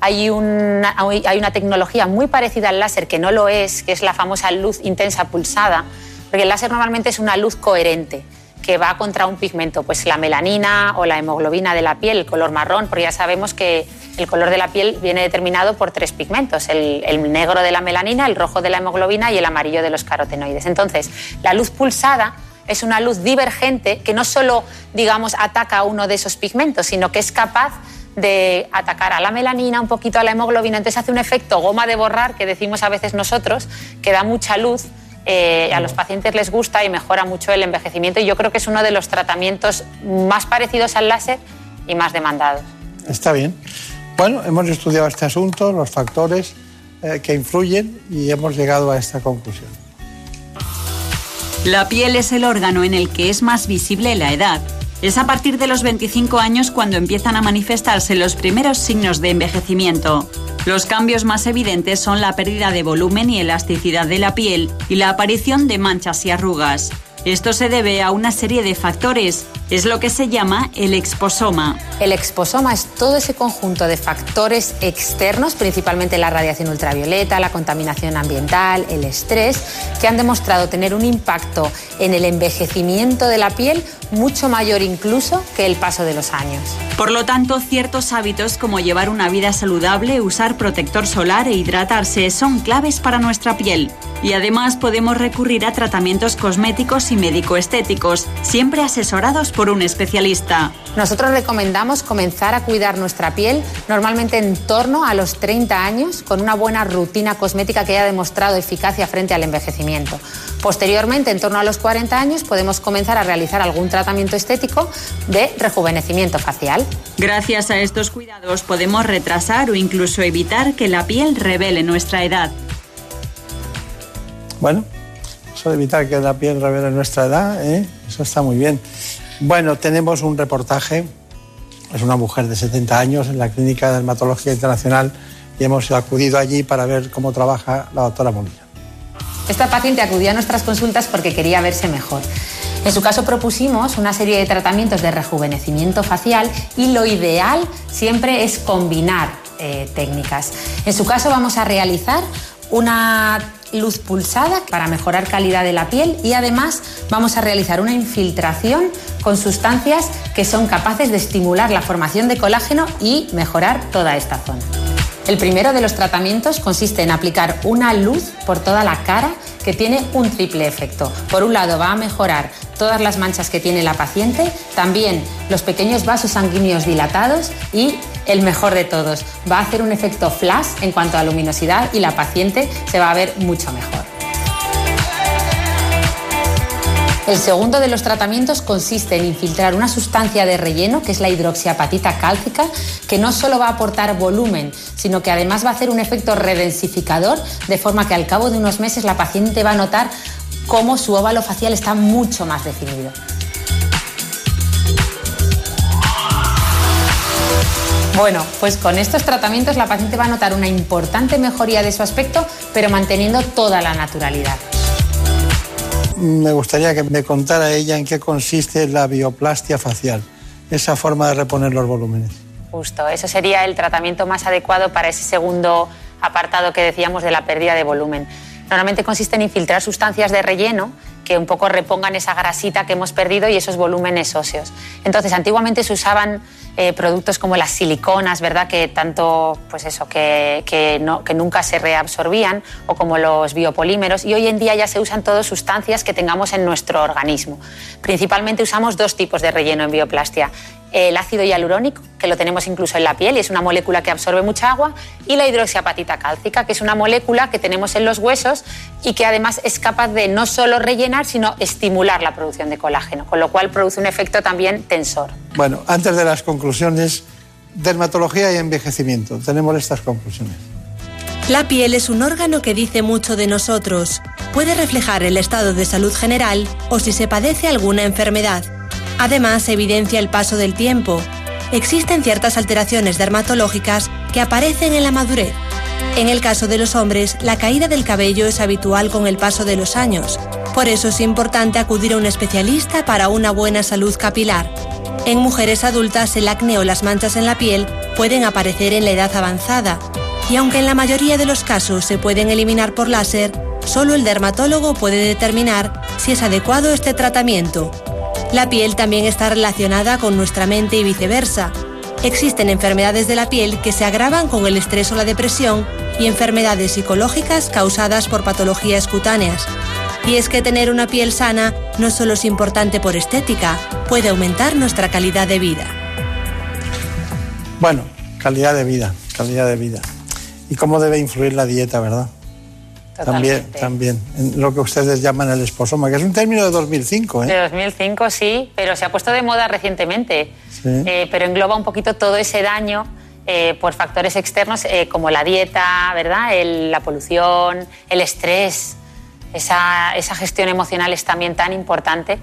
hay una, hay una tecnología muy parecida al láser que no lo es, que es la famosa luz intensa pulsada, porque el láser normalmente es una luz coherente que va contra un pigmento, pues la melanina o la hemoglobina de la piel, el color marrón, porque ya sabemos que el color de la piel viene determinado por tres pigmentos, el, negro de la melanina, el rojo de la hemoglobina y el amarillo de los carotenoides. Entonces, la luz pulsada es una luz divergente que no solo, digamos, ataca a uno de esos pigmentos, sino que es capaz de atacar a la melanina, un poquito a la hemoglobina, entonces hace un efecto goma de borrar que decimos a veces nosotros, que da mucha luz, eh, a los pacientes les gusta y mejora mucho el envejecimiento y yo creo que es uno de los tratamientos más parecidos al láser y más demandados. Está bien. Bueno, hemos estudiado este asunto, los factores eh, que influyen y hemos llegado a esta conclusión. La piel es el órgano en el que es más visible la edad. Es a partir de los 25 años cuando empiezan a manifestarse los primeros signos de envejecimiento. Los cambios más evidentes son la pérdida de volumen y elasticidad de la piel y la aparición de manchas y arrugas. Esto se debe a una serie de factores. Es lo que se llama el exposoma. El exposoma es todo ese conjunto de factores externos, principalmente la radiación ultravioleta, la contaminación ambiental, el estrés, que han demostrado tener un impacto en el envejecimiento de la piel mucho mayor incluso que el paso de los años. Por lo tanto, ciertos hábitos como llevar una vida saludable, usar protector solar e hidratarse son claves para nuestra piel. Y además podemos recurrir a tratamientos cosméticos y médico-estéticos, siempre asesorados por un especialista. Nosotros recomendamos comenzar a cuidar nuestra piel normalmente en torno a los 30 años con una buena rutina cosmética que haya demostrado eficacia frente al envejecimiento. Posteriormente, en torno a los 40 años, podemos comenzar a realizar algún tratamiento estético de rejuvenecimiento facial. Gracias a estos cuidados podemos retrasar o incluso evitar que la piel revele nuestra edad. Bueno, eso de evitar que la piel revele nuestra edad, ¿eh? eso está muy bien. Bueno, tenemos un reportaje, es una mujer de 70 años en la Clínica de Dermatología Internacional y hemos acudido allí para ver cómo trabaja la doctora Molina. Esta paciente acudía a nuestras consultas porque quería verse mejor. En su caso propusimos una serie de tratamientos de rejuvenecimiento facial y lo ideal siempre es combinar eh, técnicas. En su caso vamos a realizar una luz pulsada para mejorar calidad de la piel y además vamos a realizar una infiltración con sustancias que son capaces de estimular la formación de colágeno y mejorar toda esta zona. El primero de los tratamientos consiste en aplicar una luz por toda la cara que tiene un triple efecto. Por un lado va a mejorar todas las manchas que tiene la paciente, también los pequeños vasos sanguíneos dilatados y el mejor de todos, va a hacer un efecto flash en cuanto a luminosidad y la paciente se va a ver mucho mejor. El segundo de los tratamientos consiste en infiltrar una sustancia de relleno, que es la hidroxiapatita cálcica, que no solo va a aportar volumen, sino que además va a hacer un efecto redensificador, de forma que al cabo de unos meses la paciente va a notar cómo su óvalo facial está mucho más definido. Bueno, pues con estos tratamientos la paciente va a notar una importante mejoría de su aspecto, pero manteniendo toda la naturalidad me gustaría que me contara ella en qué consiste la bioplastia facial, esa forma de reponer los volúmenes. Justo, eso sería el tratamiento más adecuado para ese segundo apartado que decíamos de la pérdida de volumen. Normalmente consiste en infiltrar sustancias de relleno que un poco repongan esa grasita que hemos perdido y esos volúmenes óseos. Entonces, antiguamente se usaban eh, productos como las siliconas, ¿verdad? Que tanto, pues eso, que, que, que nunca se reabsorbían, o como los biopolímeros, y hoy en día ya se usan todas sustancias que tengamos en nuestro organismo. Principalmente usamos dos tipos de relleno en bioplastia el ácido hialurónico, que lo tenemos incluso en la piel y es una molécula que absorbe mucha agua, y la hidroxiapatita cálcica, que es una molécula que tenemos en los huesos y que además es capaz de no solo rellenar, sino estimular la producción de colágeno, con lo cual produce un efecto también tensor. Bueno, antes de las conclusiones, dermatología y envejecimiento, tenemos estas conclusiones. La piel es un órgano que dice mucho de nosotros. Puede reflejar el estado de salud general o si se padece alguna enfermedad Además, evidencia el paso del tiempo. Existen ciertas alteraciones dermatológicas que aparecen en la madurez. En el caso de los hombres, la caída del cabello es habitual con el paso de los años. Por eso es importante acudir a un especialista para una buena salud capilar. En mujeres adultas, el acné o las manchas en la piel pueden aparecer en la edad avanzada. Y aunque en la mayoría de los casos se pueden eliminar por láser, solo el dermatólogo puede determinar si es adecuado este tratamiento la piel también está relacionada con nuestra mente y viceversa. Existen enfermedades de la piel que se agravan con el estrés o la depresión y enfermedades psicológicas causadas por patologías cutáneas. Y es que tener una piel sana no solo es importante por estética, puede aumentar nuestra calidad de vida. Bueno, calidad de vida, calidad de vida. ¿Y cómo debe influir la dieta, verdad? También, también, en lo que ustedes llaman el esposoma, que es un término de 2005. ¿eh? De 2005, sí, pero se ha puesto de moda recientemente. eh, pero engloba un poquito todo ese daño eh, por factores externos como la dieta, ¿verdad? la polución, el estrés. Esa, esa gestión emocional es también tan importante.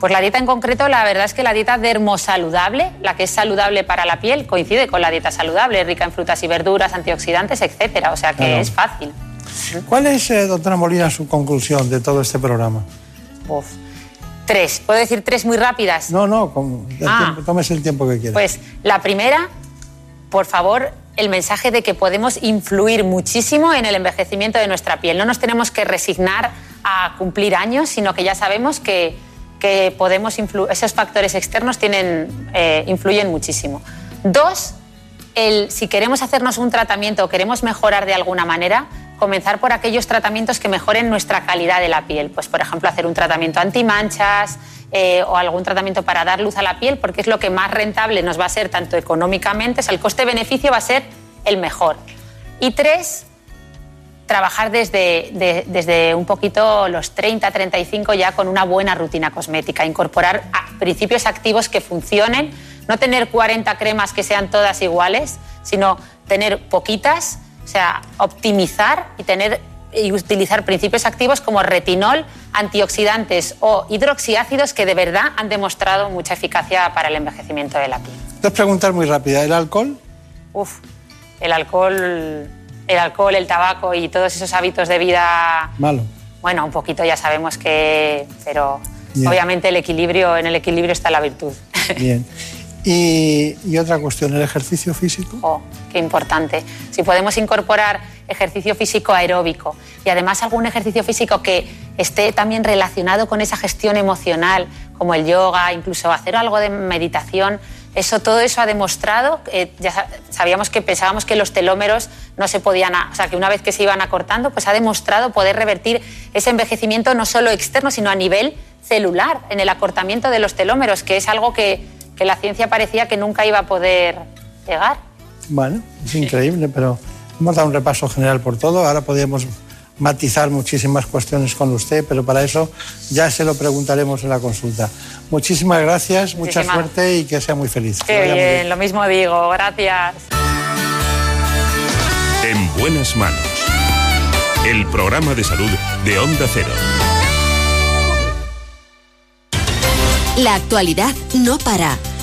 Pues la dieta en concreto, la verdad es que la dieta dermosaludable, la que es saludable para la piel, coincide con la dieta saludable, rica en frutas y verduras, antioxidantes, etcétera. O sea que Claro. es fácil. ¿Cuál es, eh, doctora Molina, su conclusión de todo este programa? Uf. Tres. ¿Puedo decir tres muy rápidas? No, no, con- el Ah. tiempo- tómese el tiempo que quiera. Pues la primera, por favor, el mensaje de que podemos influir muchísimo en el envejecimiento de nuestra piel. No nos tenemos que resignar a cumplir años, sino que ya sabemos que, que podemos esos factores externos tienen, eh, influyen muchísimo. Dos, el, si queremos hacernos un tratamiento o queremos mejorar de alguna manera, comenzar por aquellos tratamientos que mejoren nuestra calidad de la piel. Pues, por ejemplo, hacer un tratamiento antimanchas eh, o algún tratamiento para dar luz a la piel, porque es lo que más rentable nos va a ser tanto económicamente, o sea, el coste-beneficio va a ser el mejor. Y tres, trabajar desde, de- desde un poquito los 30, 35 ya con una buena rutina cosmética, incorporar principios activos que funcionen, no tener 40 cremas que sean todas iguales, sino tener poquitas, o sea, optimizar y tener y utilizar principios activos como retinol, antioxidantes o hidroxiácidos que de verdad han demostrado mucha eficacia para el envejecimiento de la piel. Dos preguntas muy rápidas. ¿El alcohol? Uf, el alcohol, el alcohol, el tabaco y todos esos hábitos de vida Malo. Bueno, un poquito ya sabemos que, pero Bien. obviamente el equilibrio, en el equilibrio está la virtud. Bien. [laughs] Y, otra cuestión, ¿el ejercicio físico? Oh, qué importante. Si podemos incorporar ejercicio físico aeróbico y además algún ejercicio físico que esté también relacionado con esa gestión emocional, como el yoga, incluso hacer algo de meditación, eso, todo eso ha demostrado, eh, ya sa- sabíamos que pensábamos que los telómeros no se podían, o sea, que una vez que se iban acortando, pues ha demostrado poder revertir ese envejecimiento no solo externo, sino a nivel celular, en el acortamiento de los telómeros, que es algo que, que la ciencia parecía que nunca iba a poder llegar. Bueno, es increíble, pero hemos dado un repaso general por todo. Ahora podríamos matizar muchísimas cuestiones con usted, pero para eso ya se lo preguntaremos en la consulta. Muchísimas gracias, mucha suerte y que sea muy feliz. Qué muy bien, lo mismo digo, gracias. En buenas manos. El programa de salud de Onda Cero. La actualidad no para.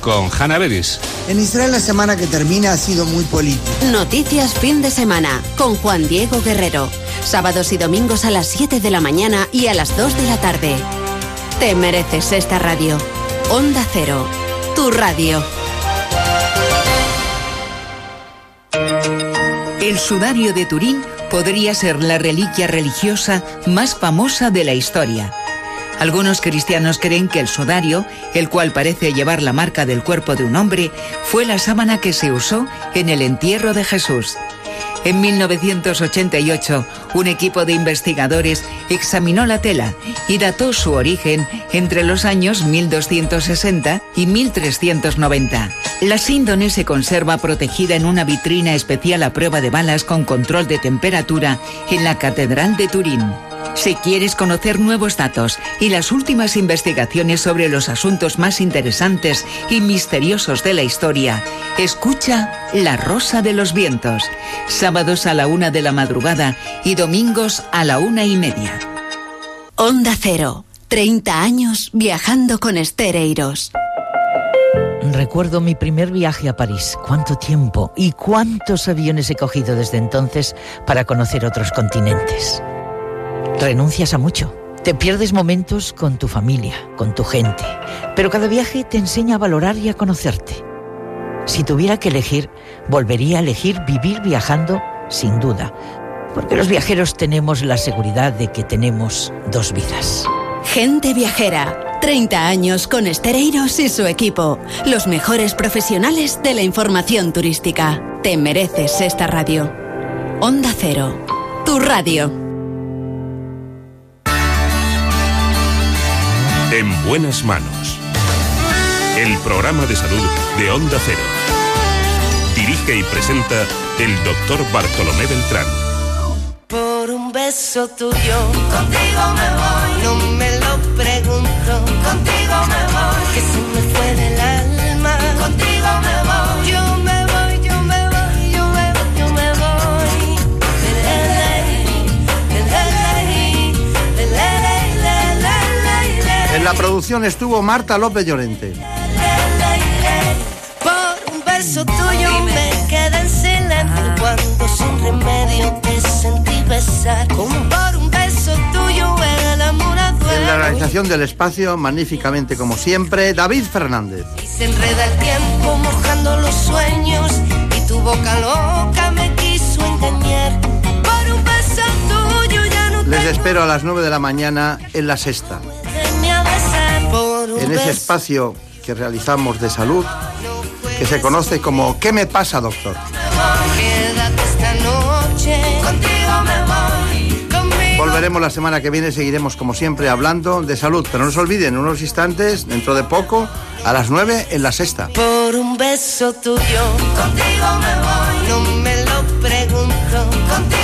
con Hanna Beris. En Israel la semana que termina ha sido muy política. Noticias fin de semana con Juan Diego Guerrero. Sábados y domingos a las 7 de la mañana y a las 2 de la tarde. Te mereces esta radio. Onda Cero, tu radio. El sudario de Turín podría ser la reliquia religiosa más famosa de la historia. Algunos cristianos creen que el sudario, el cual parece llevar la marca del cuerpo de un hombre, fue la sábana que se usó en el entierro de Jesús. En 1988, un equipo de investigadores examinó la tela y dató su origen entre los años 1260 y 1390. La síndone se conserva protegida en una vitrina especial a prueba de balas con control de temperatura en la Catedral de Turín. Si quieres conocer nuevos datos y las últimas investigaciones sobre los asuntos más interesantes y misteriosos de la historia, escucha La Rosa de los Vientos, sábados a la una de la madrugada y domingos a la una y media. Onda Cero, 30 años viajando con Estereiros. Recuerdo mi primer viaje a París. ¿Cuánto tiempo y cuántos aviones he cogido desde entonces para conocer otros continentes? Renuncias a mucho. Te pierdes momentos con tu familia, con tu gente. Pero cada viaje te enseña a valorar y a conocerte. Si tuviera que elegir, volvería a elegir vivir viajando sin duda. Porque los viajeros tenemos la seguridad de que tenemos dos vidas. Gente viajera, 30 años con Estereiros y su equipo. Los mejores profesionales de la información turística. Te mereces esta radio. Onda Cero. Tu radio. En buenas manos. El programa de salud de Onda Cero. Dirige y presenta el doctor Bartolomé Beltrán. Por un beso tuyo, contigo me voy. No me lo pregunto, contigo me voy. Que se me fue del En la producción estuvo Marta López Llorente. Por un beso tuyo me quedé en silencio cuando sin remedio te sentí besar. Por un beso tuyo el amor En la organización del espacio, magníficamente como siempre, David Fernández. Y se enreda el tiempo mojando los sueños y tu boca loca me quiso engañar. Por un beso tuyo ya no Les espero a las 9 de la mañana en la sexta. En ese espacio que realizamos de salud, que se conoce como ¿Qué me pasa, doctor? Volveremos la semana que viene, seguiremos como siempre hablando de salud, pero no se olviden, en unos instantes, dentro de poco, a las 9 en la sexta. Por un beso tuyo, contigo me voy. No me lo pregunto, contigo